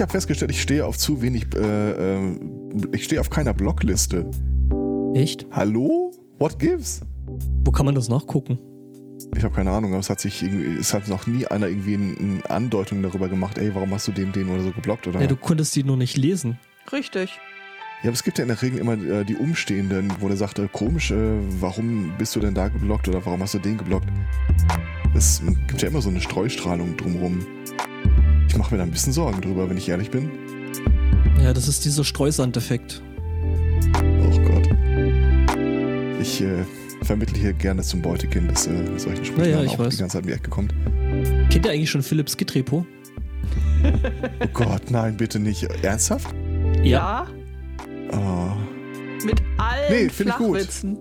ich habe festgestellt, ich stehe auf zu wenig, äh, äh, ich stehe auf keiner Blockliste. Echt? Hallo? What gives? Wo kann man das nachgucken? Ich habe keine Ahnung, aber es hat sich irgendwie, es hat noch nie einer irgendwie eine Andeutung darüber gemacht, ey, warum hast du den, den oder so geblockt oder? Ja, du konntest die nur nicht lesen. Richtig. Ja, aber es gibt ja in der Regel immer äh, die Umstehenden, wo der sagt, äh, komisch, äh, warum bist du denn da geblockt oder warum hast du den geblockt? Es gibt ja immer so eine Streustrahlung drumrum. Ich mache mir da ein bisschen Sorgen drüber, wenn ich ehrlich bin. Ja, das ist dieser Streusandeffekt. Oh Gott. Ich äh, vermittle hier gerne zum Beutekind, dass äh, solchen Sprüchen Ja, ja, dann auch weiß. die ganze Zeit in die Ecke kommt. Kennt ihr eigentlich schon Philips Gitrepo? Oh Gott, nein, bitte nicht. Ernsthaft? Ja. Oh. Mit allen Nee, find ich gut. Flachwitzen.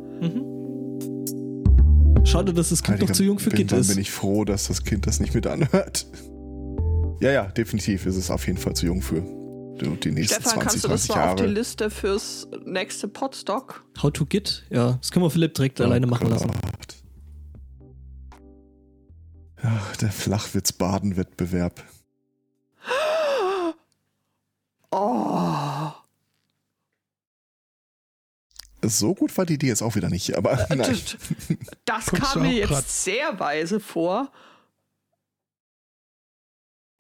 Schade, dass das Kind Heiliger noch zu jung für bin, Git Dann ist. bin ich froh, dass das Kind das nicht mit anhört. Ja, ja, definitiv ist es auf jeden Fall zu jung für die nächsten Stefan, 20, kannst du das 30 mal auf die. Liste fürs nächste Podstock? How to Git? Ja, das können wir Philipp direkt alleine Oh machen lassen. Gott. Ach, der Flachwitz-Baden-Wettbewerb. Oh. So gut war die Idee jetzt auch wieder nicht, aber Äh, nein. Das, das kam mir jetzt grad? sehr weise vor.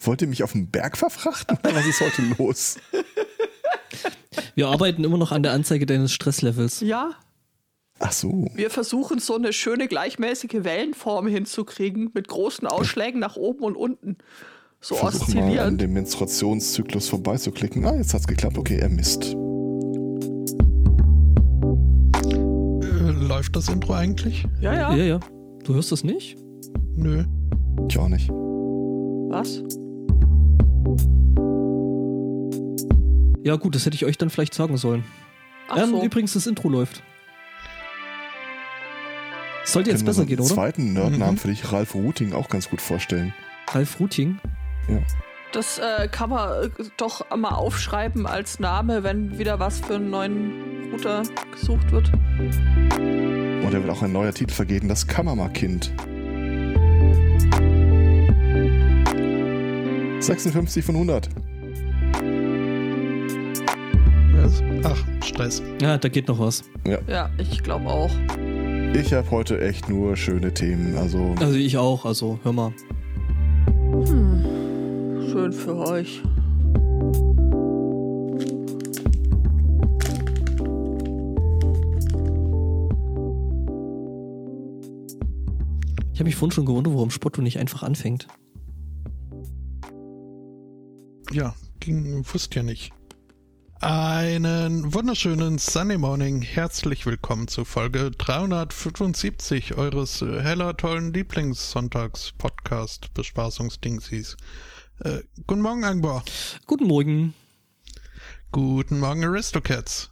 Wollt ihr mich auf den Berg verfrachten? Was ist heute los? Wir arbeiten immer noch an der Anzeige deines Stresslevels. Ja, Ach so. wir versuchen so eine schöne gleichmäßige Wellenform hinzukriegen mit großen Ausschlägen nach oben und unten. So Versuch mal an dem Menstruationszyklus vorbeizuklicken. Ah, jetzt hat's geklappt. Okay, er misst. Äh, läuft das Intro eigentlich? Ja, ja. Ja, ja. Du hörst das nicht? Nö. Ich auch nicht. Was? Ja, gut, das hätte ich euch dann vielleicht sagen sollen. Ach ähm, so. Übrigens, das Intro läuft. Sollte jetzt besser so gehen, oder? zweiten Nerdnamen Mhm. für dich, Ralf Routing, auch ganz gut vorstellen. Ralf Ruting. Das äh, kann man äh, doch mal aufschreiben als Name, wenn wieder was für einen neuen Router gesucht wird. Und er wird auch ein neuer Titel vergeben, das Kammermarkind. 56 von 100. Was? Ach, Stress. Ja, da geht noch was. Ja, ich glaube auch. Ich habe heute echt nur schöne Themen. Also, Also ich auch, also hör mal. Hm. Schön für euch. Ich habe mich vorhin schon gewundert, warum Spotto nicht einfach anfängt. Ja, ging, wusste ja nicht. Einen wunderschönen Sunday Morning. Herzlich willkommen zu Folge 375 eures heller tollen Lieblingssonntags-Podcast Bespaßungsdingsies. Äh, guten Morgen, Angbor. Guten Morgen. Guten Morgen, Aristocats.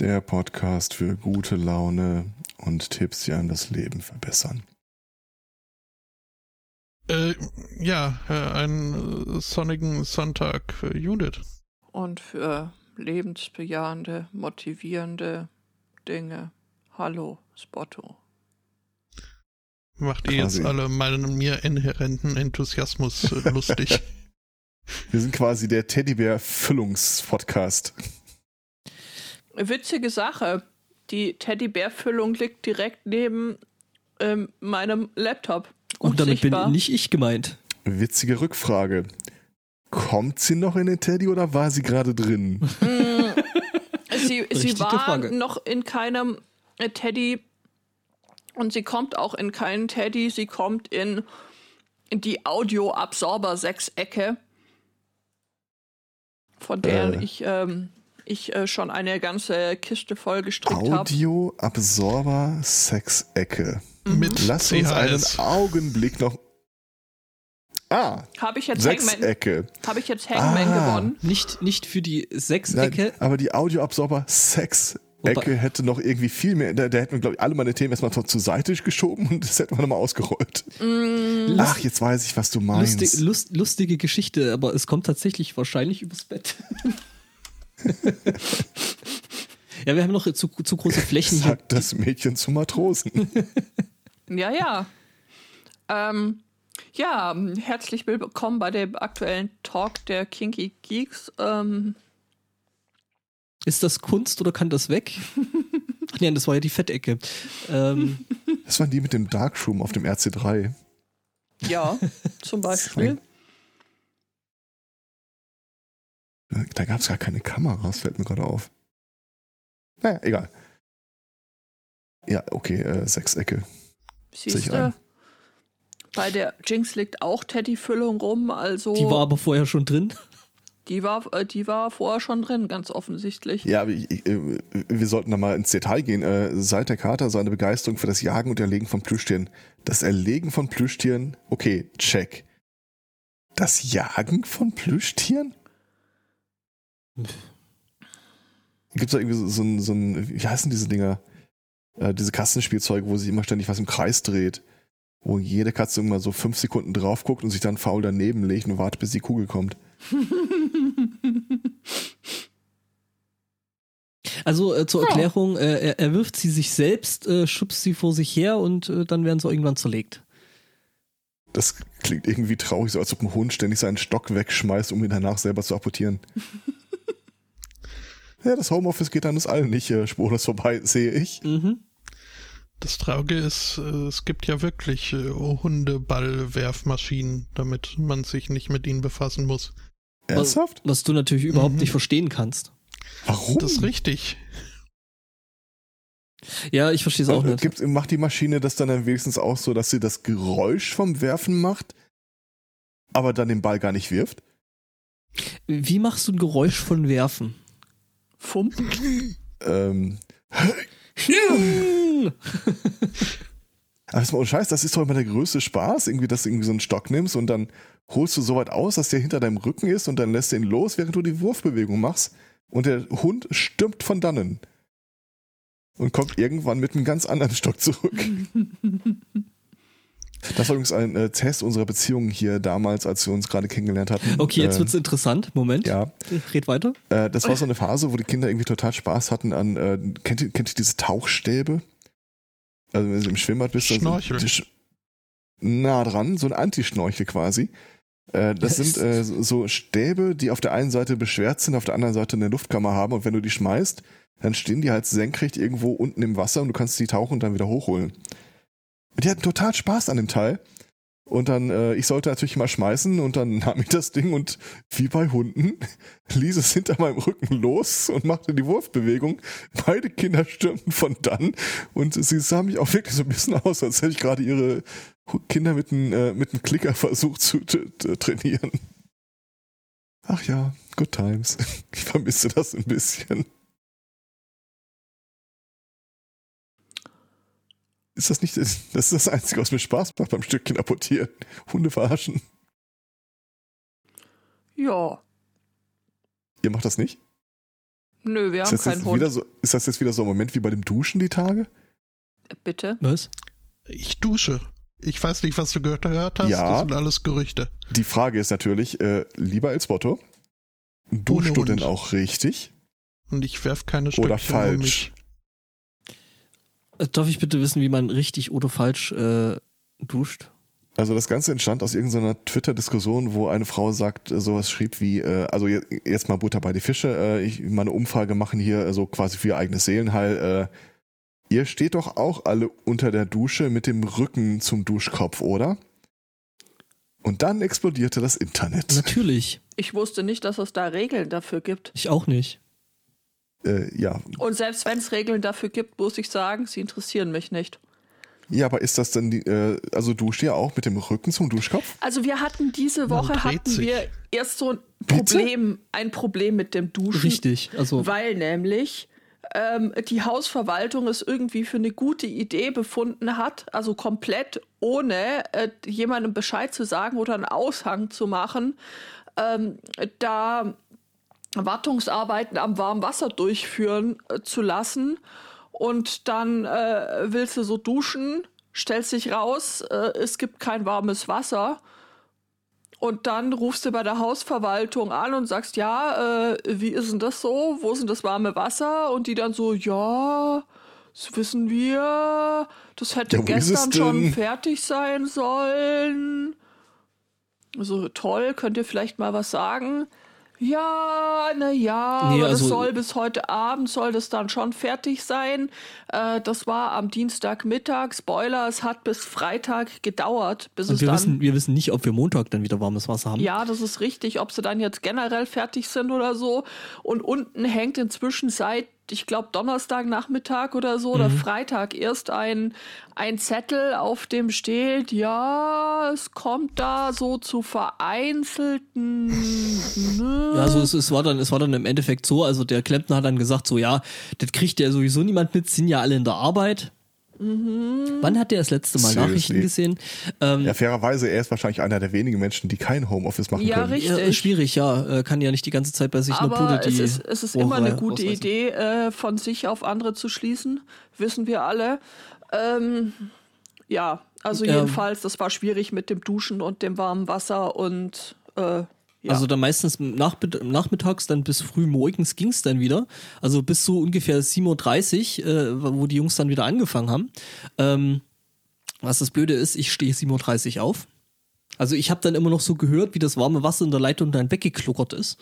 der Podcast für gute Laune und Tipps, die einem das Leben verbessern. Äh, ja, äh, einen äh, sonnigen Sonntag für Judith. Und für lebensbejahende, motivierende Dinge. Hallo, Spotto. Macht ihr Quasi. jetzt alle meinen mir inhärenten Enthusiasmus äh, lustig? Wir sind quasi der Teddybär-Füllungs-Podcast. Witzige Sache. Die Teddybär-Füllung liegt direkt neben ähm, meinem Laptop. Gut Und damit sichtbar. bin nicht ich gemeint. Witzige Rückfrage. Kommt sie noch in den Teddy oder war sie gerade drin? Mm, sie, sie war Frage. noch in keinem äh, Teddy und sie kommt auch in keinen Teddy. Sie kommt in, in die Audio-Absorber-Sechsecke, von der Äh. ich, ähm, ich äh, schon eine ganze Kiste voll gestrickt habe. Audio-Absorber-Sexecke. Mit Lass uns einen. Augenblick noch. Ah, Habe ich jetzt Hangman, Sechsecke. habe ich jetzt Hangman Ah. gewonnen? Nicht, nicht für die Nein, Sechsecke. aber die Audio-Absorber-Sexecke Wobei- hätte noch irgendwie viel mehr. Da, da hätten wir, glaube ich, alle meine Themen erstmal zur Seite geschoben und das hätten wir nochmal ausgerollt. Mm, Ach, jetzt weiß ich, was du meinst. Lustig, lust, lustige Geschichte, aber es kommt tatsächlich wahrscheinlich übers Bett. ja, wir haben noch zu, zu große Flächen hier. Sagt das Mädchen zu Matrosen. Ja, ja. Ähm, Ja, herzlich willkommen bei dem aktuellen Talk der Kinky Geeks. Ähm, Ist das Kunst oder kann das weg? Ach nee, das war ja die Fettecke. Ähm, Das waren die mit dem Darkroom auf dem RC3. ja, zum Beispiel. Da gab es gar keine Kameras, fällt mir gerade auf. Naja, egal. Ja, okay, äh, Sechsecke. Siehst Sicher ein. du? Bei der Jinx liegt auch Teddy-Füllung rum, also die war aber vorher schon drin. die war, äh, die war vorher schon drin, ganz offensichtlich. Ja, aber ich, ich, äh, wir sollten da mal ins Detail gehen. Äh, Seit der Kater seine Begeisterung für das Jagen und Erlegen von Plüschtieren. Das Erlegen von Plüschtieren, okay, check. Das Jagen von Plüschtieren? Gibt es da irgendwie so, so, ein, so ein, wie heißen diese Dinger? Äh, diese Kassenspielzeuge, wo sich immer ständig was im Kreis dreht. Wo jede Katze immer so fünf Sekunden drauf guckt und sich dann faul daneben legt und wartet, bis die Kugel kommt. Also äh, zur Ja. Erklärung, äh, er, er wirft sie sich selbst, äh, schubst sie vor sich her und äh, dann werden sie irgendwann zerlegt. Das klingt irgendwie traurig, so als ob ein Hund ständig seinen Stock wegschmeißt, um ihn danach selber zu apportieren. ja, das Homeoffice geht an uns allen nicht äh, spurlos vorbei, sehe ich. Mhm. Das Traurige ist, äh, es gibt ja wirklich äh, Hundeballwerfmaschinen, damit man sich nicht mit ihnen befassen muss. Ernsthaft? Was du natürlich überhaupt Mhm. nicht verstehen kannst. Warum? Das ist richtig. Ja, ich verstehe es auch Äh, nicht. Gibt's, macht die Maschine das dann, dann wenigstens auch so, dass sie das Geräusch vom Werfen macht, aber dann den Ball gar nicht wirft? Wie machst du ein Geräusch von Werfen? Fump. Ähm, aber ist mal ohne Scheiß, das ist doch immer der größte Spaß, irgendwie, dass du irgendwie so einen Stock nimmst und dann holst du so weit aus, dass der hinter deinem Rücken ist und dann lässt du ihn los, während du die Wurfbewegung machst und der Hund stürmt von dannen und kommt irgendwann mit einem ganz anderen Stock zurück. Das war übrigens ein äh, Test unserer Beziehung hier damals, als wir uns gerade kennengelernt hatten. Okay, jetzt äh, wird's interessant. Moment. Ja, Red weiter. äh, das war so eine Phase, wo die Kinder irgendwie total Spaß hatten an, äh, kennt, ihr, kennt ihr diese Tauchstäbe? Also wenn du im Schwimmbad bist. dann Schnorchel. sind nah dran, so ein Antischnorchel quasi. Äh, das sind äh, so- so Stäbe, die auf der einen Seite beschwert sind, auf der anderen Seite eine Luftkammer haben und wenn du die schmeißt, dann stehen die halt senkrecht irgendwo unten im Wasser und du kannst die tauchen und dann wieder hochholen. Die hatten total Spaß an dem Teil. Und dann, äh, ich sollte natürlich mal schmeißen und dann nahm ich das Ding und wie bei Hunden ließ es hinter meinem Rücken los und machte die Wurfbewegung. Beide Kinder stürmten von dann und sie sah mich auch wirklich so ein bisschen aus, als hätte ich gerade ihre Kinder mit einem äh, mit einem Klicker versucht zu trainieren. Ach ja, good times. Ich vermisse das ein bisschen. Ist das nicht, das ist das Einzige, was mir Spaß macht beim Stückchen apportieren. Hunde verarschen. Ja. Ihr macht das nicht? Nö, wir Ist haben das, keinen jetzt Hund. wieder so, ist das jetzt wieder so ein Moment wie bei dem Duschen die Tage? Bitte. Was? Ich dusche. Ich weiß nicht, was du gehört hast. Ja. Das sind alles Gerüchte. Die Frage ist natürlich, äh, lieber als Botto, duschst du denn auch richtig? Und ich werf keine Stöckchen Oder falsch? Darf ich bitte wissen, wie man richtig oder falsch äh, duscht? Also das Ganze entstand aus irgendeiner Twitter-Diskussion, wo eine Frau sagt, äh, sowas schrieb wie, äh, also je- jetzt mal Butter bei die Fische, äh, ich mal eine Umfrage machen hier, äh, so quasi für ihr eigenes Seelenheil. Äh, ihr steht doch auch alle unter der Dusche mit dem Rücken zum Duschkopf, oder? Und dann explodierte das Internet. Natürlich. Ich wusste nicht, dass es da Regeln dafür gibt. Ich auch nicht. Äh, ja. Und selbst wenn es Regeln dafür gibt, muss ich sagen, sie interessieren mich nicht. ja, aber ist das denn, die, äh, also duscht ihr auch mit dem Rücken zum Duschkopf? Also wir hatten diese Woche hatten sich. wir erst so ein Bitte? Problem, ein Problem mit dem Duschen. Richtig. Also Weil nämlich ähm, die Hausverwaltung es irgendwie für eine gute Idee befunden hat, also komplett ohne äh, jemandem Bescheid zu sagen oder einen Aushang zu machen, ähm, da Wartungsarbeiten am warmen Wasser durchführen äh, zu lassen. Und dann äh, willst du so duschen, stellst dich raus, äh, es gibt kein warmes Wasser. Und dann rufst du bei der Hausverwaltung an und sagst, ja, äh, wie ist denn das so? Wo ist denn das warme Wasser? Und die dann so, ja, das wissen wir. Das hätte Ja, gestern schon fertig sein sollen. so toll, könnt ihr vielleicht mal was sagen? Ja, na ja, Nee, aber das also- soll bis heute Abend soll das dann schon fertig sein. Äh, das war am Dienstagmittag. Spoiler, es hat bis Freitag gedauert, bis es wir dann. wissen, wir wissen nicht, ob wir Montag dann wieder warmes Wasser haben. ja, das ist richtig, ob sie dann jetzt generell fertig sind oder so. Und unten hängt inzwischen seit, ich glaube, Donnerstagnachmittag oder so oder Freitag erst ein, ein Zettel, auf dem steht, ja, es kommt da so zu vereinzelten. Ne? Ja, also es, es, war dann, es war dann im Endeffekt so, also der Klempner hat dann gesagt, so ja, das kriegt ja sowieso niemand mit, sind ja alle in der Arbeit. Wann hat der das letzte Mal Seriously? Nachrichten gesehen? Ähm, Ja, fairerweise, er ist wahrscheinlich einer der wenigen Menschen, die kein Homeoffice machen Ja, können. richtig. ja, schwierig, ja. Äh, Kann ja nicht die ganze Zeit bei sich eine Aber Bude die es ist, es ist immer eine gute. Idee, äh, von sich auf andere zu schließen. Wissen wir alle. Ähm, ja, also Ähm. jedenfalls, das war schwierig mit dem Duschen und dem warmen Wasser und äh, ja. Also dann meistens nach, nachmittags, dann bis früh morgens ging es dann wieder. Also bis so ungefähr 7.30 Uhr, äh, wo die Jungs dann wieder angefangen haben. Ähm, was das Blöde ist, ich stehe 7.30 Uhr auf. Also ich habe dann immer noch so gehört, wie das warme Wasser in der Leitung dann weggekluckert ist.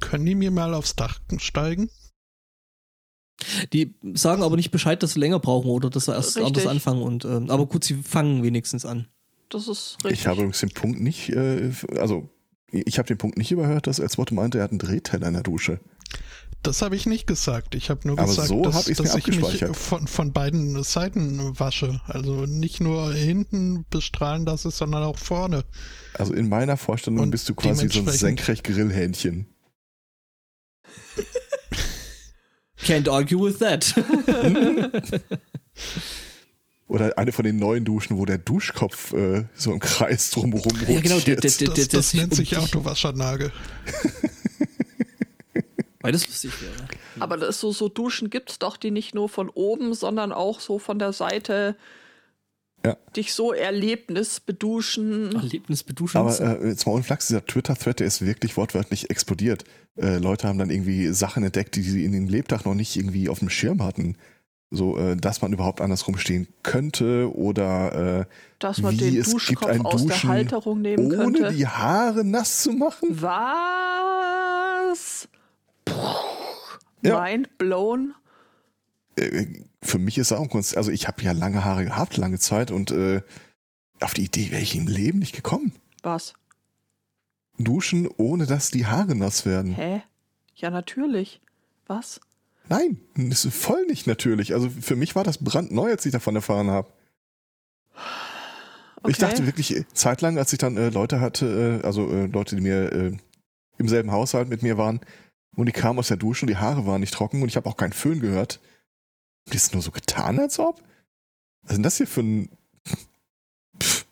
Können die mir mal aufs Dach steigen? Die sagen aber nicht Bescheid, dass sie länger brauchen oder dass sie erst Richtig. anders anfangen. Und, ähm, aber gut, sie fangen wenigstens an. Das ist richtig. Ich habe übrigens den Punkt nicht, äh, also ich habe den Punkt nicht überhört, dass Elsworth meinte, er hat einen Drehteller in der Dusche. Das habe ich nicht gesagt. Ich habe nur Aber gesagt, so dass, dass ich mich von, von beiden Seiten wasche. Also nicht nur hinten bestrahlen das ist, sondern auch vorne. Also in meiner Vorstellung Und bist du quasi so ein senkrecht Grillhähnchen. Can't argue with that. Oder eine von den neuen Duschen, wo der Duschkopf äh, so im Kreis drumherum Ja, genau, rotiert. der- der- Das, das nennt um sich dich- Autowaschernagel. Weil das lustig wäre. Aber das ist so, so Duschen gibt es doch, die nicht nur von oben, sondern auch so von der Seite Ja. dich so Erlebnis beduschen. Erlebnis beduschen. Aber äh, jetzt mal ohne Flachs, dieser Twitter-Thread, der ist wirklich wortwörtlich explodiert. Äh, Leute haben dann irgendwie Sachen entdeckt, die sie in den Lebtag noch nicht irgendwie auf dem Schirm hatten. So, äh, dass man überhaupt andersrum stehen könnte oder äh, dass man wie den es gibt ein aus der Halterung nehmen ohne könnte. die Haare nass zu machen. Was? Ja. Mind blown. Äh, für mich ist Saugenkunst, also ich habe ja lange Haare gehabt, lange Zeit und äh, auf die Idee wäre ich im Leben nicht gekommen. Was? Duschen, ohne dass die Haare nass werden. Hä? Ja, natürlich. Was? Nein, das ist voll nicht natürlich. Also für mich war das brandneu, als ich davon erfahren habe. Okay. Ich dachte wirklich äh, zeitlang, als ich dann äh, Leute hatte, äh, also äh, Leute, die mir äh, im selben Haushalt mit mir waren, und die kamen aus der Dusche und die Haare waren nicht trocken und ich habe auch keinen Föhn gehört. Die ist nur so getan, als ob. Was ist denn das hier für ein. Pff.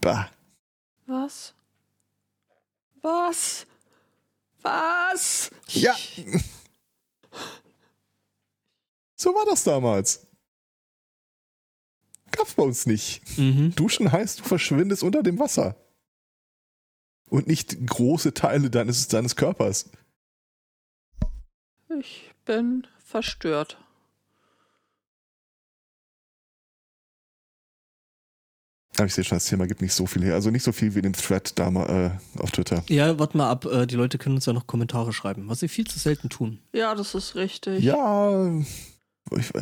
Bah. Was? Was? Was? Ja. So war das damals. Gab's bei uns nicht. mhm. Duschen heißt, du verschwindest unter dem Wasser. Und nicht große Teile deines, deines Körpers. Ich bin verstört. Aber ich sehe schon, das Thema gibt nicht so viel her. Also nicht so viel wie den Thread da mal, äh, auf Twitter. Ja, warte mal ab. Äh, die Leute können uns ja noch Kommentare schreiben, was sie viel zu selten tun. Ja, das ist richtig. Ja, ich,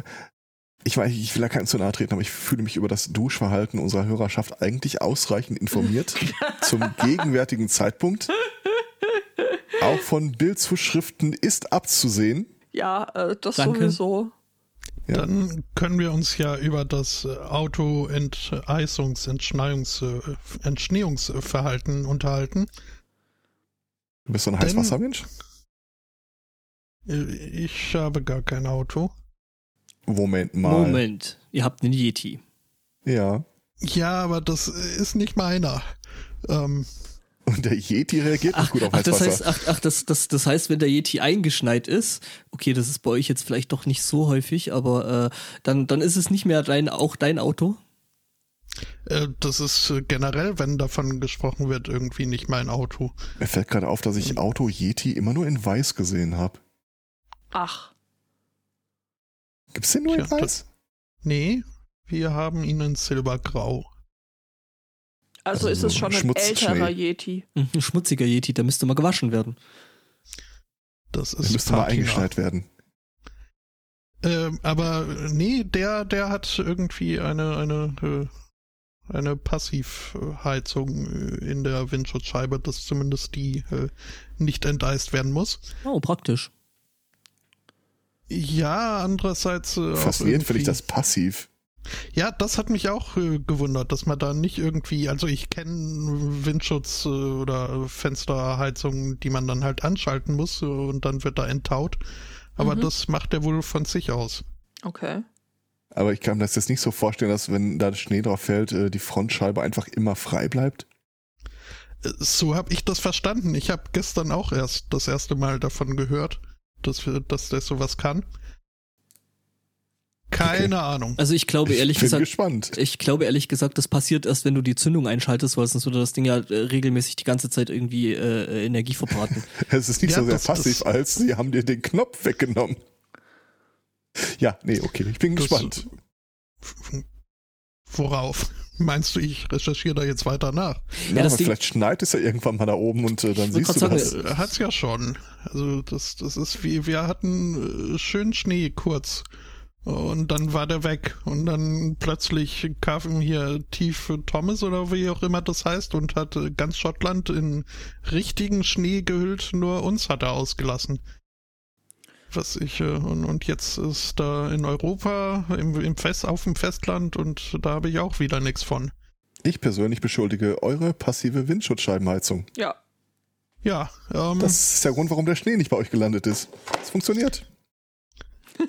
ich, weiß, ich will da keinen zu nahe treten, aber ich fühle mich über das Duschverhalten unserer Hörerschaft eigentlich ausreichend informiert zum gegenwärtigen Zeitpunkt. Auch von Bildzuschriften ist abzusehen. Ja, äh, das Danke. sowieso. Ja. Dann können wir uns ja über das äh, Auto-Enteisungs-, Entschneiungs-, äh, Entschneungsverhalten unterhalten. Du bist so ein Heißwassermensch? Ich habe gar kein Auto. Moment mal. Moment, ihr habt einen Yeti. Ja. Ja, aber das ist nicht meiner. Ähm, Und der Yeti reagiert nicht Ach, gut auf ach, das Heißwasser. heißt, ach, ach das, das, das heißt, wenn der Yeti eingeschneit ist, okay, das ist bei euch jetzt vielleicht doch nicht so häufig, aber äh, dann, dann ist es nicht mehr dein, auch dein Auto. äh, das ist äh, generell, wenn davon gesprochen wird, irgendwie nicht mein Auto. Mir fällt gerade auf, dass ich Auto Yeti immer nur in weiß gesehen habe. Ach, Gibt's den nur in weiß? Nee, wir haben ihn in Silbergrau. Also, Also ist es so schon ein älterer Yeti. Mhm, Ein schmutziger Yeti, der müsste mal gewaschen werden. Das Der ist müsste mal eingeschneit werden. Ähm, aber nee, der, der hat irgendwie eine, eine, äh, eine Passivheizung äh, in der Windschutzscheibe, dass zumindest die äh, nicht enteist werden muss. Oh, praktisch. Ja, andererseits. Äh, Faszinierend finde ich das passiv. Ja, das hat mich auch äh, gewundert, dass man da nicht irgendwie, also ich kenne Windschutz äh, oder Fensterheizungen, die man dann halt anschalten muss äh, und dann wird da enttaut. Aber Mhm. das macht er wohl von sich aus. Okay. Aber ich kann mir das jetzt nicht so vorstellen, dass wenn da Schnee drauf fällt, äh, die Frontscheibe einfach immer frei bleibt. Äh, So habe ich das verstanden. Ich habe gestern auch erst das erste Mal davon gehört, dass, wir, dass der sowas kann. Keine Ahnung. Also ich glaube ehrlich ich bin gesagt, gespannt. ich glaube ehrlich gesagt, das passiert erst, wenn du die Zündung einschaltest, weil sonst würde das Ding ja äh, regelmäßig die ganze Zeit irgendwie äh, Energie verbraten. Es ist nicht Ja, so sehr das- passiv, das- als sie haben dir den Knopf weggenommen. Ja, nee, okay, ich bin Das- gespannt. Worauf? Meinst du, ich recherchiere da jetzt weiter nach? Ja, das aber Ding- vielleicht schneit es ja irgendwann mal da oben und äh, dann siehst du grad das. sagen, Äh, Hat's ja schon. Also das, das ist wie, wir hatten äh, schön Schnee kurz. Und dann war der weg. Und dann plötzlich kam hier Tief Thomas oder wie auch immer das heißt und hat äh, ganz Schottland in richtigen Schnee gehüllt, nur uns hat er ausgelassen. Was ich, äh, und, und jetzt ist da in Europa, im, im Fest, auf dem Festland und da habe ich auch wieder nichts von. Ich persönlich beschuldige eure passive Windschutzscheibenheizung. Ja. Ja, ähm, Das ist der Grund, warum der Schnee nicht bei euch gelandet ist. Es funktioniert.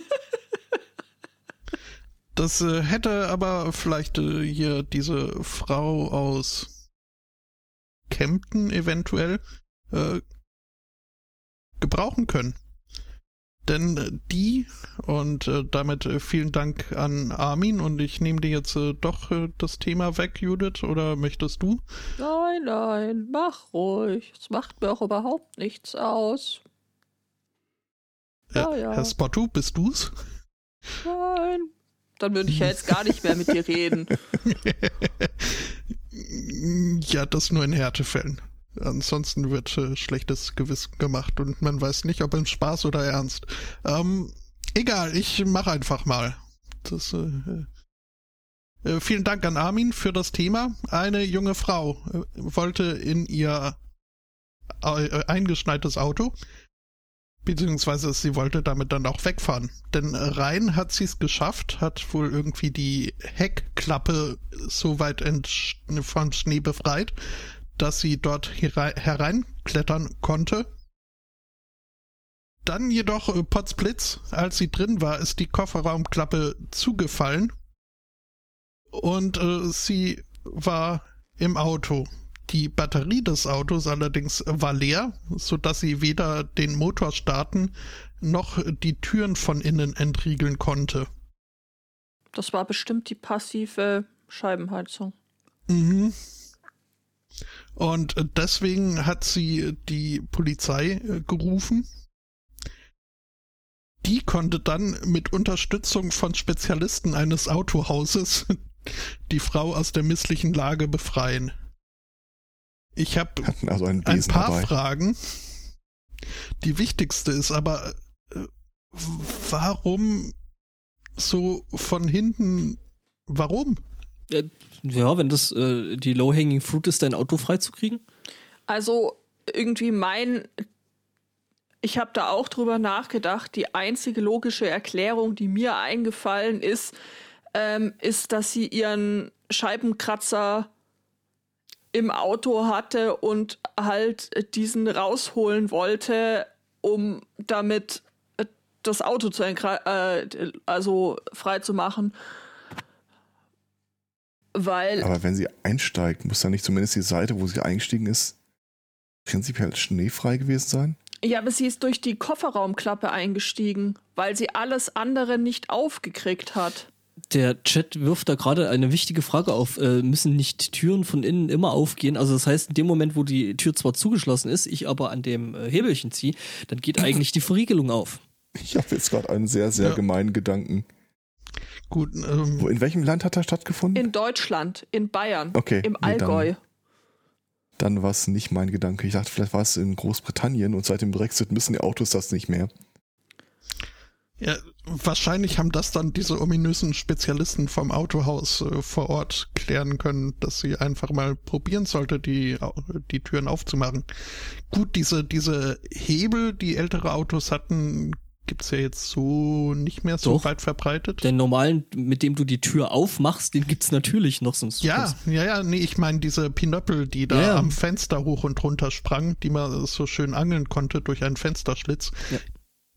Das äh, hätte aber vielleicht äh, hier diese Frau aus Kempten eventuell äh, gebrauchen können. Denn äh, die, und äh, damit äh, vielen Dank an Armin, und ich nehme dir jetzt äh, doch äh, das Thema weg, Judith, oder möchtest du? Nein, nein, mach ruhig. Es macht mir auch überhaupt nichts aus. Ja, ja. Herr Spotto, bist du's? Nein. Dann würde ich ja jetzt gar nicht mehr mit dir reden. ja, das nur in Härtefällen. Ansonsten wird äh, schlechtes Gewissen gemacht und man weiß nicht, ob in Spaß oder ernst. Ähm, egal, ich mach einfach mal. Das, äh, äh, vielen Dank an Armin für das Thema. Eine junge Frau äh, wollte in ihr äh, eingeschneites Auto, beziehungsweise sie wollte damit dann auch wegfahren. Denn rein hat sie es geschafft, hat wohl irgendwie die Heckklappe so weit vom Schnee befreit, dass sie dort herei- hereinklettern konnte. Dann jedoch äh, Potzblitz, als sie drin war, ist die Kofferraumklappe zugefallen und äh, sie war im Auto. Die Batterie des Autos allerdings war leer, sodass sie weder den Motor starten noch die Türen von innen entriegeln konnte. Das war bestimmt die passive Scheibenheizung. Mhm. Und deswegen hat sie die Polizei äh, gerufen. Die konnte dann mit Unterstützung von Spezialisten eines Autohauses die Frau aus der misslichen Lage befreien. Ich habe also ein paar dabei. Fragen. Die wichtigste ist aber, äh, warum so von hinten, warum? Ja, wenn das äh, die Low-Hanging Fruit ist, dein Auto freizukriegen. Also irgendwie mein, ich habe da auch drüber nachgedacht. Die einzige logische Erklärung, die mir eingefallen ist, ähm, ist, dass sie ihren Scheibenkratzer im Auto hatte und halt diesen rausholen wollte, um damit äh, das Auto zu äh, also frei zu machen. Weil Aber wenn sie einsteigt, muss dann nicht zumindest die Seite, wo sie eingestiegen ist, prinzipiell schneefrei gewesen sein? Ja, aber sie ist durch die Kofferraumklappe eingestiegen, weil sie alles andere nicht aufgekriegt hat. Der Chat wirft da gerade eine wichtige Frage auf. Äh, müssen nicht Türen von innen immer aufgehen? Also das heißt, in dem Moment, wo die Tür zwar zugeschlossen ist, ich aber an dem äh, Hebelchen ziehe, dann geht eigentlich die Verriegelung auf. Ich habe jetzt gerade einen sehr, sehr Ja. gemeinen Gedanken. Gut, ähm, Wo, in welchem Land hat er stattgefunden? In Deutschland, in Bayern, Okay, im nee, dann- Allgäu. dann war es nicht mein Gedanke. Ich dachte, vielleicht war es in Großbritannien und seit dem Brexit müssen die Autos das nicht mehr. Ja, wahrscheinlich haben das dann diese ominösen Spezialisten vom Autohaus äh, vor Ort klären können, dass sie einfach mal probieren sollte, die, die Türen aufzumachen. Gut, diese, diese Hebel, die ältere Autos hatten, gibt's ja jetzt so nicht mehr so Doch. weit verbreitet. Den normalen, mit dem du die Tür aufmachst, den gibt's natürlich noch. Sonst Ja, ja, ja, nee, ich meine diese Pinöppel, die da Ja, ja. am Fenster hoch und runter sprangen, die man so schön angeln konnte durch einen Fensterschlitz. Ja.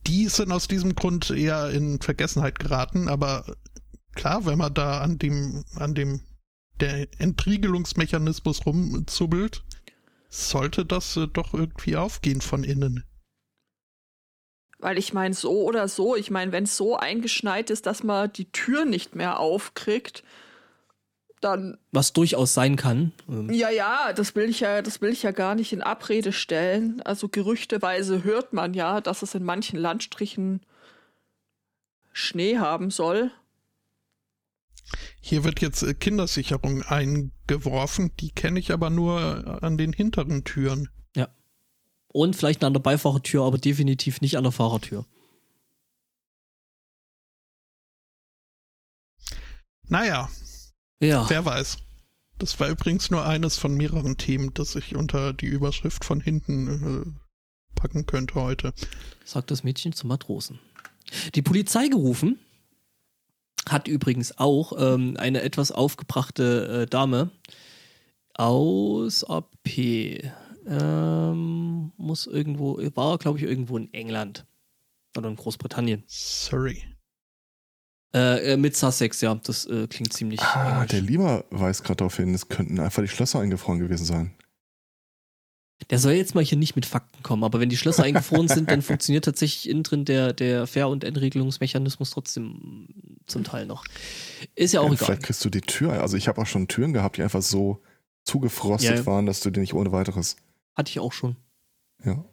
Die sind aus diesem Grund eher in Vergessenheit geraten, aber klar, wenn man da an dem, an dem, der Entriegelungsmechanismus rumzubbelt, sollte das äh, doch irgendwie aufgehen von innen. Weil ich meine, so oder so, ich meine, wenn es so eingeschneit ist, dass man die Tür nicht mehr aufkriegt, dann, Was durchaus sein kann. Ähm, ja, ja, das will ich ja, das will ich ja gar nicht in Abrede stellen. Also gerüchteweise hört man ja, dass es in manchen Landstrichen Schnee haben soll. Hier wird jetzt äh, Kindersicherung eingeworfen, die kenne ich aber nur an den hinteren Türen. Und vielleicht an der Beifahrertür, aber definitiv nicht an der Fahrertür. Naja, Ja. Wer weiß. Das war übrigens nur eines von mehreren Themen, das ich unter die Überschrift von hinten äh, packen könnte heute. sagt das Mädchen zum Matrosen. Die Polizei gerufen hat übrigens auch ähm, eine etwas aufgebrachte äh, Dame aus AP. Ähm, muss irgendwo, war glaube ich irgendwo in England oder in Großbritannien. Sorry. Äh, äh, mit Sussex, ja, das äh, klingt ziemlich. Ah, englisch. der Lieber weist gerade darauf hin, es könnten einfach die Schlösser eingefroren gewesen sein. Der soll jetzt mal hier nicht mit Fakten kommen, aber wenn die Schlösser eingefroren sind, dann funktioniert tatsächlich innen drin der, der Fair- und Endregelungsmechanismus trotzdem zum Teil noch. Ist ja auch Ja, egal. vielleicht kriegst du die Tür. Also ich habe auch schon Türen gehabt, die einfach so zugefrostet Ja, ja. waren, dass du die nicht ohne weiteres. Hatte ich auch schon. Ja.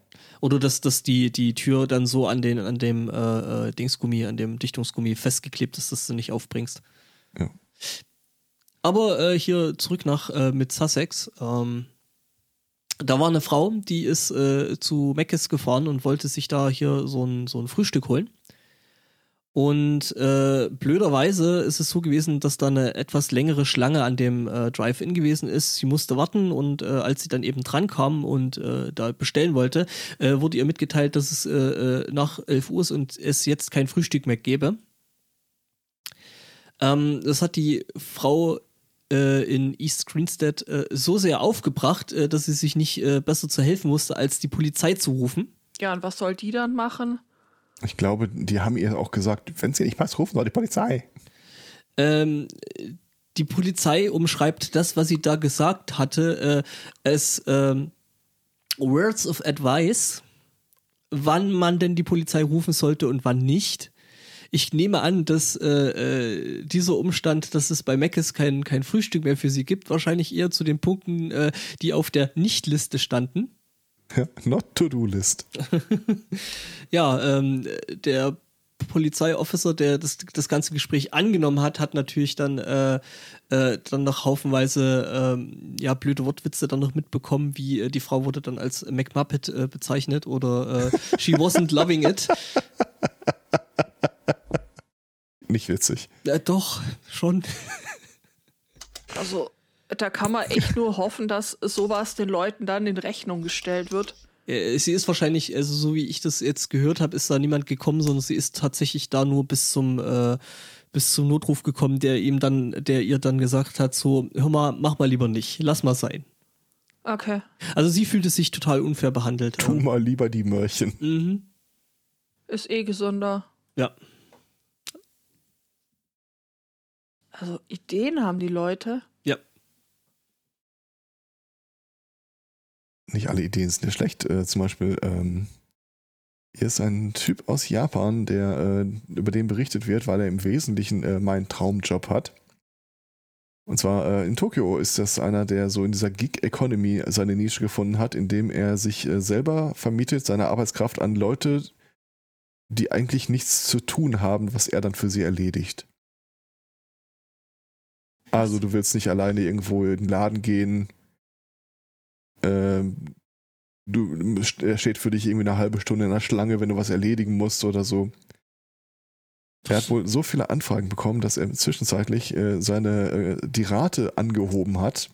Oder dass, dass die, die Tür dann so an, den, an dem äh, äh, Dingsgummi, an dem Dichtungsgummi festgeklebt ist, dass du nicht aufbringst. Ja. Aber äh, hier zurück nach äh, mit Sussex. Ähm, da war eine Frau, die ist äh, zu Meckes gefahren und wollte sich da hier so ein, so ein Frühstück holen. Und äh, blöderweise ist es so gewesen, dass da eine etwas längere Schlange an dem äh, Drive-In gewesen ist. Sie musste warten und äh, als sie dann eben dran kam und äh, da bestellen wollte, äh, wurde ihr mitgeteilt, dass es äh, nach 11 Uhr ist und es jetzt kein Frühstück mehr gäbe. Ähm, das hat die Frau in East Greenstead so sehr aufgebracht, dass sie sich nicht besser zu helfen wusste, als die Polizei zu rufen. Ja, und was soll die dann machen? Ich glaube, die haben ihr auch gesagt, wenn es ihr nicht passt, rufen wir die Polizei. Ähm, die Polizei umschreibt das, was sie da gesagt hatte, äh, als ähm, Words of Advice, wann man denn die Polizei rufen sollte und wann nicht. Ich nehme an, dass äh, äh, dieser Umstand, dass es bei Meckes kein, kein Frühstück mehr für sie gibt, wahrscheinlich eher zu den Punkten, äh, die auf der Nicht-Liste standen. Ja, Not To-Do-List. Ja, ähm, der Polizeiofficer, der das, das ganze Gespräch angenommen hat, hat natürlich dann, äh, äh, dann noch haufenweise ähm, ja, blöde Wortwitze dann noch mitbekommen, wie äh, die Frau wurde dann als McMuppet äh, bezeichnet oder äh, she wasn't loving it. Nicht witzig. Äh, doch, schon. Also, da kann man echt nur hoffen, dass sowas den Leuten dann in Rechnung gestellt wird. Äh, Sie ist wahrscheinlich, also so wie ich das jetzt gehört habe, ist da niemand gekommen, sondern sie ist tatsächlich da nur bis zum äh, bis zum Notruf gekommen, der ihm dann, der ihr dann gesagt hat, so, hör mal, mach mal lieber nicht, lass mal sein. Okay. Also sie fühlte sich total unfair behandelt. Tu mal lieber die Mörchen. Mhm. Ist eh gesünder. Ja. Also, Ideen haben die Leute. Nicht alle Ideen sind ja schlecht. Äh, zum Beispiel, ähm, hier ist ein Typ aus Japan, der äh, über den berichtet wird, weil er im Wesentlichen äh, meinen Traumjob hat. Und zwar äh, in Tokio ist das einer, der so in dieser Gig-Economy seine Nische gefunden hat, indem er sich äh, selber vermietet, seine Arbeitskraft an Leute, die eigentlich nichts zu tun haben, was er dann für sie erledigt. Also du willst nicht alleine irgendwo in den Laden gehen, ähm, du er steht für dich irgendwie eine halbe Stunde in der Schlange, wenn du was erledigen musst oder so. Er hat wohl so viele Anfragen bekommen, dass er zwischenzeitlich äh, seine äh, die Rate angehoben hat,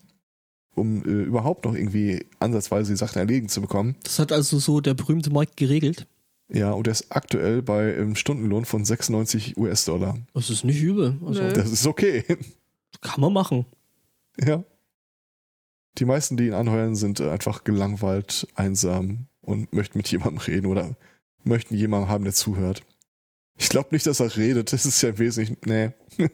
um äh, überhaupt noch irgendwie ansatzweise die Sachen erledigen zu bekommen. Das hat also so der berühmte Markt geregelt. Ja, und er ist aktuell bei einem Stundenlohn von 96 US-Dollar. Das ist nicht übel. Also, Nö. Das ist okay. Kann man machen. Ja. Die meisten, die ihn anheuern, sind äh, einfach gelangweilt, einsam und möchten mit jemandem reden oder möchten jemanden haben, der zuhört. Ich glaube nicht, dass er redet. Das ist ja wesentlich. Nee.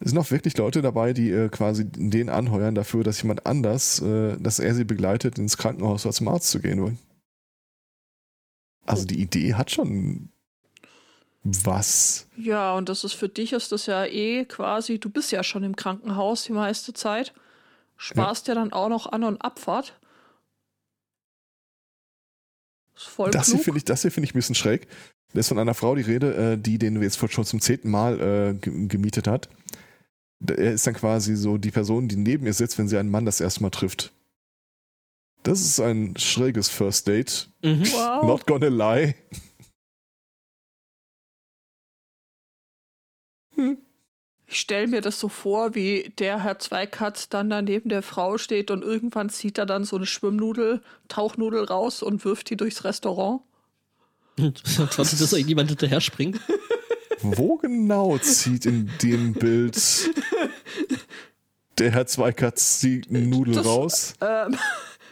Es sind auch wirklich Leute dabei, die äh, quasi den anheuern dafür, dass jemand anders, äh, dass er sie begleitet, ins Krankenhaus oder zum Arzt zu gehen will. Also die Idee hat schon was. Ja, und das ist für dich ist das ja eh quasi, du bist ja schon im Krankenhaus die meiste Zeit. Sparst ja, dann auch noch An- und Abfahrt. Ist voll Das hier finde ich, das hier finde ich ein bisschen schräg. Da ist von einer Frau die Rede, äh, die den jetzt schon zum zehnten Mal äh, ge- gemietet hat. Er ist dann quasi so die Person, die neben ihr sitzt, wenn sie einen Mann das erste Mal trifft. Das ist ein schräges First Date. Mhm. wow. Not gonna lie. Ich stelle mir das so vor, wie der Herr Zweikatz dann da neben der Frau steht und irgendwann zieht er dann so eine Schwimmnudel, Tauchnudel raus und wirft die durchs Restaurant. Wartet, dass irgendjemand hinterher springt. Wo genau zieht in dem Bild der Herr Zweikatz die Nudel Das- raus? Ähm,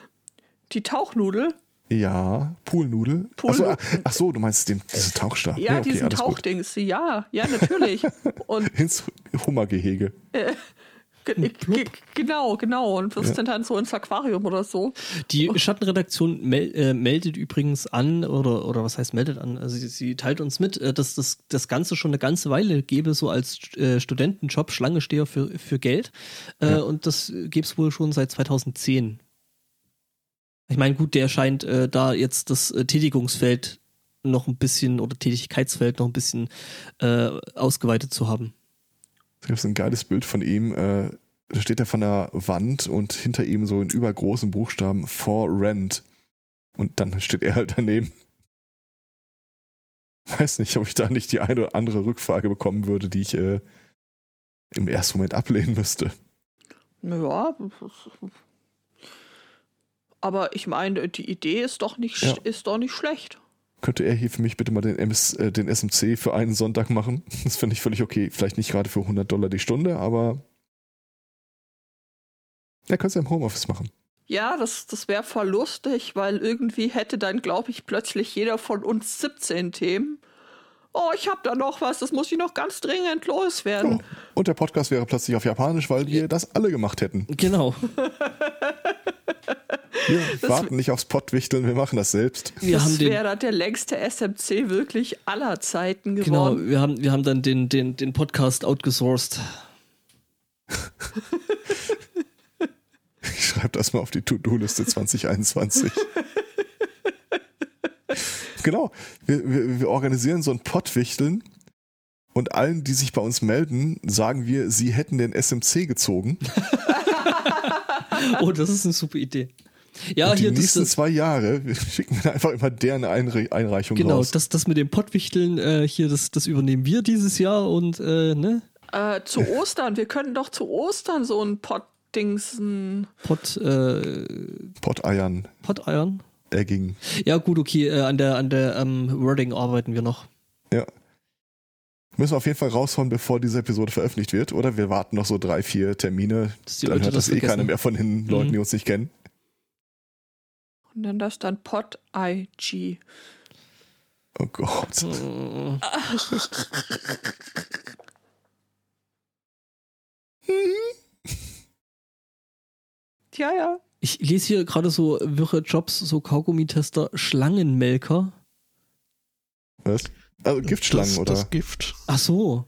die Tauchnudel? Ja, Poolnudel. Pool- Ach so, ach so, du meinst den, diese Tauchstab. Ja, Nee, okay, diesen alles gut. Tauchdings. Ja, ja, natürlich. Und Ins Hummergehege. ge ge genau, genau. Und wirst dann, dann so ins Aquarium oder so. Die Schattenredaktion mel äh, meldet übrigens an, oder, oder was heißt meldet an? Also sie, sie teilt uns mit, äh, dass das, das Ganze schon eine ganze Weile gäbe, so als äh, Studentenjob, Schlangensteher für, für Geld. Äh, Und das gäbe es wohl schon seit 2010. Ich meine, gut, der scheint äh, da jetzt das äh, Tätigungsfeld noch ein bisschen oder Tätigkeitsfeld noch ein bisschen äh, ausgeweitet zu haben. Es gibt ein geiles Bild von ihm. Äh, da steht er von der Wand und hinter ihm so in übergroßen Buchstaben For Rent. Und dann steht er halt daneben. Weiß nicht, ob ich da nicht die eine oder andere Rückfrage bekommen würde, die ich äh, im ersten Moment ablehnen müsste. Ja. Aber ich meine, die Idee ist doch nicht, Ja. ist doch nicht schlecht. Könnte er hier für mich bitte mal den, MS, äh, den SMC für einen Sonntag machen? Das finde ich völlig okay. Vielleicht nicht gerade für 100 Dollar die Stunde, aber er könnte es ja im Homeoffice machen. Ja, das, das wäre voll lustig, weil irgendwie hätte dann, glaube ich, plötzlich jeder von uns 17 Themen. Oh, ich habe da noch was, das muss ich noch ganz dringend Oh. loswerden. Und der Podcast wäre plötzlich auf Japanisch, weil wir das alle gemacht hätten. Genau. Wir warten nicht aufs Pottwichteln, wir machen das selbst. Wir das wäre dann der längste SMC wirklich aller Zeiten Genau, geworden. wir haben, wir haben dann den, den, den Podcast outgesourced. Ich schreibe das mal auf die To-Do-Liste 2021. genau, wir, wir, wir organisieren so ein Pottwichteln und allen, die sich bei uns melden, sagen wir, sie hätten den SMC gezogen. Oh, das ist eine super Idee. Ja, und die hier nächsten das, zwei Jahre wir schicken wir einfach immer deren Einre Einreichung genau, raus. das, das mit dem Pottwichteln, äh, hier, das, das übernehmen wir dieses Jahr und äh, ne? Äh, zu Ostern, wir könnten doch zu Ostern so ein Pottdingsen. Pott, äh, Potteiern, Potteiern. Egging. Ja, gut, okay, äh, an der, an der ähm, Wording arbeiten wir noch. Ja. Müssen wir auf jeden Fall raushauen, bevor diese Episode veröffentlicht wird. Oder wir warten noch so drei, vier Termine. Dann Leute hört das, das eh keiner mehr von den Leuten, Mhm. die uns nicht kennen. Und dann das dann Pot-IG. Oh Gott. Äh, Ja, ja. Ich lese hier gerade so wirre Jobs, so Kaugummitester, Schlangenmelker. Was? Also Giftschlangen, das, oder? Das Gift. Ach so.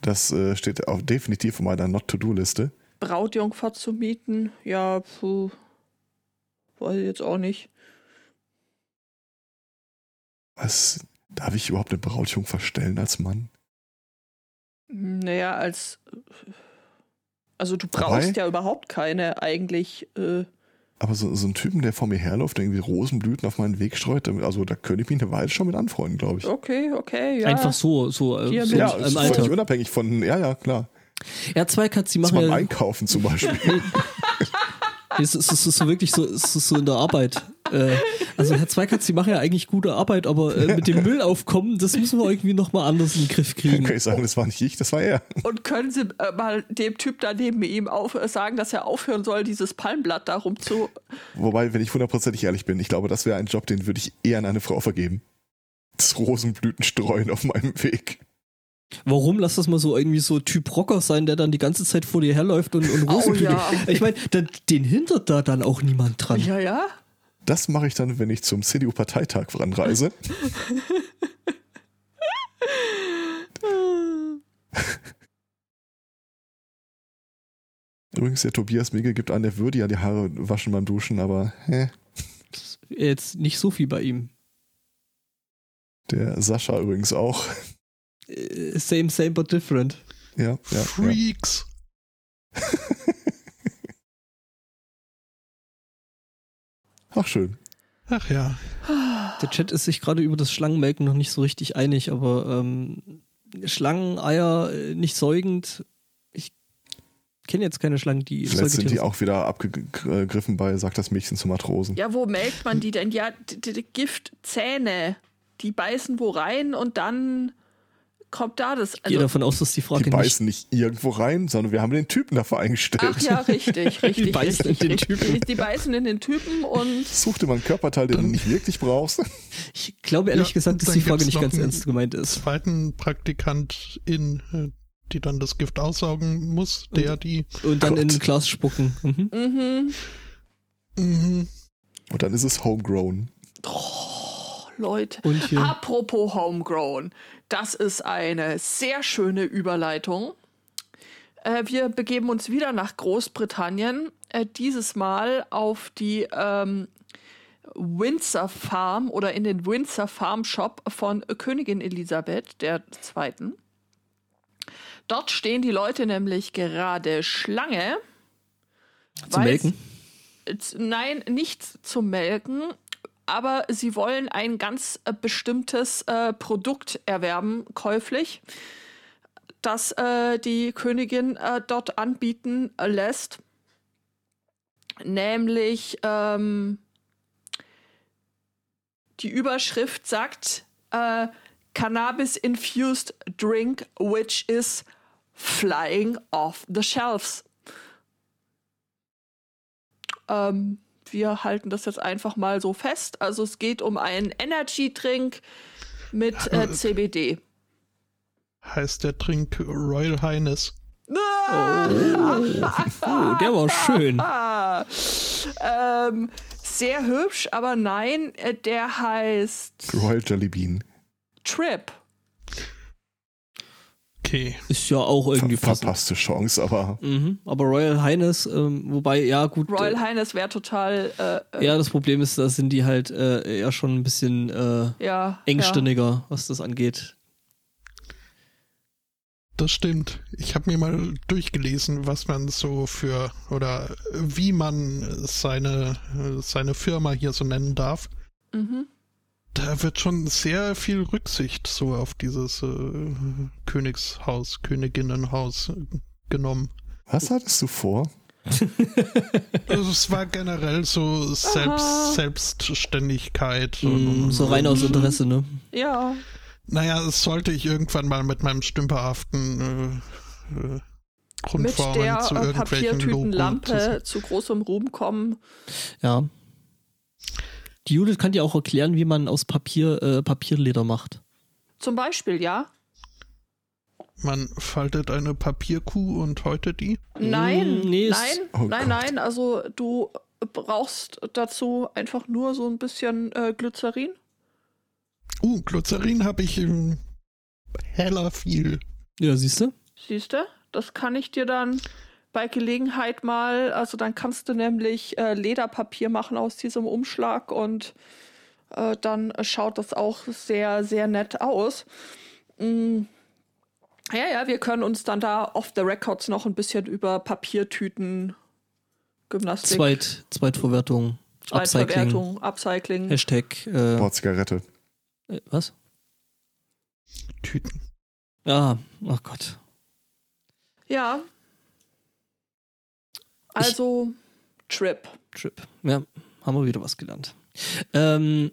Das äh, steht auch definitiv auf meiner Not-to-Do-Liste. Brautjungfer zu mieten, ja, puh. Weiß ich jetzt auch nicht. Was? Darf ich überhaupt eine Brautjungfer stellen als Mann? Naja, als. Also du brauchst Wobei- ja überhaupt keine eigentlich. Äh, Aber so, so ein Typen, der vor mir herläuft, der irgendwie Rosenblüten auf meinen Weg streut, also da könnte ich mich eine Weile schon mit anfreunden, glaube ich. okay, okay, ja. Einfach so, so, äh, Hier so Ja, im ist Alter. völlig unabhängig von, ja, ja, klar. Ja, zwei Katz, die Das machen beim ja, Einkaufen zum Beispiel. es ist, es ist so wirklich so, es ist so in der Arbeit. Äh, also Herr Zweikatz, die machen ja eigentlich gute Arbeit, aber äh, mit dem Müllaufkommen, das müssen wir irgendwie nochmal anders in den Griff kriegen. kann ich sagen, das war nicht ich, das war er. Und können Sie äh, mal dem Typ da neben ihm auf, äh, sagen, dass er aufhören soll, dieses Palmblatt darum zu. Wobei, wenn ich hundertprozentig ehrlich bin, ich glaube, das wäre ein Job, den würde ich eher an eine Frau vergeben. Das Rosenblüten streuen auf meinem Weg. Warum? Lass das mal so irgendwie so Typ Rocker sein, der dann die ganze Zeit vor dir herläuft und, und Oh, Rosenblüten. ja. Ich meine, da- den hindert da dann auch niemand dran. Ja, ja. Das mache ich dann, wenn ich zum CDU-Parteitag ranreise. Übrigens, der Tobias Mege gibt an, der würde ja die Haare waschen beim Duschen, aber hä, Jetzt nicht so viel bei ihm. der Sascha übrigens auch. Äh, Same, same, but different. Ja, ja, ja. Ach, schön. Ach ja. Der Chat ist sich gerade über das Schlangenmelken noch nicht so richtig einig, aber ähm, Schlangeneier äh, nicht säugend. Ich kenne jetzt keine Schlangen, die Vielleicht sind die auch wieder abgegriffen bei, sagt das Mädchen zu Matrosen. Ja, wo melkt man die denn? Ja, d- d- Giftzähne. Die beißen wo rein und dann kommt da das. Ich gehe Also, davon aus, dass die Frage Die beißen nicht irgendwo rein, sondern wir haben den Typen dafür eingestellt. ach ja, richtig, richtig. Die beißen richtig, in den richtig. Typen. Die, die beißen in den Typen und Such dir mal einen Körperteil, den du nicht wirklich brauchst. nicht. Ich glaube ehrlich Ja, gesagt, dass die Frage nicht ganz ernst gemeint ist. Zweiten Praktikant in, äh, die dann das Gift aussaugen muss, der die. Und dann Gott. in ein Glas spucken. Mhm. mhm. Mhm. Und dann ist es homegrown. Leute. Apropos Homegrown, das ist eine sehr schöne Überleitung. Äh, wir begeben uns wieder nach Großbritannien, äh, dieses Mal auf die ähm, Windsor Farm oder in den Windsor Farm Shop von Königin Elisabeth II. Dort stehen die Leute nämlich gerade Schlange. Zum weil Melken? Z- Nein, nicht zum Melken, aber sie wollen ein ganz äh, bestimmtes äh, Produkt erwerben, käuflich, das äh, die Königin äh, dort anbieten äh, lässt. Nämlich ähm, die Überschrift sagt äh, Cannabis-infused drink, which is flying off the shelves. Ähm, wir halten das jetzt einfach mal so fest. Also es geht um einen Energy-Drink mit äh, CBD. Heißt der Trink Royal Highness. Oh, der war schön. Ähm, sehr hübsch, aber nein, äh, der heißt Royal Jelly Bean. Trip. Okay. Ist ja auch irgendwie Ver passend. verpasste Chance, aber Mhm. Aber Royal Highness, ähm, wobei, ja, gut. Royal äh, Highness wäre total äh, äh, Ja, das Problem ist, da sind die halt äh, ja schon ein bisschen äh, ja, engstirniger, was das angeht. Das stimmt. Ich habe mir mal durchgelesen, was man so für oder wie man seine, seine Firma hier so nennen darf. Ja. Mhm. Da wird schon sehr viel Rücksicht so auf dieses äh, Königshaus, Königinnenhaus äh, genommen. was hattest du vor? Also es war generell so Selbst, Selbstständigkeit. Mm, und, so rein aus Interesse, ne? ja. Naja, das sollte ich irgendwann mal mit meinem stümperhaften äh, äh, Mit Grundformen der zu äh, irgendwelchen Papiertütenlampe Logo zu großem Ruhm kommen. Ja. Die Judith kann dir auch erklären, wie man aus Papier äh, Papierleder macht. Zum Beispiel, ja. Man faltet eine Papierkuh und häutet die. Nein, Mm, nee, nein, Oh nein, Gott. nein. Also du brauchst dazu einfach nur so ein bisschen äh, Glycerin. Uh, Glycerin habe ich im heller viel. Ja, siehst du? Siehst du? Das kann ich dir dann bei Gelegenheit mal, also dann kannst du nämlich äh, Lederpapier machen aus diesem Umschlag und äh, dann schaut das auch sehr, sehr nett aus. Mm. Ja, ja, wir können uns dann da off the records noch ein bisschen über Papiertüten, Gymnastik, Zweit, Zweitverwertung, Upcycling, Zweitverwertung, Upcycling. Hashtag, äh, Boah, Zigarette. äh, was? Tüten. Ja, ach Gott. Ja. Also, Trip. Trip. Ja, haben wir wieder was gelernt. Ähm,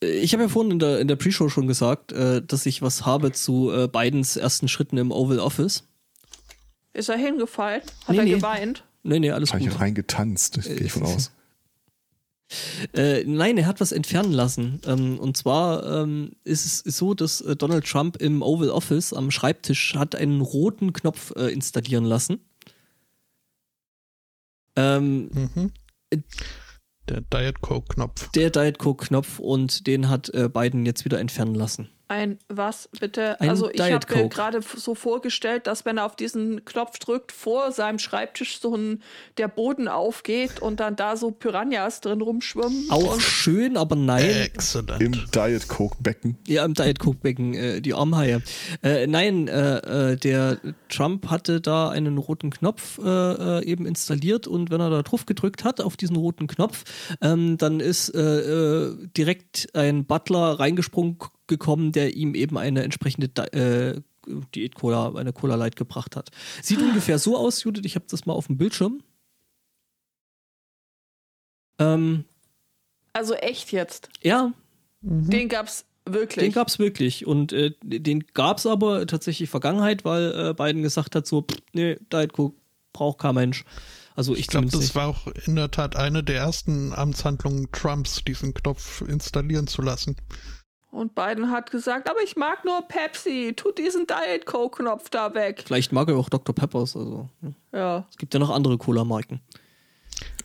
ich habe ja vorhin in der, in der Pre-Show schon gesagt, äh, dass ich was habe zu äh, Bidens ersten Schritten im Oval Office. Ist er hingefallen? Hat Nee, er nee. geweint? Nee, nee, alles Habe gut. ich reingetanzt, gehe ich von aus. Äh, nein, er hat was entfernen lassen. Ähm, und zwar ähm, ist es ist so, dass äh, Donald Trump im Oval Office am Schreibtisch hat einen roten Knopf äh, installieren lassen. Ähm, Mhm. Der Diet Coke-Knopf. der Diet Coke Knopf und den hat äh, Biden jetzt wieder entfernen lassen. Ein was bitte? Ein also ich habe mir gerade so vorgestellt, dass wenn er auf diesen Knopf drückt, vor seinem Schreibtisch so ein der Boden aufgeht und dann da so Piranhas drin rumschwimmen. Auch schön, aber nein. Excellent. Im Diet Coke Becken. Ja, im Diet Coke Becken, äh, die Armhaie. Äh, nein, äh, äh, der Trump hatte da einen roten Knopf äh, äh, eben installiert und wenn er da drauf gedrückt hat auf diesen roten Knopf, ähm, dann ist direkt ein Butler reingesprungen gekommen, der ihm eben eine entsprechende äh, Diät Cola, eine Cola Light gebracht hat. Sieht ungefähr so aus, Judith, ich habe das mal auf dem Bildschirm. Ähm, also echt jetzt. ja, Den gab's wirklich. Den gab's wirklich und äh, den gab's aber tatsächlich Vergangenheit, weil äh, Biden gesagt hat so, pff, nee, Diet Coke braucht kein Mensch. Also ich, Ich glaube, das nicht. war auch in der Tat eine der ersten Amtshandlungen Trumps, diesen Knopf installieren zu lassen. Und Biden hat gesagt, aber ich mag nur Pepsi. Tut diesen Diet Coke Knopf da weg. Vielleicht mag er auch Dr. Peppers. Also hm. Ja. es gibt ja noch andere Cola-Marken.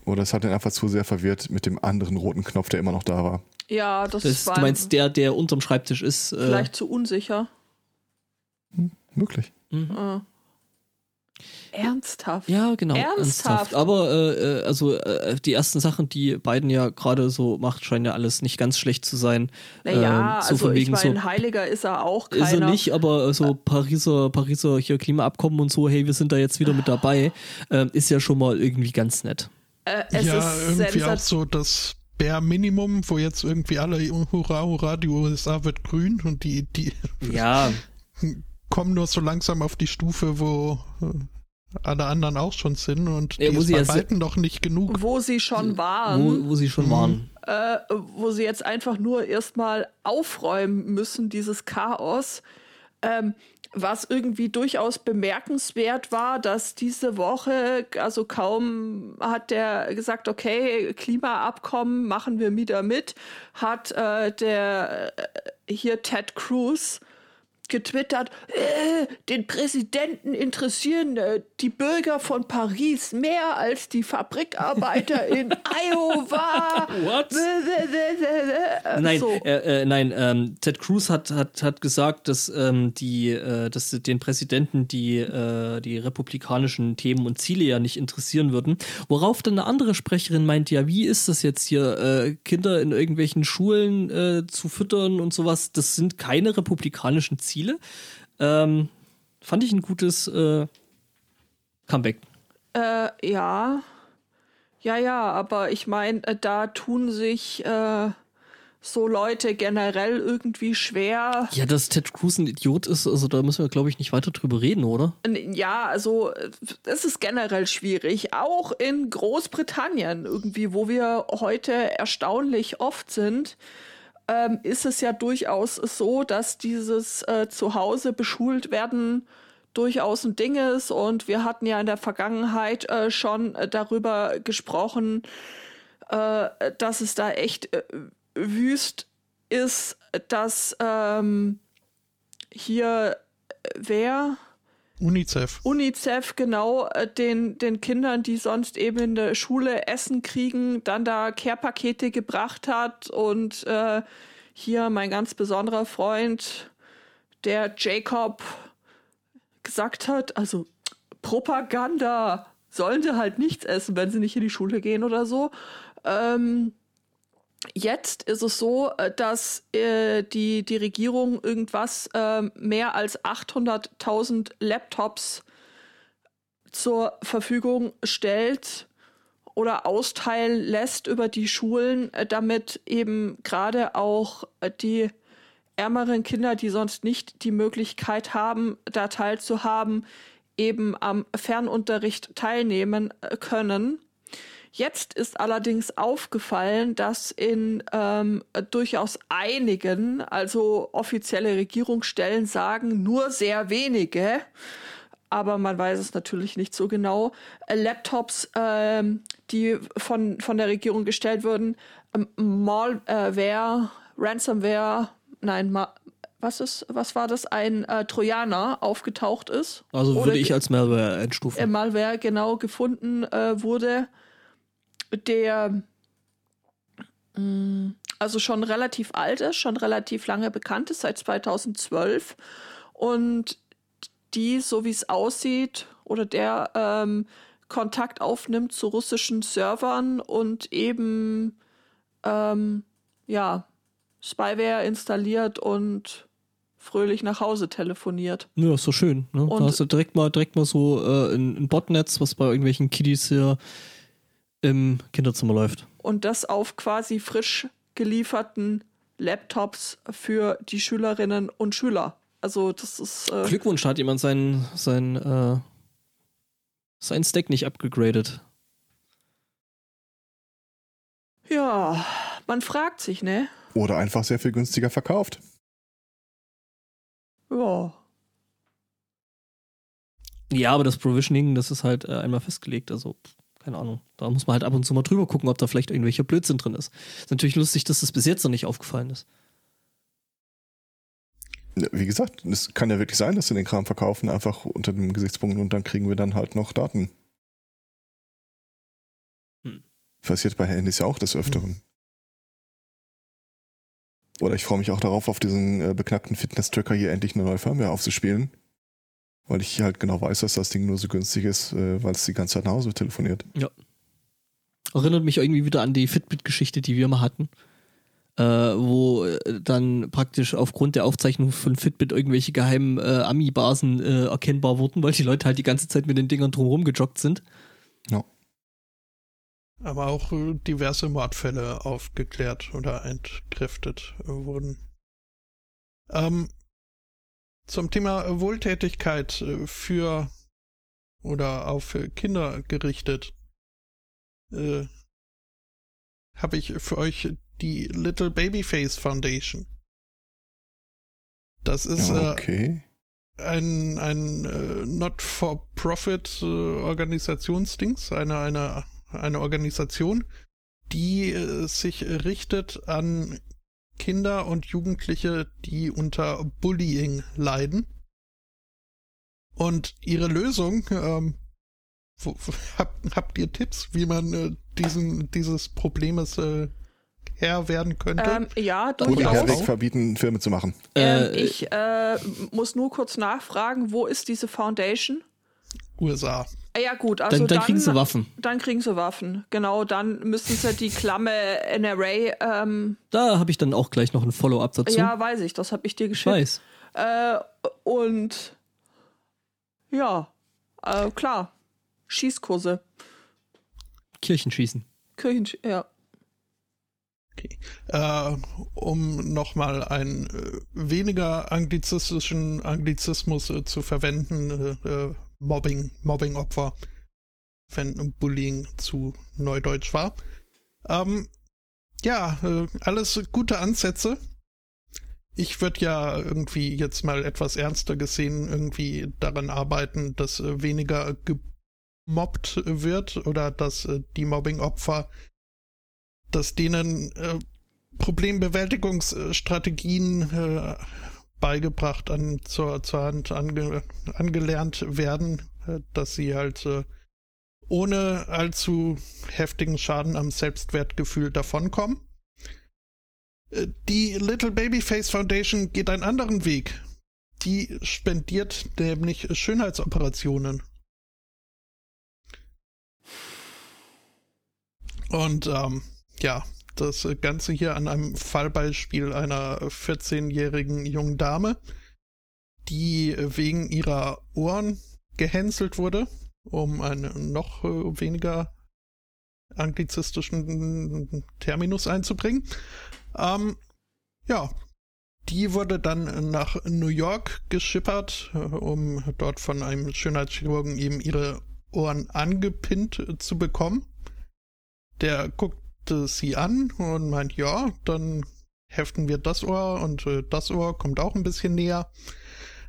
Oder es hat ihn einfach zu sehr verwirrt mit dem anderen roten Knopf, der immer noch da war. Ja, das, Das, war du meinst der, der unterm Schreibtisch ist? Äh, vielleicht zu unsicher. Möglich. mhm. Äh. Ernsthaft. Ja, genau. Ernsthaft? Aber äh, äh, also äh, die ersten Sachen, die Biden ja gerade so macht, scheinen ja alles nicht ganz schlecht zu sein. Naja, Ähm, so also ich meine, so- Heiliger ist er auch keiner. Ist er nicht, aber so Pariser, Pariser hier Klimaabkommen und so, hey, wir sind da jetzt wieder mit dabei, ähm, ist ja schon mal irgendwie ganz nett. Äh, es ja, ist irgendwie auch sensat- so das Bare Minimum, wo jetzt irgendwie alle hurra, hurra, die USA wird grün und die, die Ja, kommen nur so langsam auf die Stufe, wo äh, alle anderen auch schon sind und Ja, die wo ist sie bei weitem noch nicht genug. wo sie schon waren, wo, wo sie schon waren. äh, wo sie jetzt einfach nur erstmal aufräumen müssen, dieses Chaos. Ähm, was irgendwie durchaus bemerkenswert war, dass diese Woche, also kaum hat der gesagt, okay, Klimaabkommen machen wir wieder mit, hat äh, der äh, hier Ted Cruz getwittert, äh, den Präsidenten interessieren äh, die Bürger von Paris mehr als die Fabrikarbeiter in Iowa. What? Nein, so. äh, äh, nein, ähm, Ted Cruz hat, hat, hat gesagt, dass ähm, die, äh, dass den Präsidenten die, äh, die republikanischen Themen und Ziele ja nicht interessieren würden. Worauf dann eine andere Sprecherin meint, ja, wie ist das jetzt hier, Kinder in irgendwelchen Schulen zu füttern und sowas? Das sind keine republikanischen Ziele. Ähm, fand ich ein gutes äh, Comeback. Äh, ja. Ja, ja, aber ich meine, äh, da tun sich äh, so Leute generell irgendwie schwer. Ja, dass Ted Cruz ein Idiot ist, also da müssen wir, glaube ich, nicht weiter drüber reden, oder? Ja, also äh, es ist generell schwierig. Auch in Großbritannien irgendwie, wo wir heute erstaunlich oft sind, ähm, ist es ja durchaus so, dass dieses äh, Zuhause beschult werden durchaus ein Ding ist. Und wir hatten ja in der Vergangenheit äh, schon äh, darüber gesprochen, äh, dass es da echt äh, wüst ist, dass ähm, hier äh, wer UNICEF. UNICEF genau äh, den, den Kindern, die sonst eben in der Schule Essen kriegen, dann da Care-Pakete gebracht hat und äh, hier mein ganz besonderer Freund, der Jacob, gesagt hat, also Propaganda, sollen sie halt nichts essen, wenn sie nicht in die Schule gehen oder so. Ähm, Jetzt ist es so, äh, dass äh, die, die Regierung irgendwas äh, mehr als 800.000 Laptops zur Verfügung stellt oder austeilen lässt über die Schulen, äh, damit eben gerade auch äh, die ärmeren Kinder, die sonst nicht die Möglichkeit haben, da teilzuhaben, eben am Fernunterricht teilnehmen können. Jetzt ist allerdings aufgefallen, dass in ähm, durchaus einigen, also offizielle Regierungsstellen sagen, nur sehr wenige, aber man weiß es natürlich nicht so genau, äh, Laptops, äh, die von, von der Regierung gestellt wurden, ähm, Malware, Ransomware, nein, Ma was ist, was war das, ein äh, Trojaner aufgetaucht ist. Also würde ich als Malware einstufen. Äh, Malware genau gefunden äh, wurde der mh, mm, also schon relativ alt ist, schon relativ lange bekannt ist, seit 2012. Und die, so wie es aussieht, oder der ähm, Kontakt aufnimmt zu russischen Servern und eben ähm, ja, Spyware installiert und fröhlich nach Hause telefoniert. Ja, ist so schön. Ne? da hast du direkt mal, direkt mal so äh, ein, ein Botnetz, was bei irgendwelchen Kiddies hier im Kinderzimmer läuft. Und das auf quasi frisch gelieferten Laptops für die Schülerinnen und Schüler. Also das ist. Äh Glückwunsch, hat jemand sein, sein, äh, sein Stack nicht abgegradet. Ja, man fragt sich, ne? Oder einfach sehr viel günstiger verkauft. Ja. Ja, aber das Provisioning, das ist halt äh, einmal festgelegt. Also keine Ahnung. Da muss man halt ab und zu mal drüber gucken, ob da vielleicht irgendwelcher Blödsinn drin ist. Ist natürlich lustig, dass das bis jetzt noch nicht aufgefallen ist. Wie gesagt, es kann ja wirklich sein, dass sie den Kram verkaufen, einfach unter dem Gesichtspunkt und dann kriegen wir dann halt noch Daten. Hm. Passiert bei Handys ja auch des Öfteren. Hm. Oder ich freue mich auch darauf, auf diesen äh, beknackten Fitness-Tracker hier endlich eine neue Firmware aufzuspielen. Weil ich halt genau weiß, dass das Ding nur so günstig ist, äh, weil es die ganze Zeit nach Hause telefoniert. Ja. Erinnert mich irgendwie wieder an die Fitbit-Geschichte, die wir mal hatten. Äh, wo äh, dann praktisch aufgrund der Aufzeichnung von Fitbit irgendwelche geheimen äh, Ami-Basen äh, erkennbar wurden, weil die Leute halt die ganze Zeit mit den Dingern drumherum gejoggt sind. Ja. Aber auch äh, diverse Mordfälle aufgeklärt oder entkräftet wurden. Ähm, zum Thema Wohltätigkeit äh, für oder auf Kinder gerichtet äh, habe ich für euch die Little Babyface Foundation. Das ist äh, okay. äh, ein, ein äh, Not-for-Profit äh, Organisationsdings, eine, eine, eine Organisation, die äh, sich richtet an Kinder und Jugendliche, die unter Bullying leiden. Und ihre Lösung, ähm, wo, habt, habt ihr Tipps, wie man äh, diesen, dieses Problems äh, Herr werden könnte? Ähm, ja, durchaus. Oder Herweg verbieten, Filme zu machen. Ähm, ich äh, muss nur kurz nachfragen, wo ist diese Foundation? USA. Ja, gut, also dann, dann, dann kriegen sie Waffen. Dann kriegen sie Waffen, genau. Dann müssen sie die Klamme NRA. Ähm, da habe ich dann auch gleich noch ein Follow-up dazu. Ja, weiß ich, das habe ich dir geschickt. Ich weiß. Äh, und ja, äh, klar, Schießkurse. Kirchenschießen. Kirchensch ja. Okay. Äh, um nochmal einen äh, weniger anglizistischen Anglizismus äh, zu verwenden, äh, äh, Mobbing, Mobbing-Opfer, wenn Bullying zu Neudeutsch war. Ähm, ja, äh, alles gute Ansätze. Ich würde ja irgendwie jetzt mal etwas ernster gesehen irgendwie daran arbeiten, dass äh, weniger gemobbt wird oder dass äh, die Mobbing-Opfer, dass denen Problembewältigungsstrategien beigebracht, an, zur, zur Hand ange, angelernt werden, äh, dass sie halt äh, ohne allzu heftigen Schaden am Selbstwertgefühl davonkommen. Äh, die Little Babyface Foundation geht einen anderen Weg. Die spendiert nämlich Schönheitsoperationen. Und ähm, ja, das Ganze hier an einem Fallbeispiel einer 14-jährigen jungen Dame, die wegen ihrer Ohren gehänselt wurde, um einen noch weniger anglizistischen Terminus einzubringen. Ähm, ja, die wurde dann nach New York geschippert, um dort von einem Schönheitschirurgen eben ihre Ohren angepinnt zu bekommen. Der guckte sie an und meint, ja, dann heften wir das Ohr und äh, das Ohr kommt auch ein bisschen näher.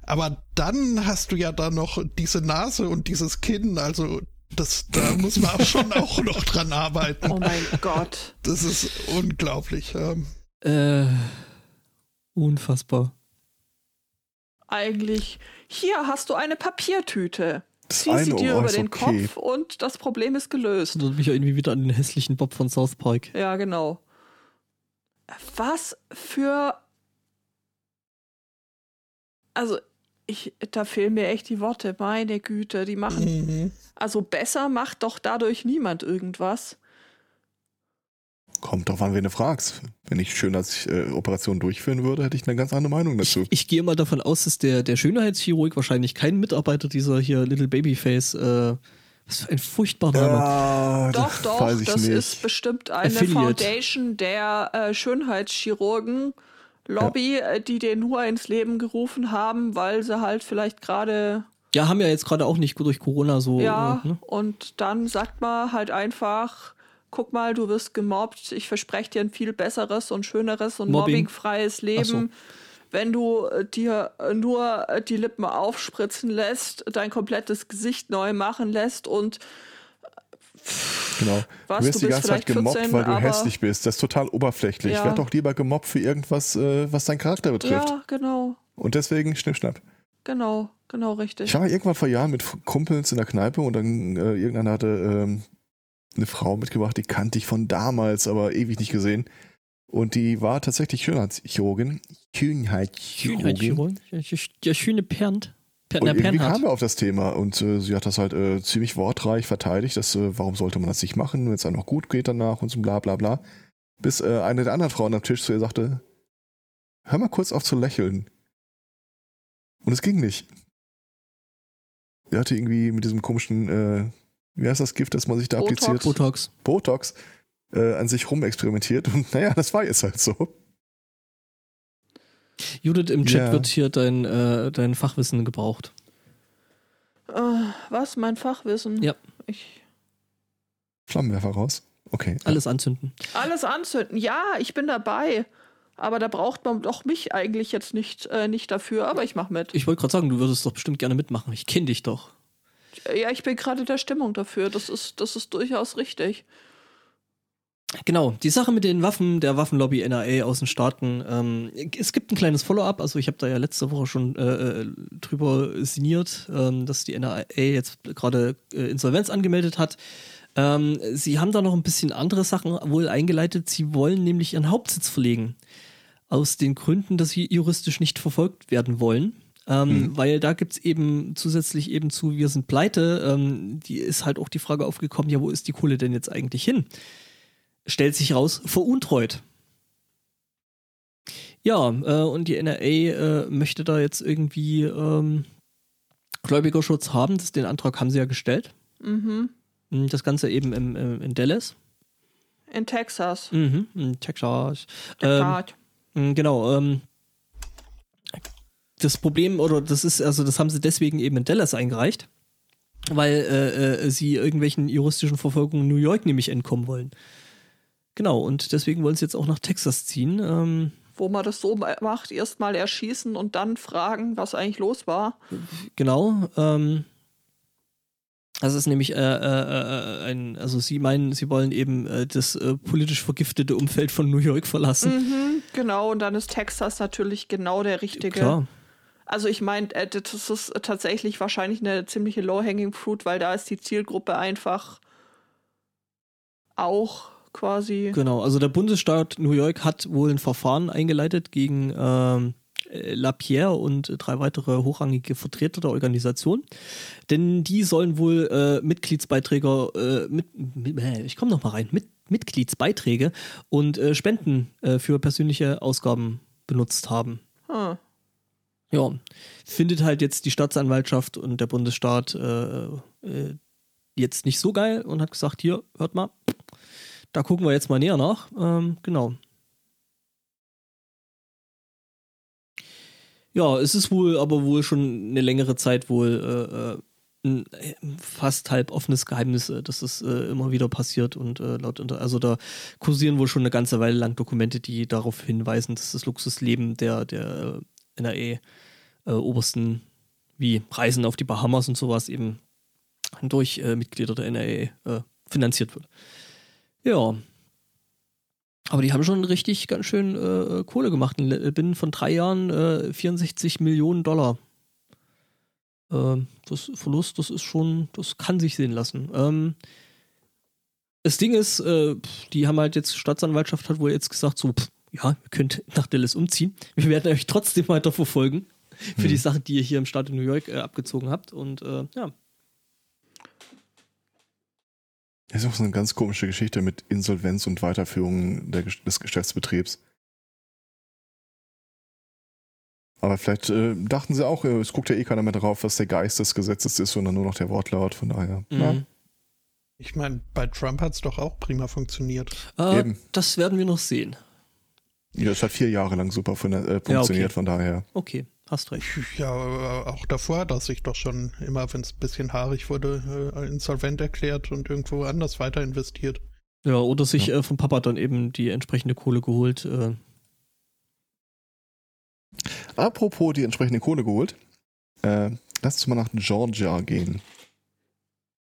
Aber dann hast du ja da noch diese Nase und dieses Kinn, also das, da muss man auch schon auch noch dran arbeiten. Oh mein Gott. Das ist unglaublich. Ähm. Äh, unfassbar. Eigentlich, hier hast du eine Papiertüte. Das Zieh sie eine dir Ohr über den okay. Kopf und das Problem ist gelöst. Das mich ja irgendwie wieder an den hässlichen Bob von South Park. Ja, genau. Was für. Also, ich, da fehlen mir echt die Worte. Meine Güte, die machen. Mhm. Also, besser macht doch dadurch niemand irgendwas. Kommt drauf an, wen du fragst. Wenn ich schön als äh, durchführen würde, hätte ich eine ganz andere Meinung Ich, dazu. ich gehe mal davon aus, dass der, der Schönheitschirurg wahrscheinlich kein Mitarbeiter dieser hier Little Babyface, äh, was für ein furchtbarer Name. Ja, Doch, doch, weiß ich das nicht. ist bestimmt eine Affiliate. Foundation der äh, Schönheitschirurgen. Lobby, äh, die den nur ins Leben gerufen haben, weil sie halt vielleicht gerade Ja, haben ja jetzt gerade auch nicht durch Corona so. Ja, Äh, ne? und dann sagt man halt einfach, guck mal, du wirst gemobbt, ich verspreche dir ein viel besseres und schöneres und Mobbing. mobbingfreies so. Leben. Wenn du äh, dir äh, nur äh, die Lippen aufspritzen lässt, dein komplettes Gesicht neu machen lässt und Genau. Was, du wirst du die ganze Zeit gemobbt, 14, weil du hässlich bist. Das ist total oberflächlich. Ja. Werd doch lieber gemobbt für irgendwas, was deinen Charakter betrifft. ja, genau, Und deswegen schnipp, schnapp. genau, genau richtig. Ich war irgendwann vor Jahren mit Kumpels in der Kneipe und dann äh, irgendeiner hatte ähm, eine Frau mitgebracht, die kannte ich von damals, aber ewig nicht gesehen. Und die war tatsächlich Schönheitschirurgin. Schönheitschirurgin. Schönheitschirurg. Der schöne Pernt. Per, Und irgendwie kam er auf das Thema und äh, sie hat das halt äh, ziemlich wortreich verteidigt, dass äh, warum sollte man das nicht machen, wenn es einem noch gut geht danach und so bla bla bla. Bis äh, eine der anderen Frauen am Tisch zu ihr sagte, hör mal kurz auf zu lächeln. Und es ging nicht. Sie hatte irgendwie mit diesem komischen, äh, wie heißt das Gift, das man sich da Botox. appliziert? Botox. Botox, äh, an sich rumexperimentiert und naja, das war jetzt halt so. Judith, im Chat Ja. wird hier dein, äh, dein Fachwissen gebraucht. Äh, was, mein Fachwissen? Ja. Ich, Flammenwerfer raus. Okay. Alles anzünden. alles anzünden, ja, ich bin dabei. Aber da braucht man doch mich eigentlich jetzt nicht, äh, nicht dafür, aber ich mach mit. Ich wollte gerade sagen, du würdest doch bestimmt gerne mitmachen. Ich kenne dich doch. Ja, ich bin gerade der Stimmung dafür. Das ist, das ist durchaus richtig. Genau, die Sache mit den Waffen der Waffenlobby NRA aus den Staaten. Ähm, es gibt ein kleines Follow-up, also ich habe da ja letzte Woche schon äh, äh, drüber sinniert, ähm, dass die NRA jetzt gerade äh, Insolvenz angemeldet hat. Ähm, sie haben da noch ein bisschen andere Sachen wohl eingeleitet. Sie wollen nämlich ihren Hauptsitz verlegen. Aus den Gründen, dass sie juristisch nicht verfolgt werden wollen. Ähm, Weil da gibt's eben zusätzlich eben zu, wir sind pleite, ähm, die ist halt auch die Frage aufgekommen, ja, wo ist die Kohle denn jetzt eigentlich hin? stellt sich raus, veruntreut. Ja, äh, und die NRA äh, möchte da jetzt irgendwie ähm, Gläubigerschutz haben. Das, den Antrag haben sie ja gestellt. Mhm. Mm, Das Ganze eben im, im, in Dallas. In Texas. Mhm, in Texas. Der Ähm, Genau. Ähm, das Problem, oder das ist, also das haben sie deswegen eben in Dallas eingereicht, weil äh, äh, sie irgendwelchen juristischen Verfolgungen in New York nämlich entkommen wollen. Genau, und deswegen wollen sie jetzt auch nach Texas ziehen. Ähm, Wo man das so ma- macht, erst mal erschießen und dann fragen, was eigentlich los war. genau. Ähm, das ist nämlich äh, äh, äh, ein, also sie meinen, sie wollen eben äh, das äh, politisch vergiftete Umfeld von New York verlassen. Mhm, genau, und dann ist Texas natürlich genau der richtige. Klar. Also ich meine, äh, das ist tatsächlich wahrscheinlich eine ziemliche Low-Hanging Fruit, weil da ist die Zielgruppe einfach auch quasi. Genau, also der Bundesstaat New York hat wohl ein Verfahren eingeleitet gegen ähm, äh, Lapierre und drei weitere hochrangige Vertreter der Organisation. Denn die sollen wohl äh, Mitgliedsbeiträge, äh, mit, äh, ich komme noch mal rein, mit, Mitgliedsbeiträge und äh, Spenden für persönliche Ausgaben benutzt haben. Hm. Ja, findet halt jetzt die Staatsanwaltschaft und der Bundesstaat äh, äh, jetzt nicht so geil und hat gesagt, hier, hört mal, da gucken wir jetzt mal näher nach. Ähm, genau. Ja, es ist wohl aber wohl schon eine längere Zeit wohl äh, ein fast halb offenes Geheimnis, dass es äh, immer wieder passiert und äh, laut also da kursieren wohl schon eine ganze Weile lang Dokumente, die darauf hinweisen, dass das Luxusleben der, der NRE äh, Obersten wie Reisen auf die Bahamas und sowas eben durch äh, Mitglieder der NRA äh, finanziert wird. Ja. Aber die haben schon richtig ganz schön äh, Kohle gemacht. Binnen von drei Jahren 64 äh, Millionen Dollar. Ähm, das Verlust, das ist schon, das kann sich sehen lassen. Ähm, das Ding ist, äh, die haben halt jetzt, Staatsanwaltschaft hat wohl jetzt gesagt, so, pff, ja, ihr könnt nach Dallas umziehen. Wir werden euch trotzdem weiter verfolgen für hm. die Sachen, die ihr hier im Staat New York äh, abgezogen habt. Und äh, ja. Das ist auch so eine ganz komische Geschichte mit Insolvenz und Weiterführung der, des Geschäftsbetriebs. Aber vielleicht äh, dachten sie auch, äh, es guckt ja eh keiner mehr drauf, was der Geist des Gesetzes ist, sondern nur noch der Wortlaut. Von daher. Mhm. Ja. Ich meine, bei Trump hat es doch auch prima funktioniert. Äh, Eben. Das werden wir noch sehen. Ja, es hat vier Jahre lang super äh, funktioniert, ja, okay. von daher. Okay. Hast recht. Ja, auch davor hat er sich doch schon immer, wenn es ein bisschen haarig wurde, äh, insolvent erklärt und irgendwo anders weiter investiert. Ja, oder sich ja. äh, vom Papa dann eben die entsprechende Kohle geholt. Äh. Apropos die entsprechende Kohle geholt, äh, lass uns mal nach Georgia gehen.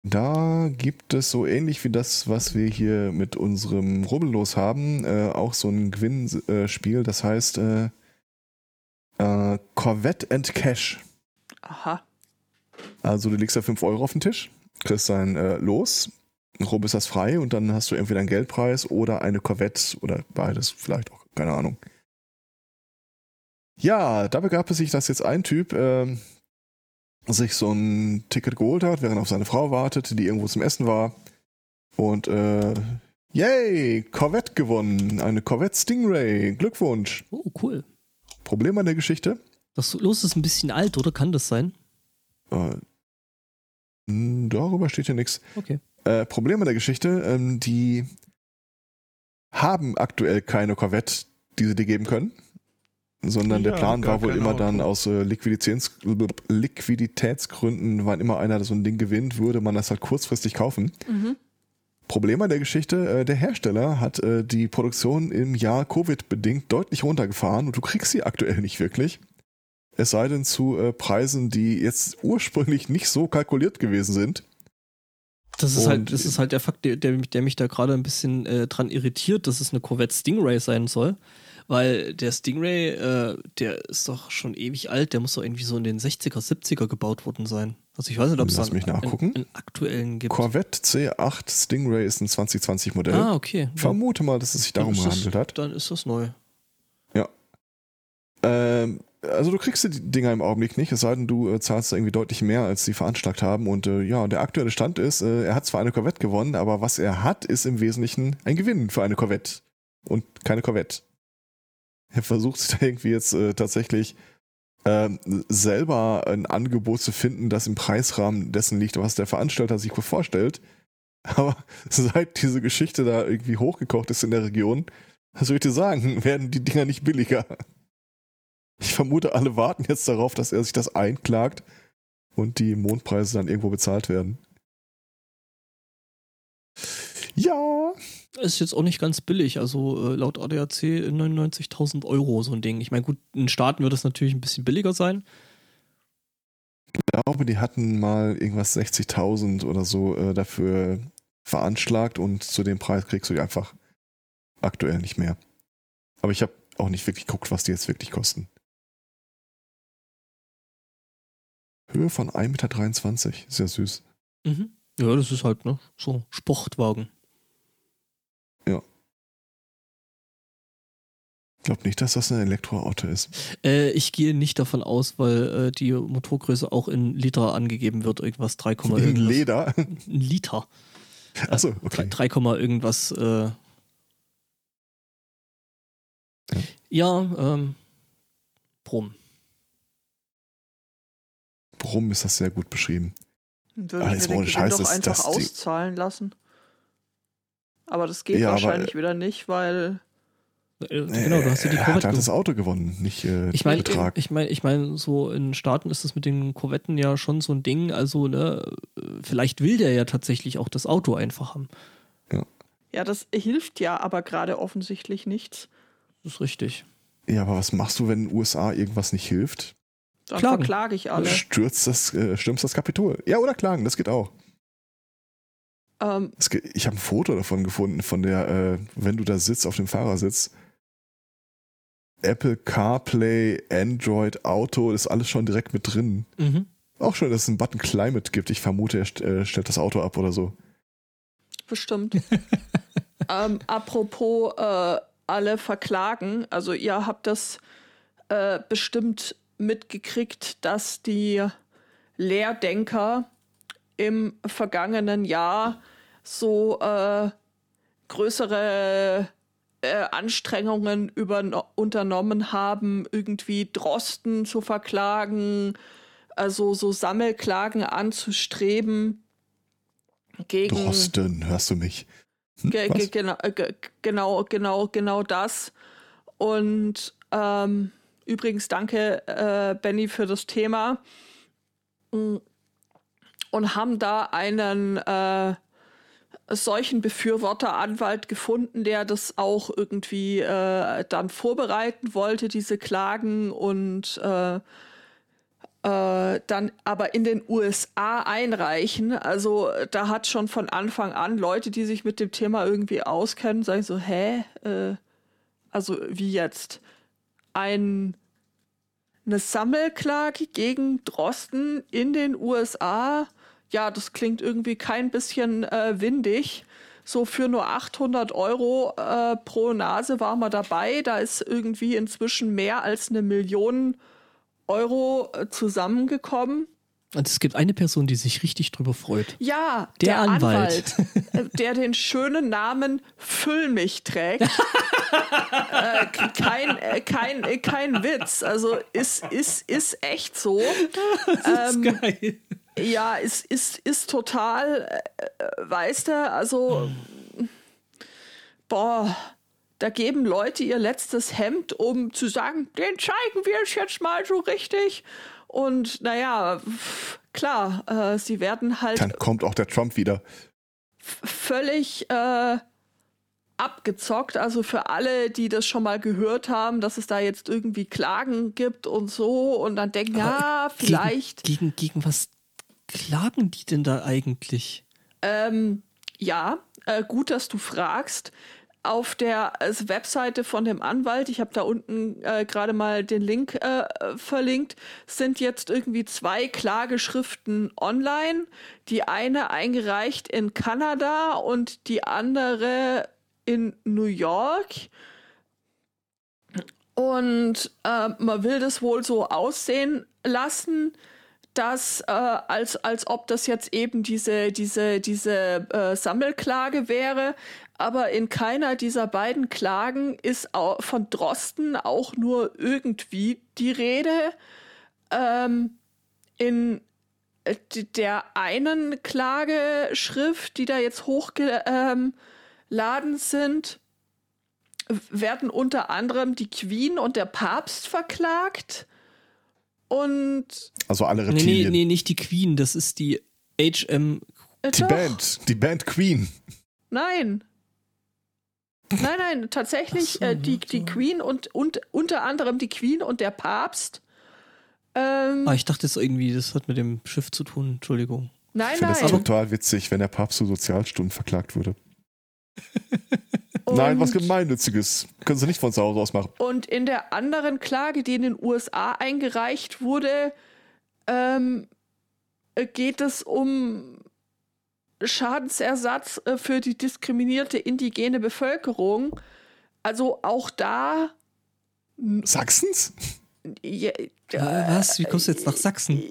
Da gibt es so ähnlich wie das, was wir hier mit unserem Rubbellos haben, äh, auch so ein Gewinnspiel. das heißt, äh, äh, Corvette and Cash. Aha. Also du legst da 5 Euro auf den Tisch, kriegst dein äh, Los, grob ist das frei und dann hast du entweder einen Geldpreis oder eine Corvette oder beides vielleicht auch, keine Ahnung. Ja, da begab es sich, dass jetzt ein Typ äh, sich so ein Ticket geholt hat, während er auf seine Frau wartet, die irgendwo zum Essen war. Und äh, yay, Corvette gewonnen. Eine Corvette Stingray. Glückwunsch. Oh, cool. Problem an der Geschichte? Das Los ist ein bisschen alt, oder? Kann das sein? Äh, darüber steht ja nichts. Okay. Äh, Problem an der Geschichte, ähm, die haben aktuell keine Corvette, die sie dir geben können. Sondern ja, der Plan war wohl immer Auto. dann aus äh, Liquiditäts Liquiditätsgründen, wann immer einer so ein Ding gewinnt, würde man das halt kurzfristig kaufen. Mhm. Problem an der Geschichte, äh, der Hersteller hat äh, die Produktion im Jahr Covid-bedingt deutlich runtergefahren und du kriegst sie aktuell nicht wirklich. Es sei denn zu Preisen, die jetzt ursprünglich nicht so kalkuliert gewesen sind. Das ist halt, das ist halt der Fakt, der, der mich da gerade ein bisschen äh, dran irritiert, dass es eine Corvette Stingray sein soll. Weil der Stingray, äh, der ist doch schon ewig alt, der muss doch irgendwie so in den 60er, 70er gebaut worden sein. Also ich weiß nicht, ob es einen, mich nachgucken. Einen, einen, aktuellen gibt. Corvette C8 Stingray ist ein 2020 Modell. Ah, okay. Ich vermute mal, dass es sich darum gehandelt hat. Dann ist das neu. Ja. Ähm, also du kriegst die Dinger im Augenblick nicht, es sei denn, du äh, zahlst irgendwie deutlich mehr, als sie veranschlagt haben. Und äh, ja, der aktuelle Stand ist, äh, er hat zwar eine Corvette gewonnen, aber was er hat, ist im Wesentlichen ein Gewinn für eine Corvette. Und keine Corvette er versucht da irgendwie jetzt äh, tatsächlich äh, selber ein Angebot zu finden, das im Preisrahmen dessen liegt, was der Veranstalter sich vorstellt. Aber seit diese Geschichte da irgendwie hochgekocht ist in der Region, was soll ich dir sagen, werden die Dinger nicht billiger. Ich vermute, alle warten jetzt darauf, dass er sich das einklagt und die Mondpreise dann irgendwo bezahlt werden. Ja. Ist jetzt auch nicht ganz billig. Also äh, laut ADAC 99.000 Euro so ein Ding. Ich meine, gut, in Staaten wird es natürlich ein bisschen billiger sein. Ich glaube, die hatten mal irgendwas 60.000 oder so äh, dafür veranschlagt und zu dem Preis kriegst du die einfach aktuell nicht mehr. Aber ich habe auch nicht wirklich geguckt, was die jetzt wirklich kosten. Höhe von 1,23 Meter. Sehr süß. Mhm. Ja, das ist halt, ne? So Sportwagen. Ich glaube nicht, dass das ein Elektroauto ist. Äh, ich gehe nicht davon aus, weil äh, die Motorgröße auch in Liter angegeben wird. Irgendwas 3, in Leder? Ein Liter. Achso, okay. 3, irgendwas. Äh, ja, ähm, Brumm. Brumm ist das sehr gut beschrieben. Würde Aber ich mir ohne den Scheiß, doch das- einfach auszahlen lassen. Aber das geht Ja, aber- wahrscheinlich wieder nicht, weil Äh, genau, du hast ja die er hat Corvette. das Auto gewonnen, nicht äh, Ich meine, Betrag. ich meine, ich meine, so in Staaten ist das mit den Korvetten ja schon so ein Ding. Also, ne, äh, vielleicht will der ja tatsächlich auch das Auto einfach haben. ja, das hilft ja aber gerade offensichtlich nichts. Das ist richtig. ja, aber was machst du, wenn den USA irgendwas nicht hilft? Dann Klagen. verklage ich alle. Stürzt das, äh, stürmst das Kapitol. Ja, oder klagen, das geht auch. Ähm, Es geht, ich habe ein Foto davon gefunden, von der, äh, wenn du da sitzt auf dem Fahrersitz. Apple CarPlay, Android Auto, ist alles schon direkt mit drin. Mhm. Auch schon, dass es einen Button Climate gibt. Ich vermute, er st äh, stellt das Auto ab oder so. bestimmt. ähm, apropos äh, alle verklagen, also ihr habt das äh, bestimmt mitgekriegt, dass die Lehrdenker im vergangenen Jahr so äh, größere äh, Anstrengungen überno- unternommen haben, irgendwie Drosten zu verklagen, also so Sammelklagen anzustreben gegen Drosten, hörst du mich? Hm, Ge ge genau, ge genau, genau, genau das. Und ähm, übrigens danke, äh, Benny, für das Thema. Und haben da einen äh, solchen Befürworteranwalt gefunden, der das auch irgendwie äh, dann vorbereiten wollte, diese Klagen und äh, äh, dann aber in den USA einreichen. Also da hat schon von Anfang an Leute, die sich mit dem Thema irgendwie auskennen, sagen so, hä? Äh, also wie jetzt? Ein, eine Sammelklage gegen Drosten in den USA? Ja, das klingt irgendwie kein bisschen äh, windig. So für nur 800 Euro äh, pro Nase waren wir dabei. Da ist irgendwie inzwischen mehr als eine Million Euro äh, zusammengekommen. Und es gibt eine Person, die sich richtig drüber freut. Ja, Der der, Anwalt. Anwalt, äh, der den schönen Namen Füllmich trägt. äh, kein, äh, kein, äh, kein Witz. Also ist, ist, ist echt so. Das Ähm, ist geil. Ja, ist, ist, ist total, äh, weißt du, also, boah, da geben Leute ihr letztes Hemd, um zu sagen, den zeigen wir es jetzt mal so richtig. Und naja, klar, äh, sie werden halt Dann kommt auch der Trump wieder. völlig äh, abgezockt. Also für alle, die das schon mal gehört haben, dass es da jetzt irgendwie Klagen gibt und so und dann denken, ja, vielleicht. Gegen, gegen, gegen was klagen die denn da eigentlich? Ähm, ja, äh, gut, dass du fragst. Auf der äh, Webseite von dem Anwalt, ich habe da unten äh, gerade mal den Link äh, verlinkt, sind jetzt irgendwie zwei Klageschriften online. Die eine eingereicht in Kanada und die andere in New York. Und äh, man will das wohl so aussehen lassen, dass äh, als, als ob das jetzt eben diese, diese, diese äh, Sammelklage wäre. Aber in keiner dieser beiden Klagen ist au- von Drosten auch nur irgendwie die Rede. Ähm, in äh, der einen Klageschrift, die da jetzt hochgeladen sind, werden unter anderem die Queen und der Papst verklagt. Und Also alle Nee, nee, Reptilien. nee, nicht die Queen, das ist die HM. äh, Die doch, Band, die Band Queen. Nein. Nein, nein, tatsächlich so, äh, die, die Queen und, und unter anderem die Queen und der Papst. Ähm, Ah, ich dachte jetzt irgendwie, das hat mit dem Schiff zu tun. Entschuldigung. nein, Ich finde das nein. total witzig, wenn der Papst zu Sozialstunden verklagt würde. Nein, was Gemeinnütziges. Können Sie nicht von zu Hause aus machen. Und in der anderen Klage, die in den USA eingereicht wurde, ähm, äh, geht es um Schadensersatz äh, für die diskriminierte indigene Bevölkerung. Also auch da. Sachsens? Ja, Äh, was? Wie kommst du jetzt nach Sachsen?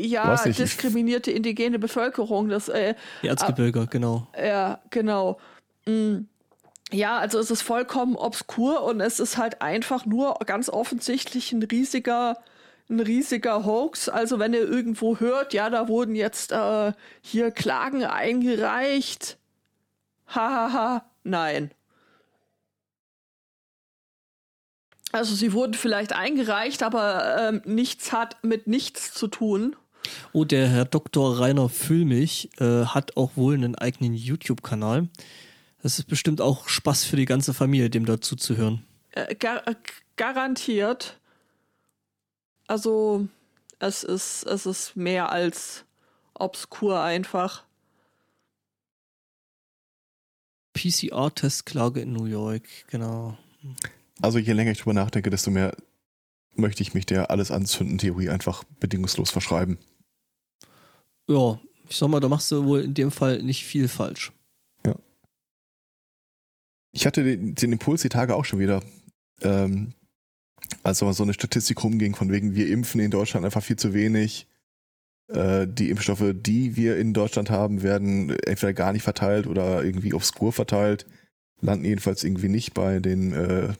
ja, nicht, ich- diskriminierte indigene Bevölkerung. Das, äh, Erzgebirge, genau. Ja, genau. Mm. Ja, also es ist vollkommen obskur und es ist halt einfach nur ganz offensichtlich ein riesiger, ein riesiger Hoax. Also wenn ihr irgendwo hört, ja, da wurden jetzt äh, hier Klagen eingereicht. Hahaha, nein. Also sie wurden vielleicht eingereicht, aber ähm, nichts hat mit nichts zu tun. Oh, der Herr Dr. Rainer Füllmich äh, hat auch wohl einen eigenen YouTube-Kanal. Das ist bestimmt auch Spaß für die ganze Familie, dem dazu zu hören. Äh, gar, äh, garantiert. Also, es ist, es ist mehr als obskur einfach. PCR-Testklage in New York, genau. Also je länger ich drüber nachdenke, desto mehr möchte ich mich der alles anzünden Theorie einfach bedingungslos verschreiben. Ja, ich sag mal, da machst du wohl in dem Fall nicht viel falsch. Ich hatte den, den Impuls die Tage auch schon wieder, ähm, als aber so eine Statistik rumging, von wegen, wir impfen in Deutschland einfach viel zu wenig. Äh, die Impfstoffe, die wir in Deutschland haben, werden entweder gar nicht verteilt oder irgendwie obskur verteilt, landen jedenfalls irgendwie nicht bei den äh,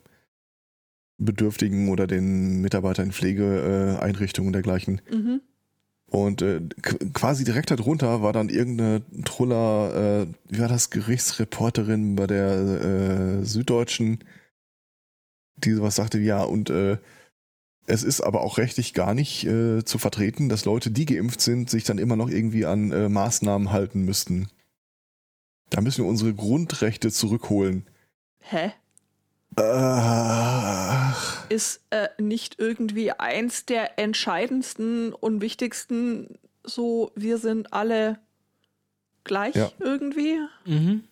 Bedürftigen oder den Mitarbeitern in Pflegeeinrichtungen Einrichtungen und dergleichen. Mhm. Und äh, qu- quasi direkt darunter war dann irgendeine Truller, äh, wie war das, Gerichtsreporterin bei der äh, Süddeutschen, die sowas sagte, ja, und äh, es ist aber auch rechtlich gar nicht äh, zu vertreten, dass Leute, die geimpft sind, sich dann immer noch irgendwie an äh, Maßnahmen halten müssten. Da müssen wir unsere Grundrechte zurückholen. Hä? Ach, Ist äh, nicht irgendwie eins der entscheidendsten und wichtigsten so, wir sind alle gleich Ja. irgendwie? Mhm.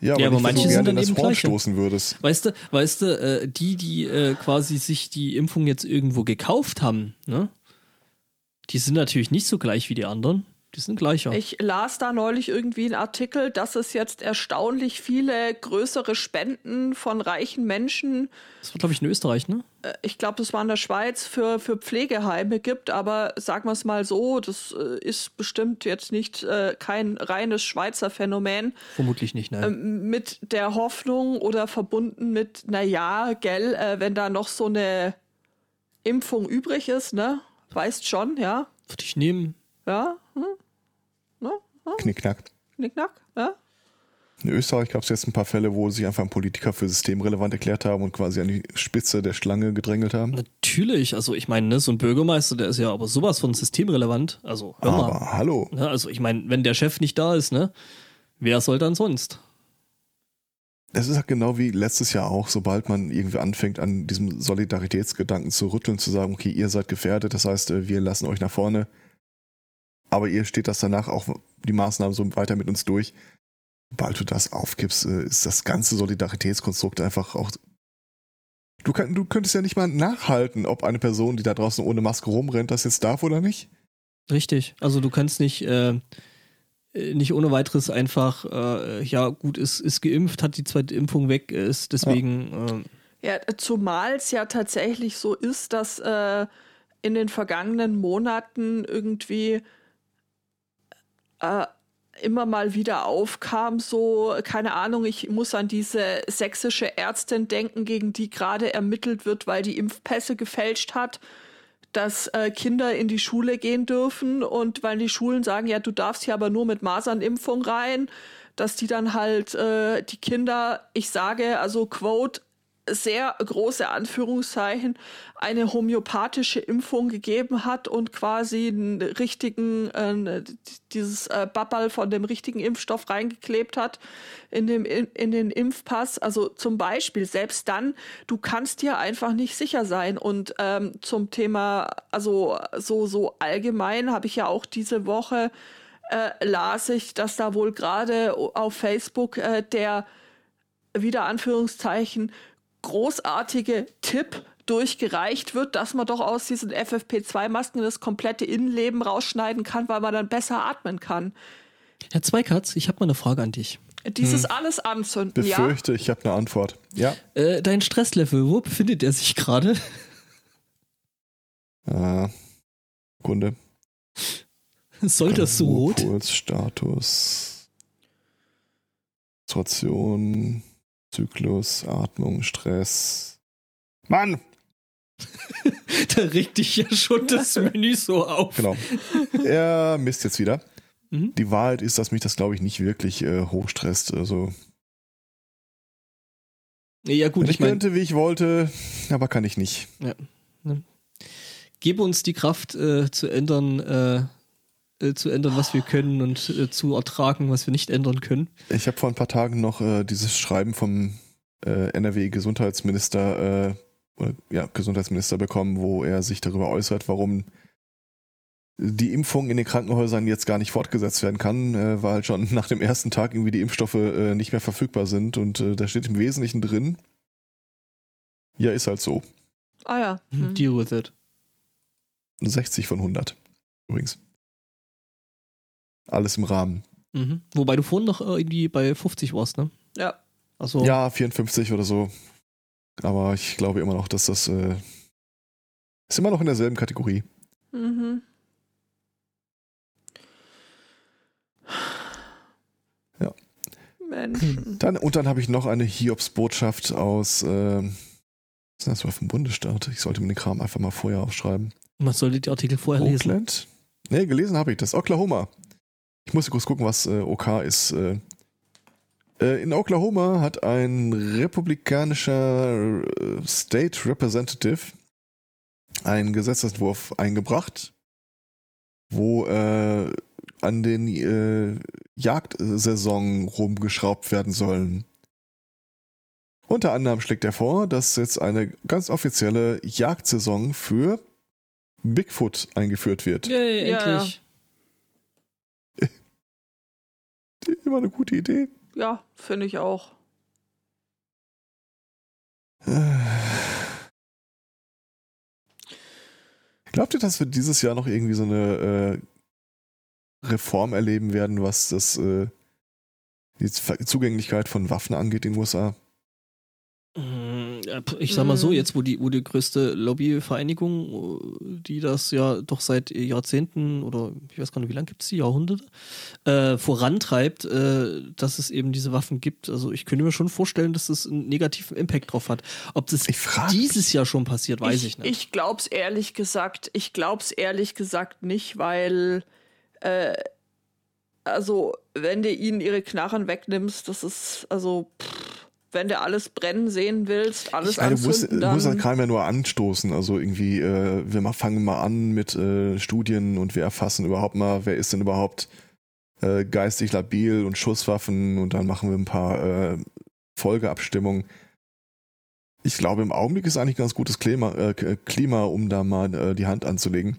ja, aber, Ja, aber manche du sind dann eben stoßen würdest. Weißt du, weißt du, äh, die, die äh, quasi sich die Impfung jetzt irgendwo gekauft haben, ne? Die sind natürlich nicht so gleich wie die anderen. Die sind gleicher. Ich las da neulich irgendwie einen Artikel, dass es jetzt erstaunlich viele größere Spenden von reichen Menschen Das war, glaube ich, in Österreich, ne? äh, ich glaube, das war in der Schweiz, für, für Pflegeheime gibt, aber sagen wir es mal so, das äh, ist bestimmt jetzt nicht äh, kein reines Schweizer Phänomen, Vermutlich nicht, nein. ähm, mit der Hoffnung oder verbunden mit, naja, gell, äh, wenn da noch so eine Impfung übrig ist, ne? Weißt schon, ja? Würde ich nehmen. Ja? Hm? Knickknack. Knickknack? Ja? In Österreich gab es jetzt ein paar Fälle, wo sich einfach ein Politiker für systemrelevant erklärt haben und quasi an die Spitze der Schlange gedrängelt haben. Natürlich, also ich meine, ne, so ein Bürgermeister, der ist ja aber sowas von systemrelevant. Also hör mal. Aber hallo, Ne, also ich meine, wenn der Chef nicht da ist, ne? Wer soll dann sonst? es ist halt genau wie letztes Jahr auch, sobald man irgendwie anfängt, an diesem Solidaritätsgedanken zu rütteln, zu sagen, okay, ihr seid gefährdet, das heißt, äh, wir lassen euch nach vorne, aber ihr steht das danach auch die Maßnahmen so weiter mit uns durch. Sobald du das aufgibst, äh, ist das ganze Solidaritätskonstrukt einfach auch. Du, kann, du könntest ja nicht mal nachhalten, ob eine Person, die da draußen ohne Maske rumrennt, das jetzt darf oder nicht. Richtig. Also du kannst nicht, äh, äh, nicht ohne weiteres einfach, äh, ja gut, ist, ist geimpft, hat die zweite Impfung weg, ist deswegen, äh, Ja, zumal es ja tatsächlich so ist, dass äh, in den vergangenen Monaten irgendwie äh, immer mal wieder aufkam, so, keine Ahnung, ich muss an diese sächsische Ärztin denken, gegen die gerade ermittelt wird, weil die Impfpässe gefälscht hat, dass äh, Kinder in die Schule gehen dürfen. Und weil die Schulen sagen, ja, du darfst hier aber nur mit Masernimpfung rein, dass die dann halt äh, die Kinder, ich sage, also Quote, sehr große Anführungszeichen eine homöopathische Impfung gegeben hat und quasi einen richtigen, äh, dieses äh, Babbel von dem richtigen Impfstoff reingeklebt hat in, dem, in, in den Impfpass. Also zum Beispiel, selbst dann, du kannst dir einfach nicht sicher sein. Und ähm, zum Thema, also so, so allgemein habe ich ja auch diese Woche äh, las ich, dass da wohl gerade auf Facebook äh, der wieder Anführungszeichen großartige Tipp durchgereicht wird, dass man doch aus diesen FFP2-Masken das komplette Innenleben rausschneiden kann, weil man dann besser atmen kann. Herr Zweikatz, ich habe mal eine Frage an dich. Dieses alles anzünden, ja. Befürchte, ich habe eine Antwort. Ja. Äh, dein Stresslevel, wo befindet er sich gerade? Äh, Kunde. Soll das so rot? Kurzstatus. Situation, Zyklus, Atmung, Stress. Mann! da regt dich ja schon das Menü so auf. Genau. Er misst jetzt wieder. Mhm. Die Wahrheit ist, dass mich das, glaube ich, nicht wirklich äh, hochstresst. Also, Ja, gut, wenn ich ich meine, könnte, wie ich wollte, aber kann ich nicht. gebe uns die Kraft äh, zu ändern, äh, äh, zu ändern, was wir können und äh, zu ertragen, was wir nicht ändern können. Ich habe vor ein paar Tagen noch äh, dieses Schreiben vom äh, NRW-Gesundheitsminister, äh, oder, ja, Gesundheitsminister bekommen, wo er sich darüber äußert, warum die Impfung in den Krankenhäusern jetzt gar nicht fortgesetzt werden kann, äh, weil schon nach dem ersten Tag irgendwie die Impfstoffe äh, nicht mehr verfügbar sind. Und äh, da steht im Wesentlichen drin, ja, ist halt so. Ah ja. Hm. Deal with it. 60 von 100 übrigens. Alles im Rahmen. Mhm. Wobei du vorhin noch irgendwie bei 50 warst, ne? Ja. Also, Ja, 54 oder so. Aber ich glaube immer noch, dass das äh, ist immer noch in derselben Kategorie. Mhm. Ja. Menschen. Dann, und dann habe ich noch eine Hiobs-Botschaft aus, äh, was ist das war vom Bundesstaat? Ich sollte mir den Kram einfach mal vorher aufschreiben. man sollte die Artikel vorher lesen. Oakland? Nee, gelesen habe ich das. Oklahoma. Ich muss kurz gucken, was äh, OK ist. Äh, äh, in Oklahoma hat ein republikanischer äh, State Representative einen Gesetzentwurf eingebracht, wo äh, an den äh, Jagdsaison rumgeschraubt werden sollen. Unter anderem schlägt er vor, dass jetzt eine ganz offizielle Jagdsaison für Bigfoot eingeführt wird. Yay, Ja, endlich. Immer eine gute Idee. Ja, finde ich auch. Glaubt ihr, dass wir dieses Jahr noch irgendwie so eine äh, Reform erleben werden, was das äh, die Zugänglichkeit von Waffen angeht in den USA? P- Ich sag mal so, Mm. jetzt wo die, wo die größte Lobbyvereinigung, äh, die das ja doch seit Jahrzehnten oder ich weiß gar nicht, wie lange gibt es die, Jahrhunderte, äh, vorantreibt, äh, dass es eben diese Waffen gibt. Also ich könnte mir schon vorstellen, dass das einen negativen Impact drauf hat. Ob das Ich dieses Jahr schon passiert, weiß ich, nicht. Ich glaub's ehrlich gesagt, ich glaub's ehrlich gesagt nicht, weil äh, also wenn du ihnen ihre Knarren wegnimmst, das ist also pff, wenn du alles brennen sehen willst, alles Ich meine, du musst, anzünden, du musst dann das Kram ja nur anstoßen. Also irgendwie, äh, wir mal, fangen mal an mit äh, Studien und wir erfassen überhaupt mal, wer ist denn überhaupt äh, geistig labil und Schusswaffen und dann machen wir ein paar äh, Folgeabstimmungen. Ich glaube, im Augenblick ist eigentlich ein ganz gutes Klima, äh, Klima um da mal äh, die Hand anzulegen.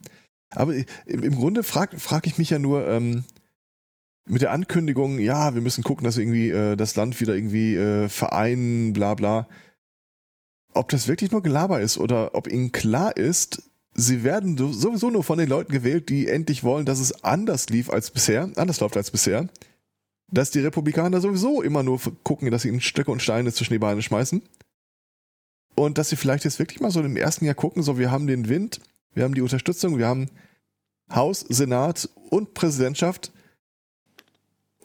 Aber im, im Grunde frage frag ich mich ja nur, ähm, mit der Ankündigung, ja, wir müssen gucken, dass wir irgendwie äh, das Land wieder irgendwie äh, vereinen, bla bla. Ob das wirklich nur Gelaber ist oder ob ihnen klar ist, sie werden so- sowieso nur von den Leuten gewählt, die endlich wollen, dass es anders lief als bisher, anders läuft als bisher. Dass die Republikaner sowieso immer nur gucken, dass sie ihnen Stöcke und Steine zwischen die Beine schmeißen. Und dass sie vielleicht jetzt wirklich mal so im ersten Jahr gucken, so wir haben den Wind, wir haben die Unterstützung, wir haben Haus, Senat und Präsidentschaft.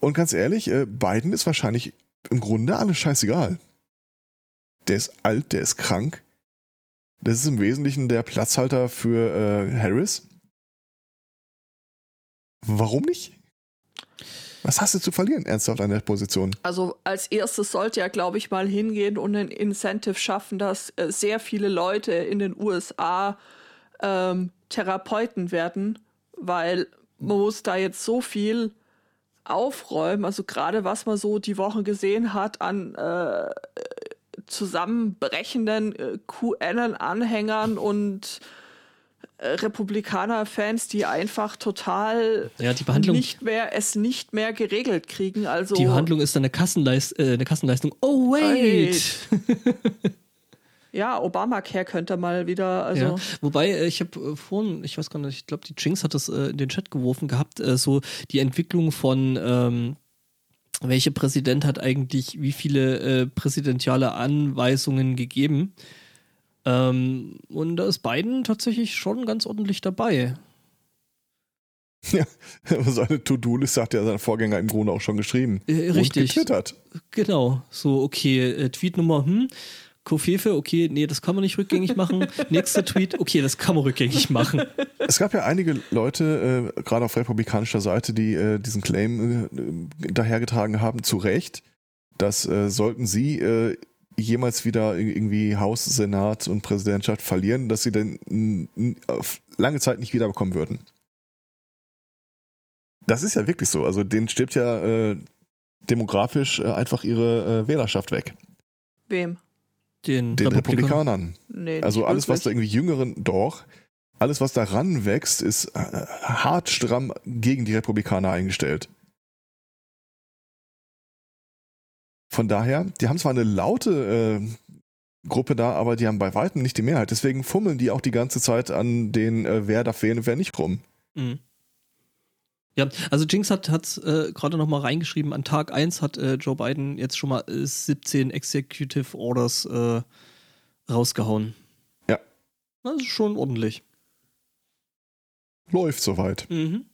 Und ganz ehrlich, äh, Biden ist wahrscheinlich im Grunde alles scheißegal. Der ist alt, der ist krank. Das ist im Wesentlichen der Platzhalter für äh, Harris. Warum nicht? Was hast du zu verlieren, ernsthaft an der Position? Also als erstes sollte er, glaube ich, mal hingehen und ein Incentive schaffen, dass äh, sehr viele Leute in den USA ähm, Therapeuten werden, weil man muss da jetzt so viel aufräumen. Also gerade was man so die Woche gesehen hat an äh, zusammenbrechenden äh, QAnon-Anhängern und äh, Republikaner-Fans, die einfach total Ja, die Behandlung, nicht mehr, es nicht mehr geregelt kriegen. Also die Behandlung ist dann eine, Kassenleist, äh, eine Kassenleistung. Oh, wait! Ja, Obamacare könnte mal wieder, also ja. Wobei, äh, ich habe äh, vorhin, ich weiß gar nicht, ich glaube, die Jinx hat das äh, in den Chat geworfen gehabt, äh, so die Entwicklung von, ähm, welcher Präsident hat eigentlich wie viele äh, präsidentiale Anweisungen gegeben. Ähm, und da ist Biden tatsächlich schon ganz ordentlich dabei. Ja, seine To-Do-Liste hat ja sein Vorgänger im Grunde auch schon geschrieben. Äh, richtig. Und getwittert. Genau. So, okay, äh, Tweetnummer, hm, Kofefe, okay, nee, das kann man nicht rückgängig machen. Nächster Tweet, okay, das kann man rückgängig machen. Es gab ja einige Leute, äh, gerade auf republikanischer Seite, die äh, diesen Claim äh, dahergetragen haben, zu Recht, dass äh, sollten sie äh, jemals wieder irgendwie Haus, Senat und Präsidentschaft verlieren, dass sie dann auf lange Zeit nicht wiederbekommen würden. Das ist ja wirklich so. Also denen stirbt ja äh, demografisch äh, einfach ihre äh, Wählerschaft weg. Wem? Den, Den Republikanern. Republikanern. Nee, Also alles, was da wirklich. irgendwie jüngeren, doch, alles, was da ranwächst, ist äh, hart stramm gegen die Republikaner eingestellt. Von daher, die haben zwar eine laute äh, Gruppe da, aber die haben bei weitem nicht die Mehrheit. Deswegen fummeln die auch die ganze Zeit an den, äh, wer darf wählen und wer nicht rum. Mhm. Ja, also Jinx hat, hat äh, gerade noch mal reingeschrieben, an Tag 1 hat äh, Joe Biden jetzt schon mal äh, 17 Executive Orders äh, rausgehauen. Ja. Das ist schon ordentlich. Läuft soweit. Mhm.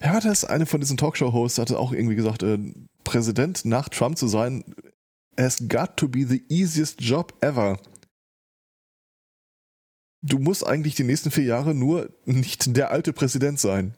Ja, das eine von diesen Talkshow-Hosts hatte auch irgendwie gesagt, äh, Präsident nach Trump zu sein, has got to be the easiest job ever. Du musst eigentlich die nächsten vier Jahre nur nicht der alte Präsident sein.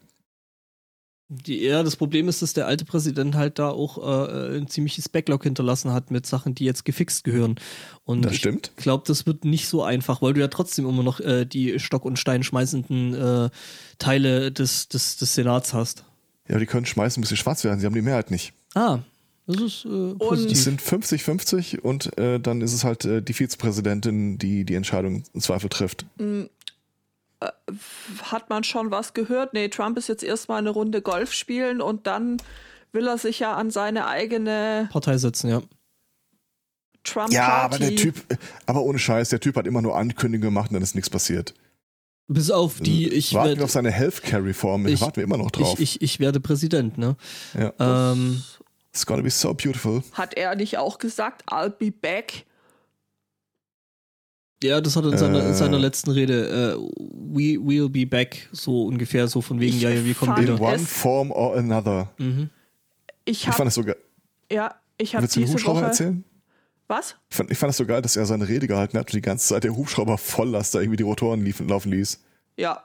Die, ja, das Problem ist, dass der alte Präsident halt da auch äh, ein ziemliches Backlog hinterlassen hat mit Sachen, die jetzt gefixt gehören. Und Das ich stimmt. glaube, das wird nicht so einfach, weil du ja trotzdem immer noch äh, die Stock- und Stein schmeißenden äh, Teile des, des, des Senats hast. Ja, die können schmeißen, bis sie schwarz werden. Sie haben die Mehrheit nicht. Ah, das ist äh, Es positiv. sind 50-50 und äh, dann ist es halt äh, die Vizepräsidentin, die die Entscheidung im Zweifel trifft. Hat man schon was gehört? Nee, Trump ist jetzt erstmal eine Runde Golf spielen und dann will er sich ja an seine eigene Partei setzen, ja. Trump Ja, aber der Typ, aber ohne Scheiß, der Typ hat immer nur Ankündigungen gemacht und dann ist nichts passiert. Bis auf die, ich Warten werd- wir auf seine Healthcare-Reform, Ich- warten wir immer noch drauf. ich, ich, ich werde Präsident, ne? ja. Ähm, It's gonna be so beautiful. Hat er nicht auch gesagt, I'll be back? Ja, das hat er in seiner, in Äh. seiner letzten Rede, äh, we will be back, so ungefähr, so von wegen, Ich ja, ja, wir kommen wieder. In one form or another. Mhm. Ich Ich habe fand das so geil. ja, ich habe Willst du den diese Hubschrauber Woche erzählen? was? Ich fand, ich fand das so geil, dass er seine Rede gehalten hat und die ganze Zeit der Hubschrauber Volllast da irgendwie die Rotoren liefen, laufen ließ. Ja.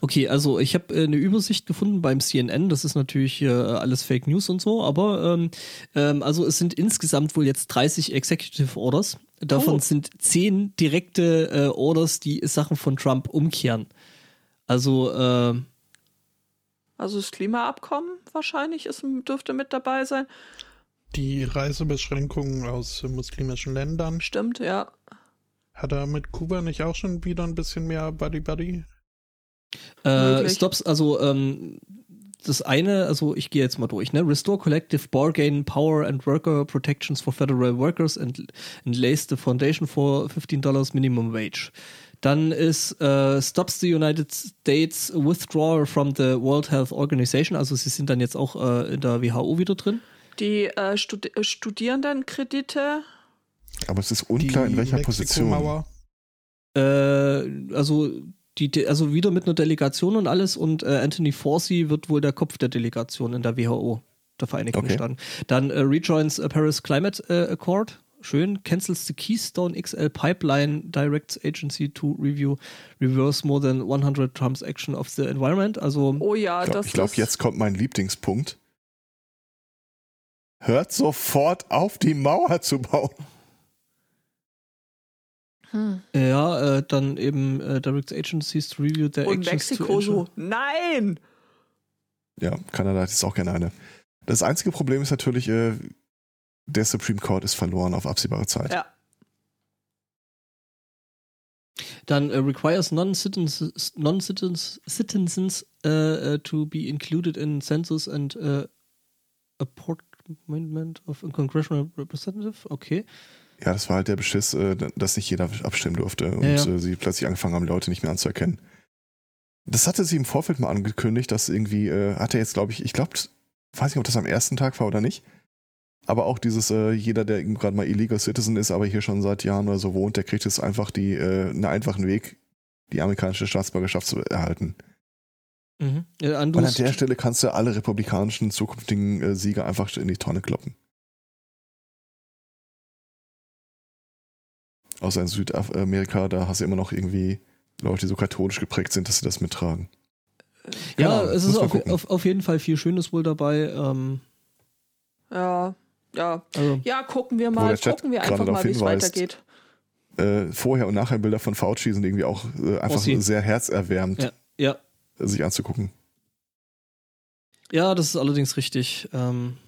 Okay, also ich habe äh, eine Übersicht gefunden beim CNN. Das ist natürlich äh, alles Fake News und so, aber ähm, ähm, also es sind insgesamt wohl jetzt 30 Executive Orders. Davon Oh. sind 10 direkte äh, Orders, die Sachen von Trump umkehren. Also äh, Also das Klimaabkommen wahrscheinlich ist, dürfte mit dabei sein. Die Reisebeschränkungen aus muslimischen Ländern. Stimmt, ja. Hat er mit Kuba nicht auch schon wieder ein bisschen mehr Buddy-Buddy? Äh. Stops, also ähm, das eine, also ich gehe jetzt mal durch, ne? Restore collective bargain power and worker protections for federal workers and, and lays the foundation for $15 minimum wage. Dann ist äh, Stops the United States withdrawal from the World Health Organization, also sie sind dann jetzt auch äh, in der WHO wieder drin. Die äh, Studi äh, Studierendenkredite, Aber es ist unklar, in welcher Position. Äh, also die, also wieder mit einer Delegation und alles und äh, Anthony Fauci wird wohl der Kopf der Delegation in der WHO der Vereinigten Okay. Staaten. Dann äh, rejoins äh, Paris Climate äh, Accord. Schön. Cancels the Keystone XL Pipeline, directs agency to review, reverse more than 100 Trump's action of the environment. Also, oh ja, Ich glaube, das glaub, ist jetzt kommt mein Lieblingspunkt. Hört sofort auf, die Mauer zu bauen. Hm. ja, äh, dann eben äh, directs agencies to review their Und actions Mexiko so, nein! Ja, Kanada hat jetzt auch gerne eine. Das einzige Problem ist natürlich, äh, der Supreme Court ist verloren auf absehbare Zeit. Ja. Dann äh, requires non-citizens non -citizens, citizens äh, äh, to be included in census and äh, appointment of a congressional representative. Okay. Ja, das war halt der Beschiss, äh, dass nicht jeder abstimmen durfte und Ja, ja. Äh, sie plötzlich angefangen haben, Leute nicht mehr anzuerkennen. Das hatte sie im Vorfeld mal angekündigt, dass irgendwie, äh, hat er jetzt, glaube ich, ich glaube, weiß nicht, ob das am ersten Tag war oder nicht, Aber auch dieses, äh, jeder, der gerade mal Illegal Citizen ist, aber hier schon seit Jahren oder so wohnt, der kriegt jetzt einfach die, äh, einen einfachen Weg, die amerikanische Staatsbürgerschaft zu erhalten. Mhm. Ja, Und an der Stelle kannst du alle republikanischen zukünftigen äh, Sieger einfach in die Tonne kloppen. Außer in Südamerika, da hast du immer noch irgendwie Leute, die so katholisch geprägt sind, dass sie das mittragen. Ja, Ahnung, es ist auf, auf, auf jeden Fall viel Schönes wohl dabei. Ähm, Ja, ja. also, Ja, gucken wir mal, gucken wir einfach mal, wie es weitergeht. Äh, vorher und nachher Bilder von Fauci sind irgendwie auch äh, einfach Ossi. sehr herzerwärmend, ja, ja. sich anzugucken. ja, das ist allerdings richtig. Ähm,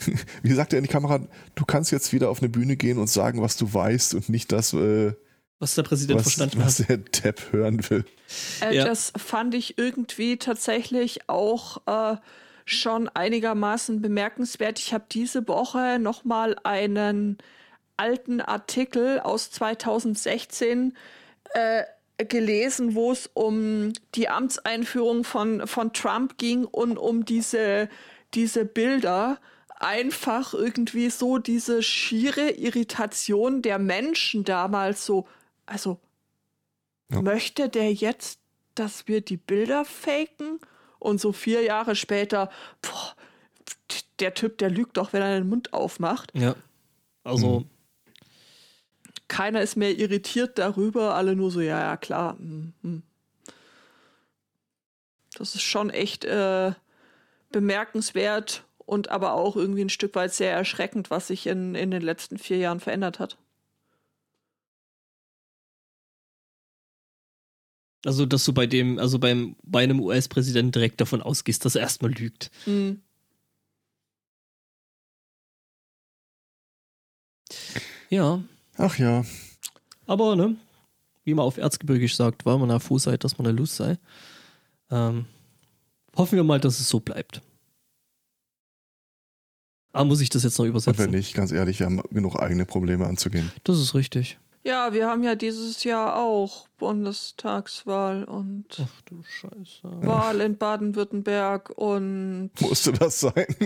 Wie sagt er in die Kamera, du kannst jetzt wieder auf eine Bühne gehen und sagen, was du weißt und nicht das, äh, was der Präsident was, verstanden was hat. der Depp hören will. Äh, Ja. Das fand ich irgendwie tatsächlich auch äh, schon einigermaßen bemerkenswert. Ich habe diese Woche noch mal einen alten Artikel aus 2016 äh, gelesen, wo es um die Amtseinführung von, von Trump ging und um diese, diese Bilder. Einfach irgendwie so diese schiere Irritation der Menschen damals so, also Ja. möchte der jetzt, dass wir die Bilder faken? Und so vier Jahre später, boah, der Typ, der lügt doch, wenn er den Mund aufmacht. Ja. Also, Mhm. Keiner ist mehr irritiert darüber, alle nur so, ja, ja, klar. hm, hm. Das ist schon echt äh, bemerkenswert und aber auch irgendwie ein Stück weit sehr erschreckend, was sich in, in den letzten vier Jahren verändert hat. also, dass du bei dem, also beim, bei einem US-Präsidenten direkt davon ausgehst, dass er erstmal lügt. Hm. Ja. Ach ja, Aber, ne, wie man auf Erzgebirgisch sagt, weil man froh sei, dass man eine Lust sei. Ähm, hoffen wir mal, dass es so bleibt. Ah, muss ich das jetzt noch und wenn übersetzen? nicht, ganz ehrlich, wir haben genug eigene Probleme anzugehen. Das ist richtig. Ja, wir haben ja dieses Jahr auch Bundestagswahl und Ach du Scheiße. Wahl in Baden-Württemberg und Musste das sein?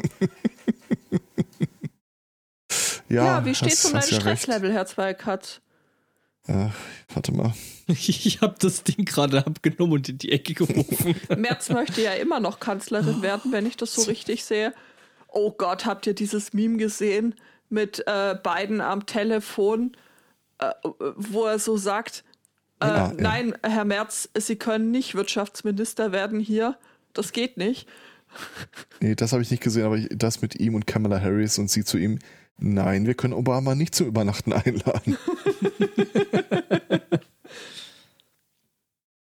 ja, wie steht's hast- um dein ja recht. Stresslevel, Herr Zweikatz? Äh, warte mal. Ich habe das Ding gerade abgenommen und in die Ecke geworfen. Merz möchte ja immer noch Kanzlerin werden, wenn ich das so richtig sehe. Oh Gott, habt ihr dieses Meme gesehen mit äh, Biden am Telefon, äh, wo er so sagt, äh, Ja, ja. nein, Herr Merz, Sie können nicht Wirtschaftsminister werden hier. Das geht nicht. Nee, das habe ich nicht gesehen, aber ich, das mit ihm und Kamala Harris und sie zu ihm. Nein, wir können Obama nicht zum Übernachten einladen.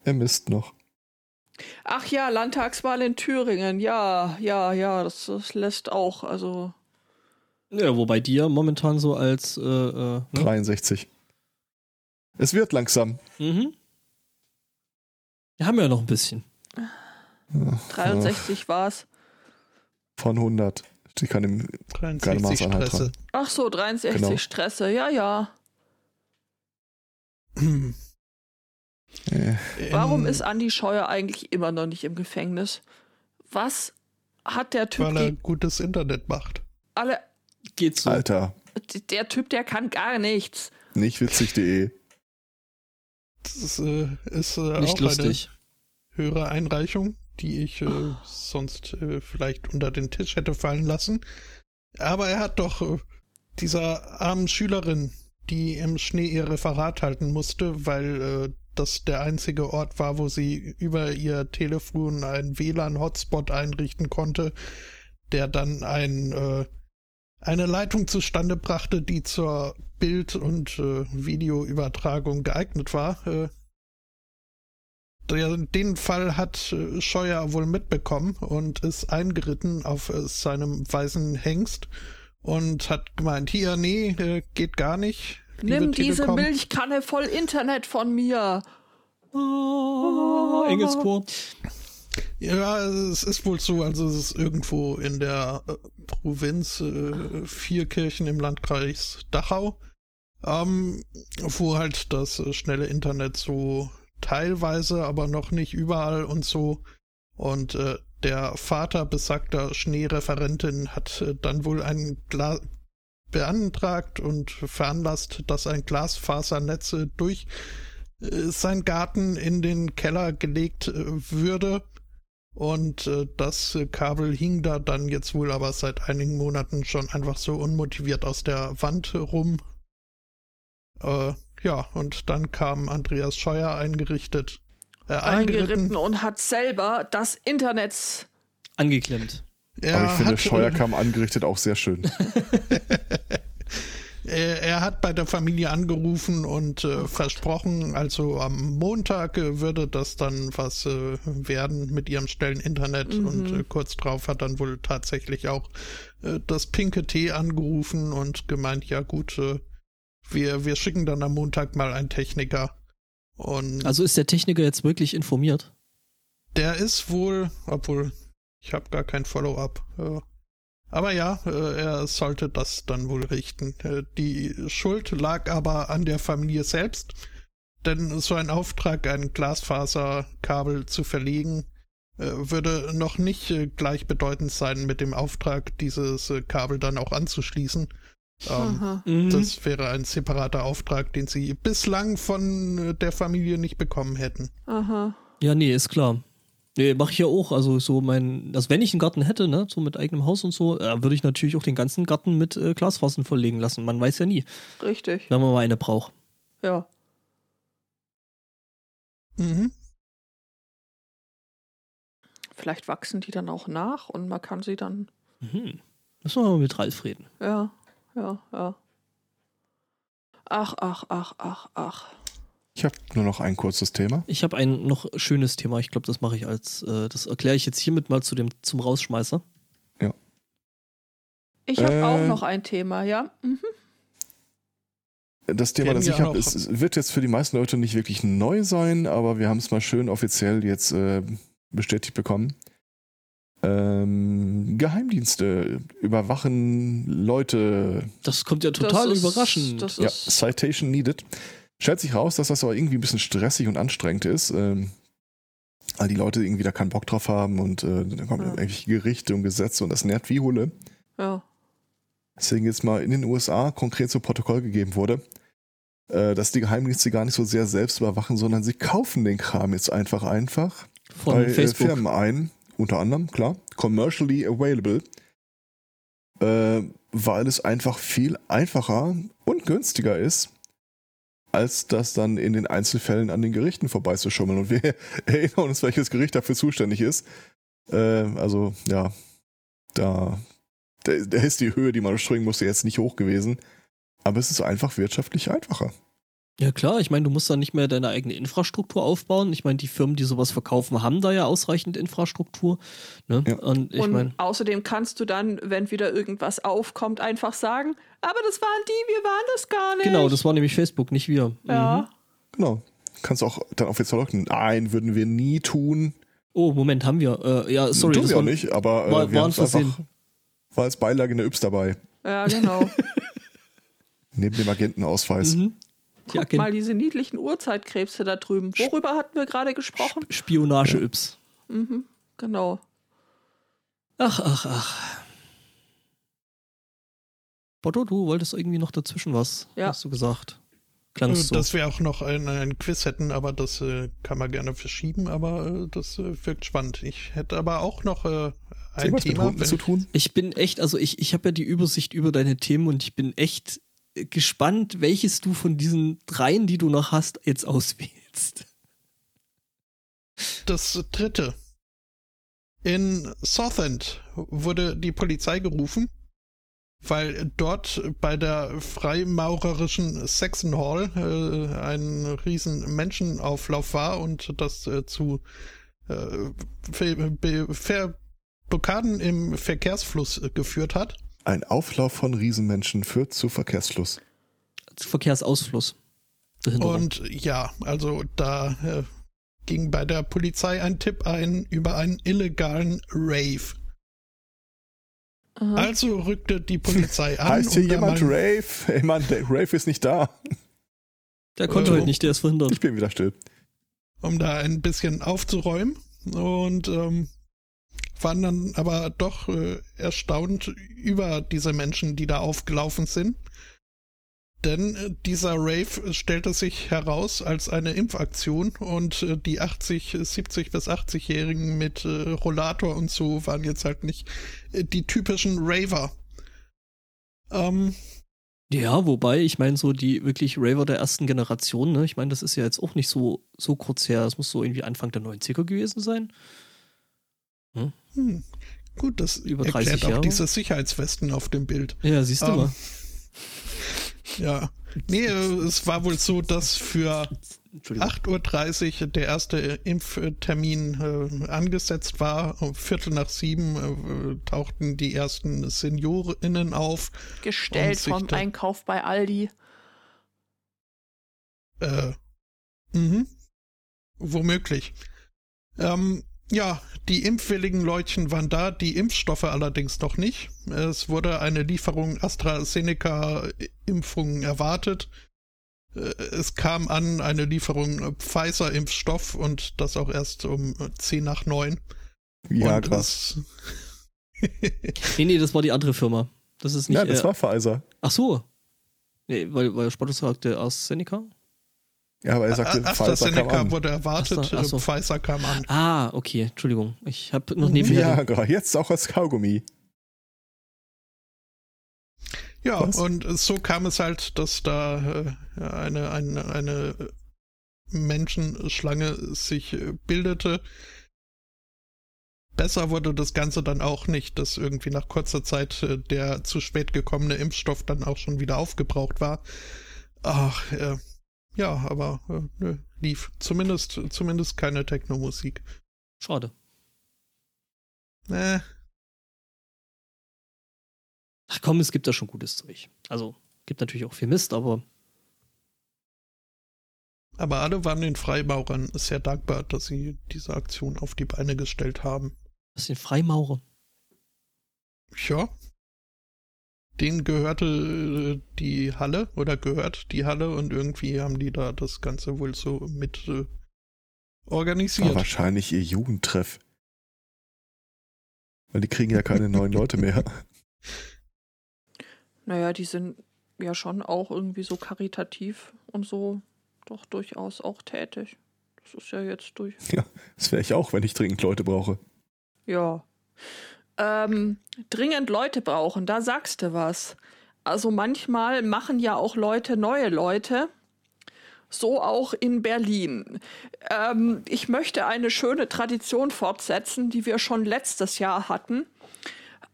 er misst noch. Ach ja, Landtagswahl in Thüringen. Ja, ja, ja, das, das lässt auch, also. ja, wobei die ja momentan so als äh, äh, ne? 63. Es wird langsam. Mhm. Wir haben ja noch ein bisschen. 63 war's. Von 100. Ich kann im 63 Maßeinheit Stresse. Ach so, 63 Genau. Stresse. Ja, ja. äh, Warum In- ist Andi Scheuer eigentlich immer noch nicht im Gefängnis? Was hat der Typ Weil er gutes Internet macht. alle. Geht so. Alter, Der Typ, der kann gar nichts. nicht witzig.de. Das ist, äh, ist äh, Nicht auch lustig. eine höhere Einreichung, die ich äh, sonst äh, vielleicht unter den Tisch hätte fallen lassen. Aber er hat doch äh, dieser armen Schülerin, die im Schnee ihr Referat halten musste, weil äh, das der einzige Ort war, wo sie über ihr Telefon einen WLAN-Hotspot einrichten konnte, der dann ein, äh, eine Leitung zustande brachte, die zur Bild- und äh, Videoübertragung geeignet war. Äh, der, den Fall hat äh, Scheuer wohl mitbekommen und ist eingeritten auf äh, seinem weißen Hengst und hat gemeint, hier, nee, äh, geht gar nicht. Nimm diese Telekom. Milchkanne voll Internet von mir. Oh, Engelschor. Ja, es ist wohl so, also es ist irgendwo in der äh, Provinz äh, Vierkirchen im Landkreis Dachau, ähm, wo halt das äh, schnelle Internet so teilweise, aber noch nicht überall und so. Und äh, der Vater besagter Schneereferentin hat dann wohl ein Glas beantragt und veranlasst, dass ein Glasfasernetz äh, durch äh, sein Garten in den Keller gelegt äh, würde. Und äh, das Kabel hing da dann jetzt wohl aber seit einigen Monaten schon einfach so unmotiviert aus der Wand rum. Äh, ja, und dann kam Andreas Scheuer eingerichtet. Äh, eingeritten und hat selber das Internet angeklemmt. Er Aber ich finde, Scheuer kam angerichtet auch sehr schön. Er, hat bei der Familie angerufen und äh, versprochen, also am Montag äh, würde das dann was äh, werden mit ihrem schnellen Internet. Mhm. Und äh, kurz drauf hat dann wohl tatsächlich auch äh, das pinke T angerufen und gemeint, ja gut, äh, wir, wir schicken dann am Montag mal einen Techniker. Und also ist der Techniker jetzt wirklich informiert? Der ist wohl, obwohl ich habe gar kein Follow-up. Aber ja, äh, er sollte das dann wohl richten. Äh, die Schuld lag aber an der Familie selbst, denn so ein Auftrag, ein Glasfaserkabel zu verlegen, äh, würde noch nicht gleichbedeutend sein mit dem Auftrag, dieses Kabel dann auch anzuschließen. Ähm, mhm. Das wäre ein separater Auftrag, den sie bislang von der Familie nicht bekommen hätten. Aha. Ja, nee, ist klar. Nee, mache ich ja auch. Also so mein, also wenn ich einen Garten hätte, ne, so mit eigenem Haus und so, äh, würde ich natürlich auch den ganzen Garten mit äh, Glasfasern verlegen lassen. Man weiß ja nie. Richtig. Wenn man mal eine braucht. Ja. Mhm. Vielleicht wachsen die dann auch nach und man kann sie dann. Mhm. Müssen wir mal mit Ralf reden. Ja, ja, ja. Ach, ach, ach, ach, ach. Ich habe nur noch ein kurzes Thema. Ich habe ein noch schönes Thema. Ich glaube, das mache ich als, äh, das erkläre ich jetzt hiermit mal zu dem, zum Rausschmeißer. Ja. Ich habe äh, auch noch ein Thema, ja. Mhm. Das Thema, das ich habe, wird jetzt für die meisten Leute nicht wirklich neu sein, aber wir haben es mal schön offiziell jetzt äh, bestätigt bekommen. Ähm, Geheimdienste überwachen Leute. Das kommt ja total ist, überraschend. ja, Citation needed. Stellt sich raus, dass das aber irgendwie ein bisschen stressig und anstrengend ist. Ähm, weil die Leute irgendwie da keinen Bock drauf haben und äh, dann kommen ja. irgendwelche Gerichte und Gesetze und das nervt wie Hulle. Ja. Deswegen jetzt mal in den USA konkret zu Protokoll gegeben wurde, äh, dass die Geheimdienste gar nicht so sehr selbst überwachen, sondern sie kaufen den Kram jetzt einfach einfach von bei, äh, Facebook. Firmen ein, unter anderem, klar, commercially available, äh, weil es einfach viel einfacher und günstiger ist, als das dann in den Einzelfällen an den Gerichten vorbeizuschummeln. Und wir erinnern uns, welches Gericht dafür zuständig ist. Äh, also, ja, da, da, da ist die Höhe, die man springen musste, jetzt nicht hoch gewesen. Aber es ist einfach wirtschaftlich einfacher. Ja klar, ich meine, du musst da nicht mehr deine eigene Infrastruktur aufbauen. Ich meine, die Firmen, die sowas verkaufen, haben da ja ausreichend Infrastruktur. Ne? Ja. Und, ich Und mein, außerdem kannst du dann, wenn wieder irgendwas aufkommt, einfach sagen, aber das waren die, wir waren das gar nicht. Genau, das war nämlich Facebook, nicht wir. Ja. Mhm. Genau. Kannst auch dann offiziell sagen, nein, würden wir nie tun. Oh, Moment, haben wir. Äh, ja, sorry. Tun wir auch nicht, aber äh, war, wir es einfach, war als Beilage eine Yps dabei. Ja, genau. Neben dem Agentenausweis. Mhm. Guck mal diese niedlichen Uhrzeitkrebse da drüben. Worüber hatten wir gerade gesprochen? Spionage-Yps. Mhm, genau. Ach, ach, ach. Botto, du wolltest irgendwie noch dazwischen was, ja. hast du gesagt. Klangst so. Dass wir auch noch ein, ein Quiz hätten, aber das äh, kann man gerne verschieben, aber äh, das äh, wirkt spannend. Ich hätte aber auch noch äh, ein Thema zu tun. Ich bin echt, also ich, ich habe ja die Übersicht über deine Themen und ich bin echt gespannt, welches du von diesen dreien, die du noch hast, jetzt auswählst. Das dritte. In Southend wurde die Polizei gerufen, weil dort bei der freimaurerischen Saxon Hall äh, ein riesen Menschenauflauf war und das äh, zu äh, Blockaden im Verkehrsfluss geführt hat. Ein Auflauf von Riesenmenschen führt zu Verkehrsfluss. Zu Verkehrsausfluss. Und ja, also da äh, ging bei der Polizei ein Tipp ein über einen illegalen Rave. Aha. Also rückte die Polizei an. heißt hier jemand Rave? Ey Mann, der Rave ist nicht da. Der konnte äh, heute nicht, der ist verhindert. Ich bin wieder still. Um da ein bisschen aufzuräumen. Und ähm, waren dann aber doch äh, erstaunt über diese Menschen, die da aufgelaufen sind. Denn äh, dieser Rave stellte sich heraus als eine Impfaktion und äh, die 80, 70 bis 80-Jährigen mit äh, Rollator und so waren jetzt halt nicht die typischen Raver. Ähm, Ja, wobei, ich meine, so die wirklich Raver der ersten Generation, ne? Ich meine, das ist ja jetzt auch nicht so, so kurz her. Das muss so irgendwie Anfang der 90er gewesen sein. Hm, gut, das Über 30 erklärt auch Jahre. diese Sicherheitswesten auf dem Bild. Ja, siehst du Ähm, mal. Ja. Nee, äh, es war wohl so, dass für Entschuldigung. 8.30 Uhr der erste Impftermin äh, angesetzt war. Um Viertel nach sieben äh, tauchten die ersten SeniorInnen auf. Gestellt vom Einkauf bei Aldi. Äh, mhm. Womöglich. Ähm, ja, die impfwilligen Leutchen waren da, die Impfstoffe allerdings noch nicht. Es wurde eine Lieferung AstraZeneca-Impfungen erwartet. Äh, Es kam an eine Lieferung Pfizer-Impfstoff und das auch erst um 10 nach 9. Ja, und krass. Nee, nee, das war die andere Firma. Das ist nicht. Ja, das äh, war Pfizer. ach so. Nee, weil, weil Spottus sagte AstraZeneca. Ja, aber er sagte, A- Pfizer kam AstraZeneca an. wurde erwartet, Ach so, ach so. äh, Pfizer kam an. Ah, okay, Entschuldigung. Ich habe noch neben Ja, mir. gerade jetzt auch als Kaugummi. Ja, Was? und so kam es halt, dass da äh, eine, eine, eine Menschenschlange sich äh, bildete. Besser wurde das Ganze dann auch nicht, dass irgendwie nach kurzer Zeit äh, der zu spät gekommene Impfstoff dann auch schon wieder aufgebraucht war. Ach, äh, ja, aber äh, nö, lief. Zumindest, zumindest keine Techno-Musik. Schade. Äh, Ach komm, es gibt da schon gutes Zeug. Also, gibt natürlich auch viel Mist, aber aber alle waren den Freimaurern sehr dankbar, dass sie diese Aktion auf die Beine gestellt haben. das sind Freimaurer. Ja. Denen gehörte äh, die Halle oder gehört die Halle und irgendwie haben die da das Ganze wohl so mit äh, organisiert. wahrscheinlich ihr Jugendtreff. Weil die kriegen ja keine neuen Leute mehr. Naja, die sind ja schon auch irgendwie so karitativ und so doch durchaus auch tätig. Das ist ja jetzt durch. Das wäre ich auch, wenn ich dringend Leute brauche. Ja. Ähm, dringend Leute brauchen, da sagst du was. Also manchmal machen ja auch Leute neue Leute. So auch in Berlin. Ähm, ich möchte eine schöne Tradition fortsetzen, die wir schon letztes Jahr hatten.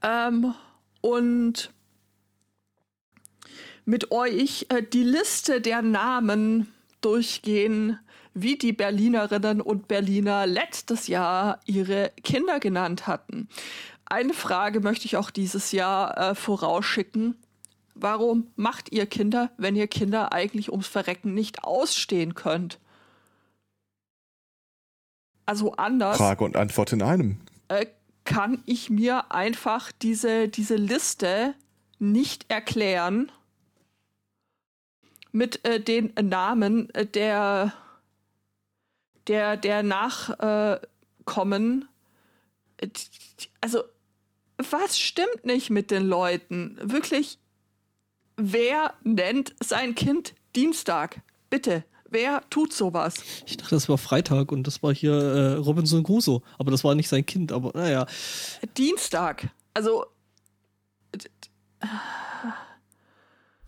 Ähm, und mit euch äh, die Liste der Namen durchgehen, wie die Berlinerinnen und Berliner letztes Jahr ihre Kinder genannt hatten. Eine Frage möchte ich auch dieses Jahr äh, vorausschicken. Warum macht ihr Kinder, wenn ihr Kinder eigentlich ums Verrecken nicht ausstehen könnt? Also anders Frage und Antwort in einem. äh, kann ich mir einfach diese, diese Liste nicht erklären mit äh, den Namen äh, der, der, der Nachkommen. Äh, also, was stimmt nicht mit den Leuten? Wirklich, wer nennt sein Kind Dienstag? Bitte, wer tut sowas? Ich dachte, das war Freitag und das war hier äh, Robinson Crusoe. Aber das war nicht sein Kind, aber naja. Dienstag. Also,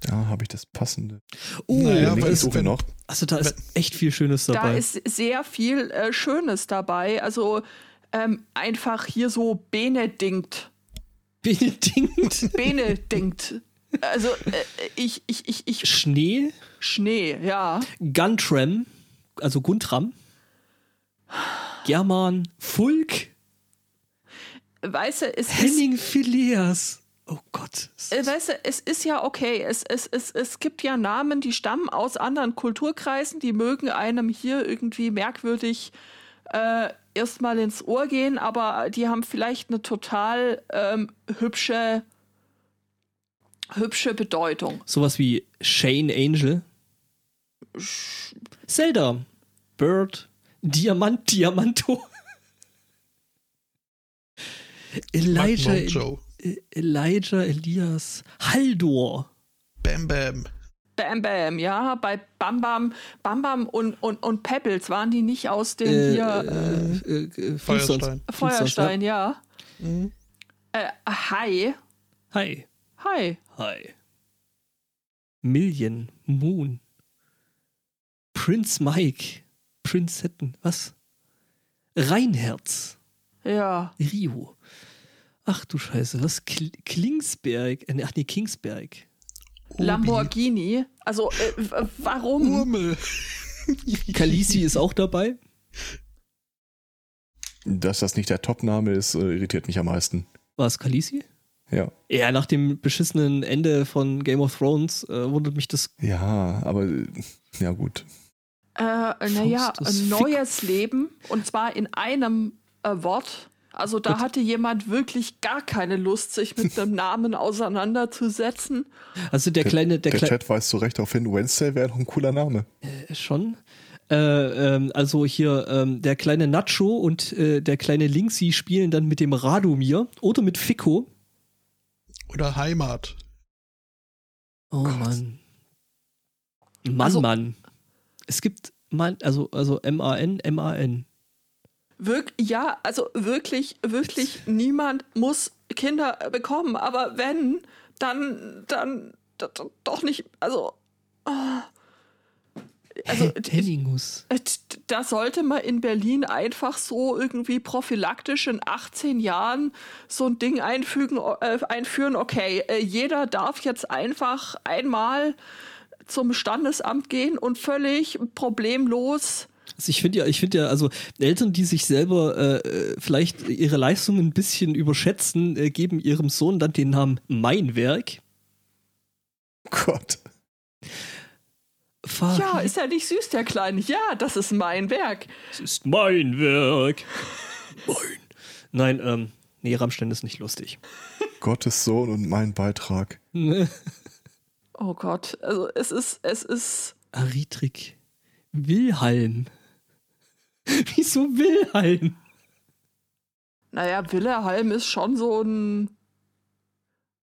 Ja, habe ich das passende. Oh, Naja, aber suche wenn- noch. also da ist echt viel Schönes da dabei. ist sehr viel äh, Schönes dabei. Also ähm, einfach hier so Benedikt. Benedikt. Benedikt. Also äh, ich, ich, ich, ich, Schnee, Schnee, ja. Guntram, also Guntram, German, Fulk, Weißt du, es ist, Henning Phileas. Oh Gott. äh, weißt du, es ist ja okay. Es, es, es, es gibt ja Namen, die stammen aus anderen Kulturkreisen, die mögen einem hier irgendwie merkwürdig äh, erstmal ins Ohr gehen, aber die haben vielleicht eine total ähm, hübsche, hübsche Bedeutung. Sowas wie Shane Angel. Zelda. Bird. Diamant, Diamanto. Elijah, Elijah Elias Haldor. Bam Bam. Bam Bam, ja, bei Bam Bam, Bam Bam und, und, und Pebbles waren die nicht aus dem Äh, hier äh, äh, äh, Feuerstein. äh, Feuerstein, ja. Mhm. Äh, hi. Hi. Hi. Hi. Million, Moon. Prince Mike. Princetten, was? Reinherz. Ja. Rio. Ach du Scheiße, was? Kl Klingsberg. Ach nee, Kingsberg. Lamborghini. Also, äh, warum? Urmel. Kalisi ist auch dabei. Dass das nicht der Top-Name ist, äh, irritiert mich am meisten. War es Kalisi? Ja. Ja, nach dem beschissenen Ende von Game of Thrones äh, wundert mich das. Ja, aber äh, ja gut. Äh, naja, neues Leben. Und zwar in einem äh, Wort. Also da Gut. hatte jemand wirklich gar keine Lust, sich mit einem Namen auseinanderzusetzen. Also der kleine, der, Der kleine. Chat weist so recht darauf hin, Wednesday wäre doch ein cooler Name. Schon. Äh, ähm, also hier ähm, der kleine Nacho und äh, der kleine Linksy spielen dann mit dem Radomir oder mit Fico. Oder Heimat. Oh Gott. Mann. Mann, Also- Mann. Es gibt Mann, also, also M-A-N, M-A-N. Wirk ja, also wirklich, wirklich niemand muss Kinder bekommen. Aber wenn, dann, dann, doch nicht, also. ah. Also, Henningus. Da sollte man in Berlin einfach so irgendwie prophylaktisch in 18 Jahren so ein Ding einfügen, äh, einführen. Okay, äh, jeder darf jetzt einfach einmal zum Standesamt gehen und völlig problemlos. Also ich finde ja, ich finde ja, also Eltern, die sich selber äh, äh, vielleicht ihre Leistungen ein bisschen überschätzen, äh, geben ihrem Sohn dann den Namen Mein Werk. Gott. Farid, Ja, ist ja nicht süß, der Kleine. Ja, das ist mein Werk. es ist mein Werk. Mein. Nein, ähm, nee, Rammstein ist nicht lustig. Gottes Sohn und mein Beitrag. Oh Gott, also es ist, es ist. Aritrik. Wilhelm. Wieso Wilhelm? Naja, Wilhelm ist schon so ein.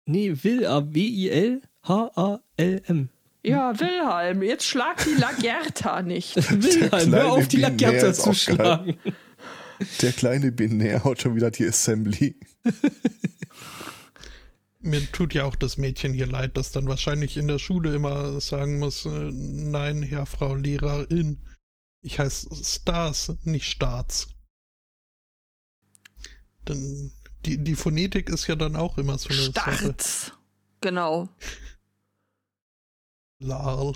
Nee, Will, A, W-I-L-H-A-L-M. Ja, Wilhelm, jetzt schlag die Lagerta nicht. Wilhelm, hör auf, die Lagerta zu schlagen. Der kleine Binär haut schon wieder die Assembly. Mir tut ja auch das Mädchen hier leid, das dann wahrscheinlich in der Schule immer sagen muss, äh, nein, Herr, Frau Lehrerin, ich heiße Stars, nicht Staats. Denn die, die Phonetik ist ja dann auch immer so eine Sache. Starz. Genau. Lal.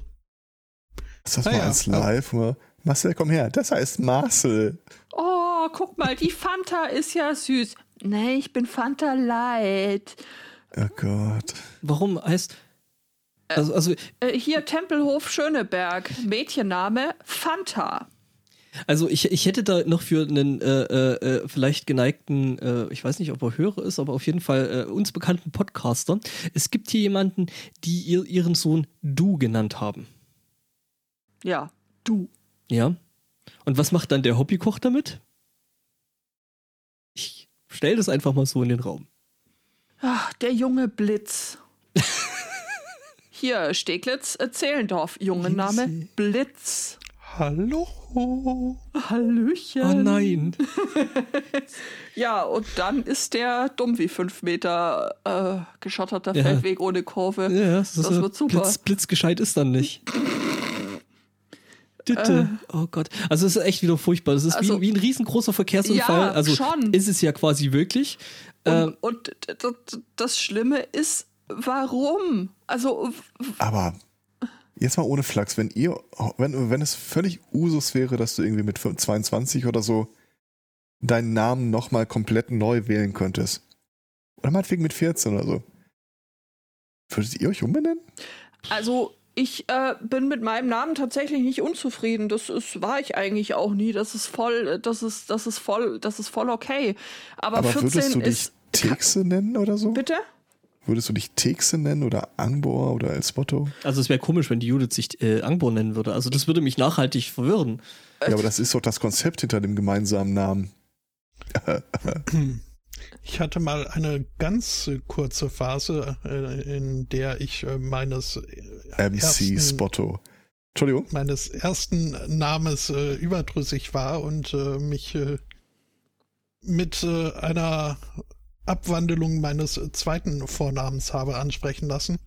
Ist das Ah mal ja, als aber- live? Mal, Marcel, komm her. Das heißt Marcel. Oh, guck mal, die Fanta ist ja süß. Nee, ich bin Fanta Light. Oh Gott. Warum heißt. Also, also, Äh, hier Tempelhof Schöneberg. Mädchenname Fanta. also ich, ich hätte da noch für einen äh, äh, äh, vielleicht geneigten, äh, ich weiß nicht, ob er Hörer ist, aber auf jeden Fall äh, uns bekannten Podcaster. Es gibt hier jemanden, die ihr, ihren Sohn Du genannt haben. Ja, du. Ja. Und was macht dann der Hobbykoch damit? Ich stell das einfach mal so in den Raum. Ach, der junge Blitz. Hier, Steglitz, äh, Zehlendorf. Junge Name. Blitz. Hallo. Hallöchen. Oh nein. Ja, und dann ist der dumm wie fünf Meter äh, geschotterter Ja. Feldweg ohne Kurve. Ja, das, Das wird super. Blitz, blitzgescheit ist dann nicht. Bitte. oh Gott. Also es ist echt wieder furchtbar. Das ist Also- wie, wie ein riesengroßer Verkehrsunfall. Ja, also schon. ist es ja quasi wirklich. Ähm, Und, und d- d- das Schlimme ist, warum? Also, Aber jetzt mal ohne Flachs, wenn ihr, wenn, wenn es völlig Usus wäre, dass du irgendwie mit 22 oder so deinen Namen nochmal komplett neu wählen könntest. Oder meinetwegen mit 14 oder so. Würdet ihr euch umbenennen? also ich äh, bin mit meinem Namen tatsächlich nicht unzufrieden. Das ist, war ich eigentlich auch nie. Das ist voll, das ist, das ist voll, das ist voll okay. Aber, Aber 14 würdest du dich ist. Texe nennen oder so? Bitte? Würdest du dich Texe nennen oder Angbor oder Elsbotto? also es wäre komisch, wenn die Judith sich äh, Angbor nennen würde. Also das würde mich nachhaltig verwirren. Ja, aber das ist doch das Konzept hinter dem gemeinsamen Namen. Ich hatte mal eine ganz kurze Phase, äh, in der ich äh, meines äh, MC ersten, Spotto. Entschuldigung. meines ersten Namens äh, überdrüssig war und äh, mich äh, mit äh, einer Abwandlung meines äh, zweiten Vornamens habe ansprechen lassen.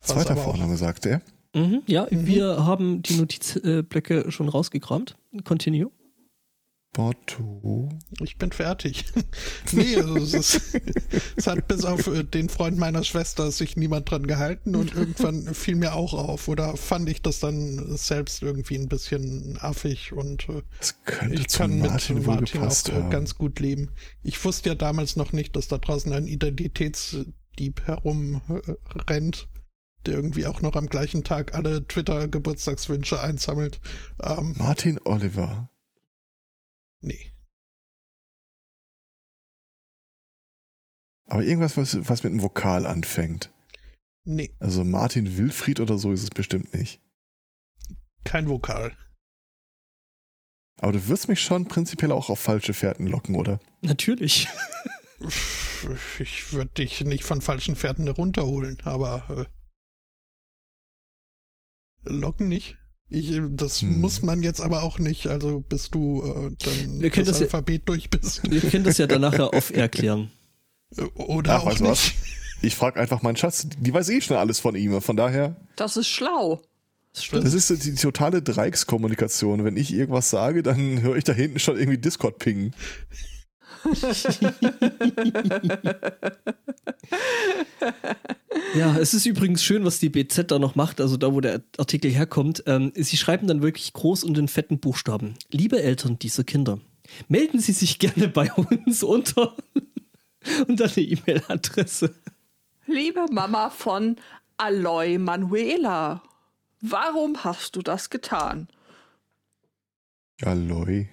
Zweiter Vorname, sagt er. Mhm, ja, Mhm. wir haben die Notizblöcke schon rausgekramt. Continue. Spotto. Ich bin fertig. nee, also es, ist, es hat bis auf äh, den Freund meiner Schwester sich niemand dran gehalten und irgendwann fiel mir auch auf oder fand ich das dann selbst irgendwie ein bisschen affig und äh, ich kann Martin mit Martin auch haben. ganz gut leben. Ich wusste ja damals noch nicht, dass da draußen ein Identitätsdieb herumrennt, der irgendwie auch noch am gleichen Tag alle Twitter-Geburtstagswünsche einsammelt. Ähm, Martin Oliver. Nee. Aber irgendwas, was, was mit einem Vokal anfängt. Nee, Also Martin Wilfried oder so ist es bestimmt nicht. kein Vokal. Aber du wirst mich schon prinzipiell auch auf falsche Fährten locken, oder? Natürlich. Ich würde dich nicht von falschen Pferden runterholen, aber äh, locken nicht. Ich, das Hm. muss man jetzt aber auch nicht, also bis du äh, dann Wir können das das ja- Alphabet durch bist. Wir können das ja dann nachher off erklären. Äh, Oder Ach, auch weißt du was? nicht. Ich frage einfach meinen Schatz. Die weiß eh schon alles von ihm. Von daher, Das ist schlau. Das stimmt. das ist die totale Dreieckskommunikation. Wenn ich irgendwas sage, dann höre ich da hinten schon irgendwie Discord pingen. Ja, es ist übrigens schön, was die BZ da noch macht, also da, wo der Artikel herkommt. Ähm, sie schreiben dann wirklich groß und in fetten Buchstaben. Liebe Eltern dieser Kinder, melden Sie sich gerne bei uns unter und eine E-Mail-Adresse. Liebe Mama von Aloy Manuela, warum hast du das getan? Aloy.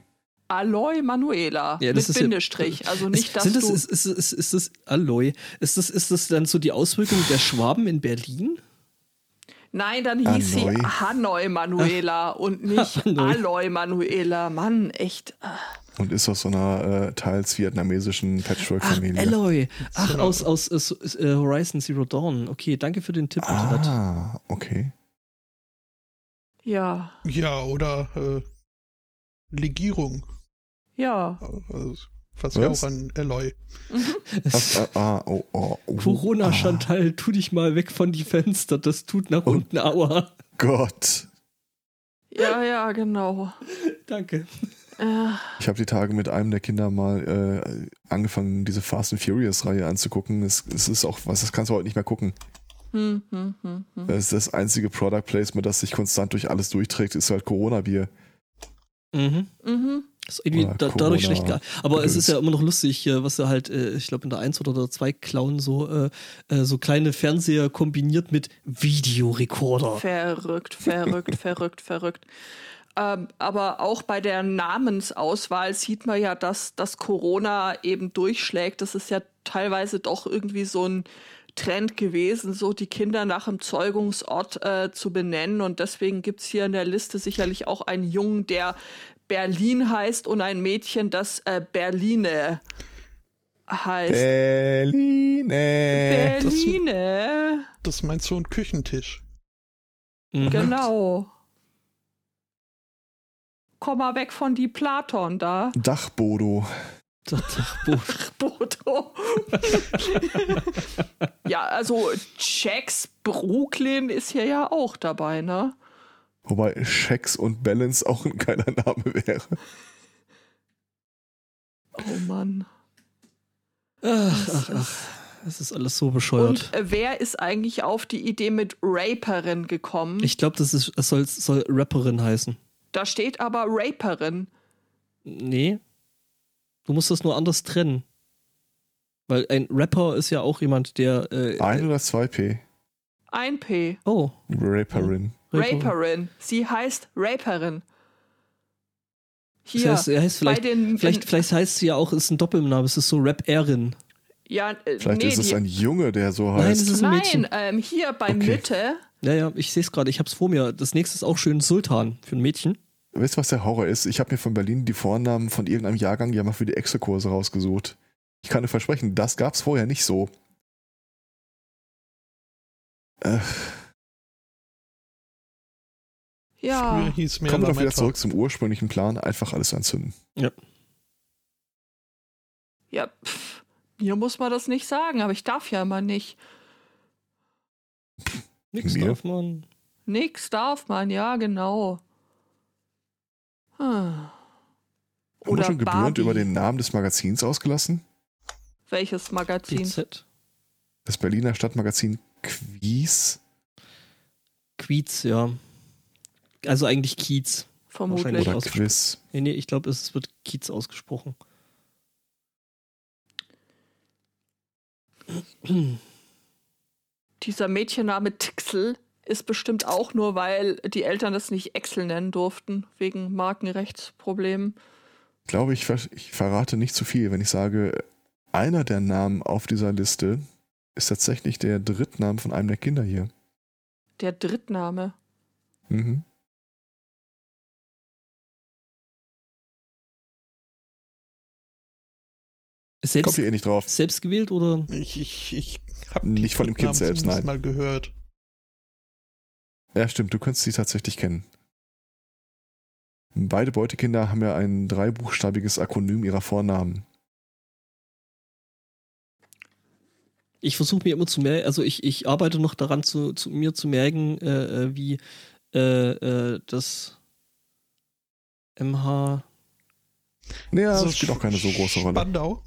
Aloy Manuela Ja, das mit ist ja- Bindestrich. also nicht, dass Sind das, du. ist, ist, ist, ist das Alloy? Ist das, ist das dann so die Auswirkung der Schwaben in Berlin? Nein, dann hieß Hanoi. sie Hanoi Manuela und nicht Hanoi. Aloy Manuela. Mann, echt. ah. Und ist aus so einer äh, teils vietnamesischen Ach, Patchwork-Familie. Alloy. Ach, aus, aus, aus äh, Horizon Zero Dawn. Okay, danke für den Tipp, Internet. Ah, okay. Ja, Ja, oder äh, Legierung. Ja. Also, was, ja auch an Eloy. Ah, ah, oh, oh, oh, Corona, ah, Chantal, tu dich mal weg von die Fenster. Das tut nach unten. Aua. Gott. Ja, ja, genau. Danke. Ich habe die Tage mit einem der Kinder mal äh, angefangen, diese Fast and Furious-Reihe anzugucken. Es, es ist auch was, das kannst du heute nicht mehr gucken. hm, hm, hm, hm. Das ist das einzige Product Placement, das sich konstant durch alles durchträgt, ist halt Corona-Bier. Mhm. Mhm. Ist irgendwie da, dadurch schlecht ge- Aber es Gedöns. ist ja immer noch lustig, äh, was er halt, äh, ich glaube in der 1 oder der 2 klauen, so, äh, so kleine Fernseher kombiniert mit Videorekorder. Verrückt, verrückt, verrückt, verrückt. Ähm, aber auch bei der Namensauswahl sieht man ja, dass, dass Corona eben durchschlägt. Das ist ja teilweise doch irgendwie so ein Trend gewesen, so die Kinder nach dem Zeugungsort äh, zu benennen. Und deswegen gibt es hier in der Liste sicherlich auch einen Jungen, der Berlin heißt und ein Mädchen, das äh, Berline heißt. Berlin. Berline. Das ist mein Sohn Küchentisch. Mhm. Genau. Komm mal weg von die Platon da. Dachbodo. Bodo. ja, also Jacks Brooklyn ist hier ja auch dabei, ne? Wobei Checks und Balance auch ein geiler Name wäre. Oh Mann. Ach, ach, ach. Das ist alles so bescheuert. Und äh, wer ist eigentlich auf die Idee mit Raperin gekommen? ich glaube, das ist, es soll, es soll Rapperin heißen. da steht aber Raperin. Nee. Du musst das nur anders trennen. Weil ein Rapper ist ja auch jemand, der. Äh, Ein oder zwei P? Ein P. Oh. Raperin. Raperin. Sie heißt Raperin. Das Hier, heißt, er heißt bei vielleicht, den. vielleicht, vielleicht heißt sie ja auch, ist ein Doppelname, es ist so Rap-Erin. ja, äh, Vielleicht nee, ist es ein Junge, der so Nein, heißt. es ist ein Mädchen. Nein, ähm, hier bei Okay. Mitte. Ja, ja, ich sehe es gerade, ich habe es vor mir. Das nächste ist auch schön Sultan für ein Mädchen. Weißt du, was der Horror ist? Ich habe mir von Berlin die Vornamen von irgendeinem Jahrgang ja mal für die Excel-Kurse rausgesucht. Ich kann dir versprechen, das gab es vorher nicht so. Äh, Ja. Früher hieß mehr kommen wir doch wieder zurück zum ursprünglichen Plan, einfach alles anzünden. Ja, pff, mir muss man das nicht sagen, aber ich darf ja immer nicht. Nix Mir? darf man. Nix darf man, ja, genau. Hm. Haben wir Oder schon gebührend Barbie. über den Namen des Magazins ausgelassen? Welches Magazin? BZ. Das Berliner Stadtmagazin Quies. Quiz, ja. Also eigentlich Kiez. Vermutlich. Wahrscheinlich. Oder. Quiz. Nee, nee, ich glaube, es wird Kiez ausgesprochen. Dieser Mädchenname Tixel ist bestimmt auch nur, weil die Eltern das nicht Excel nennen durften, wegen Markenrechtsproblemen. Ich glaube, ich, ver ich verrate nicht zu viel, wenn ich sage, einer der Namen auf dieser Liste ist tatsächlich der Drittname von einem der Kinder hier. Der Drittname. Mhm. Kommt Selbst, ihr eh nicht drauf. selbst gewählt oder? Ich, ich, ich habe Nicht von dem Kind selbst, nein. mal gehört. Ja, stimmt, du könntest sie tatsächlich kennen. Beide Beutekinder haben ja ein dreibuchstabiges Akronym ihrer Vornamen. Ich versuche mir immer zu merken, also ich, ich arbeite noch daran, zu, zu mir zu merken, äh, äh, wie äh, äh, das MH. Naja, So das spielt auch keine so große Rolle. Spandau.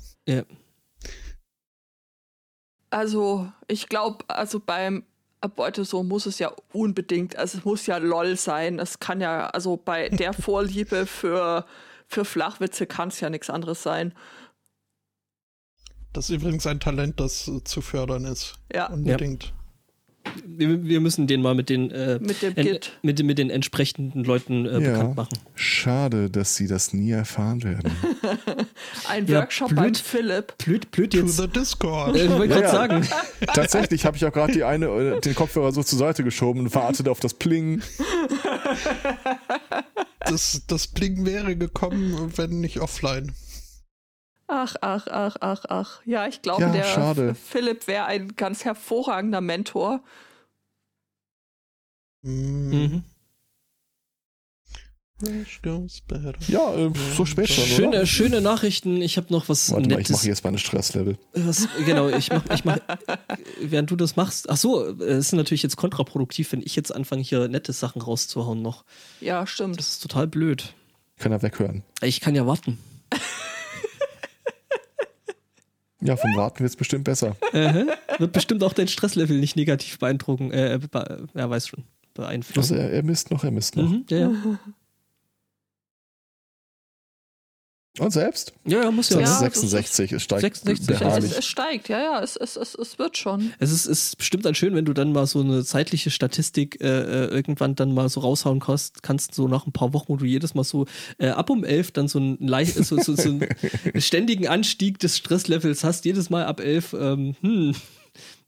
Also, ich glaube, also beim Beute so muss es ja unbedingt, also es muss ja LOL sein. Es kann ja, also bei der Vorliebe für, für Flachwitze kann es ja nichts anderes sein. Das ist übrigens ein Talent, das zu fördern ist. Ja, Unbedingt. Wir, wir müssen den mal mit den, äh, mit dem en, mit, den- mit den entsprechenden Leuten äh, Ja. bekannt machen. Schade, dass sie das nie erfahren werden. Ein Ja, Workshop blöd. beim Philipp. Blöd, blöd To jetzt. the Discord. Äh, ich wollte Ja, gerade ja. sagen. Tatsächlich habe ich auch gerade die eine, äh, den Kopfhörer so zur Seite geschoben und wartete auf das Plingen. Das, das Bling wäre gekommen, wenn nicht offline. Ach, ach, ach, ach, ach. Ja, ich glaube, Ja, der schade. Philipp wäre ein ganz hervorragender Mentor. Mhm. Better. Ja, äh, so spät schon, Schöne, oder? schöne Nachrichten. Ich habe noch was Warte mal, ich Nettes. mache jetzt mal ein Stresslevel. Was, genau, ich mach, ich mach, während du das machst. Ach so, es ist natürlich jetzt kontraproduktiv, wenn ich jetzt anfange, hier nette Sachen rauszuhauen noch. Ja, stimmt. Das ist total blöd. Kann er weghören. Ich kann ja warten. Ja, vom Warten wird es bestimmt besser. Äh, wird bestimmt auch dein Stresslevel nicht negativ beeindrucken. Äh, ja, weiß schon. Also Beeinflussen. er, er misst noch, er misst noch. Mhm, ja, ja. Und selbst? ja, ja, muss ja. Das Ja, ist das ist- 66, es steigt 66, Es, es, es steigt, ja, ja, es, es, es, es wird schon. Es ist, ist bestimmt dann schön, wenn du dann mal so eine zeitliche Statistik äh, äh, irgendwann dann mal so raushauen kannst, kannst so nach ein paar Wochen, wo du jedes Mal so äh, ab um elf dann so einen, leicht, so, so, so einen ständigen Anstieg des Stresslevels hast, jedes Mal ab elf, ähm, hm,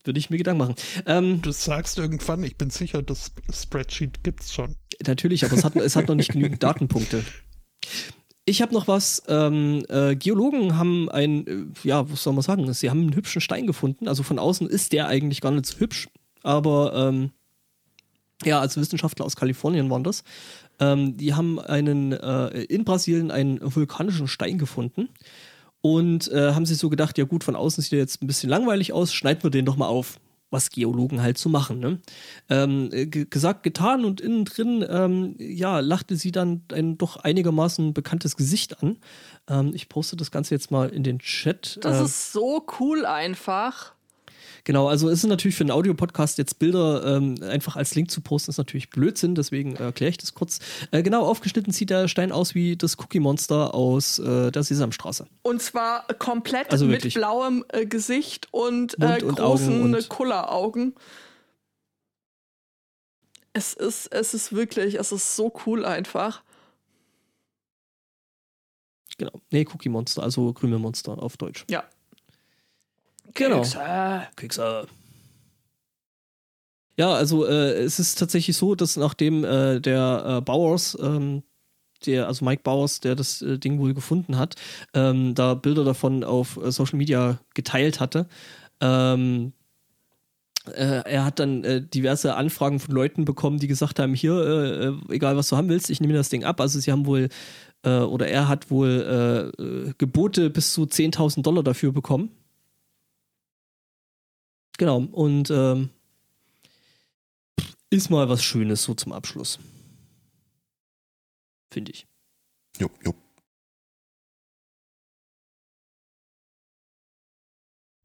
würde ich mir Gedanken machen. Ähm, Du sagst irgendwann, ich bin sicher, das Spreadsheet gibt's schon. Natürlich, aber es hat, es hat noch nicht genügend Datenpunkte. Ich habe noch was. Ähm, äh, Geologen haben ein, äh, ja, was soll man sagen? Sie haben einen hübschen Stein gefunden. Also von außen ist der eigentlich gar nicht so hübsch, aber ähm, ja, als Wissenschaftler aus Kalifornien waren das. Ähm, die haben einen äh, in Brasilien einen vulkanischen Stein gefunden und äh, haben sich so gedacht, ja gut, von außen sieht er jetzt ein bisschen langweilig aus, schneiden wir den doch mal auf. Was Geologen halt so machen. Ne? Ähm, äh, ge- gesagt, getan und innen drin, ähm, ja, lachte sie dann ein doch einigermaßen bekanntes Gesicht an. Ähm, ich poste das Ganze jetzt mal in den Chat. Das Äh, ist so cool einfach. Genau, also es ist natürlich für einen Audiopodcast jetzt Bilder ähm, einfach als Link zu posten, ist natürlich Blödsinn, deswegen äh, erkläre ich das kurz. Äh, genau, aufgeschnitten sieht der Stein aus wie das Cookie Monster aus äh, der Sesamstraße. Und zwar komplett Also mit blauem äh, Gesicht und, Mund äh, und großen und- Kulleraugen. Es ist, es ist wirklich, es ist so cool einfach. Genau. Nee, Cookie Monster, also Krümelmonster auf Deutsch. Ja. Genau. Kekse. Kekse. Ja, also äh, es ist tatsächlich so, dass nachdem äh, der äh, Bowers ähm, der, also Mike Bowers, der das äh, Ding wohl gefunden hat, ähm, da Bilder davon auf äh, Social Media geteilt hatte. Ähm, äh, er hat dann äh, diverse Anfragen von Leuten bekommen, die gesagt haben, hier, äh, äh egal was du haben willst, ich nehme das Ding ab. Also sie haben wohl, äh, oder er hat wohl äh, Gebote bis zu 10.000 Dollar dafür bekommen. Genau, und ähm, ist mal was Schönes so zum Abschluss. Finde ich. Jo, jo.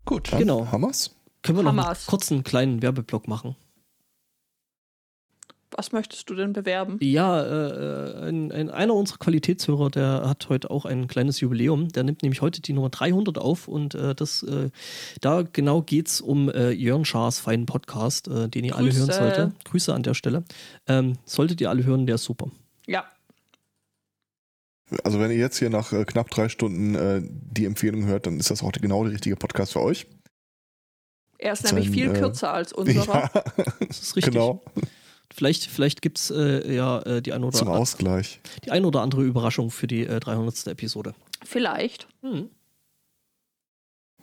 Gut, Dann genau. Wir's? Können wir noch einen kurzen kleinen Werbeblock machen? Was möchtest du denn bewerben? Ja, äh, ein, ein, einer unserer Qualitätshörer, der hat heute auch ein kleines Jubiläum. Der nimmt nämlich heute die Nummer 300 auf und äh, das, äh, da genau geht es um äh, Jörn Schaas feinen Podcast, äh, den ihr Grüße. alle hören solltet. Grüße an der Stelle. Ähm, solltet ihr alle hören, der ist super. Ja. Also wenn ihr jetzt hier nach äh, knapp drei Stunden äh, die Empfehlung hört, dann ist das auch genau der richtige Podcast für euch. Er ist nämlich viel äh, kürzer als unserer. Ja, das ist richtig. Genau. Vielleicht, vielleicht gibt es äh, ja äh, die eine oder Zum Ausgleich. Die eine oder andere Überraschung für die äh, 300. Episode. Vielleicht. Hm.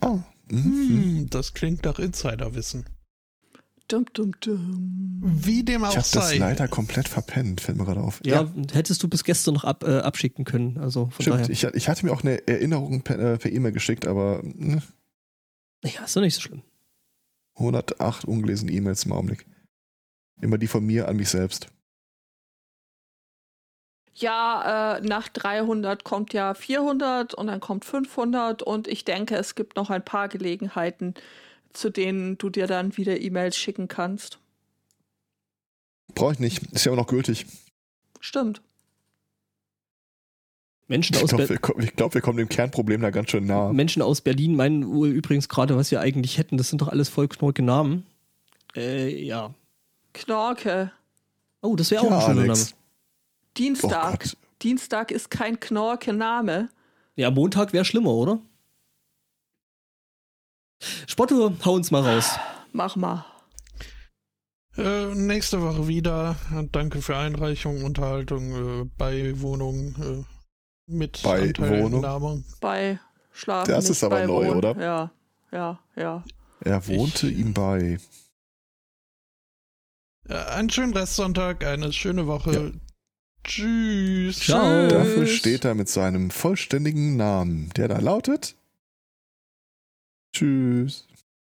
Oh. Mhm. das klingt nach Insiderwissen. Dum, dum, dum. Wie dem auch ich sei. Ich habe das leider komplett verpennt, fällt mir gerade auf. Ja, ja, hättest du bis gestern noch ab, äh, abschicken können. Also von Stimmt, daher. Ich, ich, hatte mir auch eine Erinnerung per äh, E-Mail geschickt, aber. Ne. Ja, ist doch nicht so schlimm. 108 ungelesene E-Mails im Augenblick. Immer die von mir an mich selbst. Ja, äh, nach 300 kommt ja 400 und dann kommt 500 und ich denke, es gibt noch ein paar Gelegenheiten, zu denen du dir dann wieder E-Mails schicken kannst. Brauche ich nicht, ist ja auch noch gültig. Stimmt. Menschen ich aus glaube, wir, glaub, wir, kommen dem Kernproblem da ganz schön nah. Menschen aus Berlin meinen übrigens gerade, was wir eigentlich hätten. Das sind doch alles voll knorke Namen. Äh, ja. Knorke. Oh, das wäre auch ja, ein schöner Name. Dienstag. Oh Dienstag ist kein Knorke-Name. Ja, Montag wäre schlimmer, oder? Spotto, hau uns mal raus. Mach mal. Äh, nächste Woche wieder. Danke für Einreichung, Unterhaltung, äh, bei Wohnung. Äh, mit bei Wohnung. Bei Schlafen. Das ist aber neu, Wohnen. oder? Ja, ja, ja. Er wohnte ich, ihm bei. Einen schönen Restsonntag, eine schöne Woche. Ja. Tschüss. Ciao. Dafür steht er mit seinem vollständigen Namen, der da lautet. Tschüss.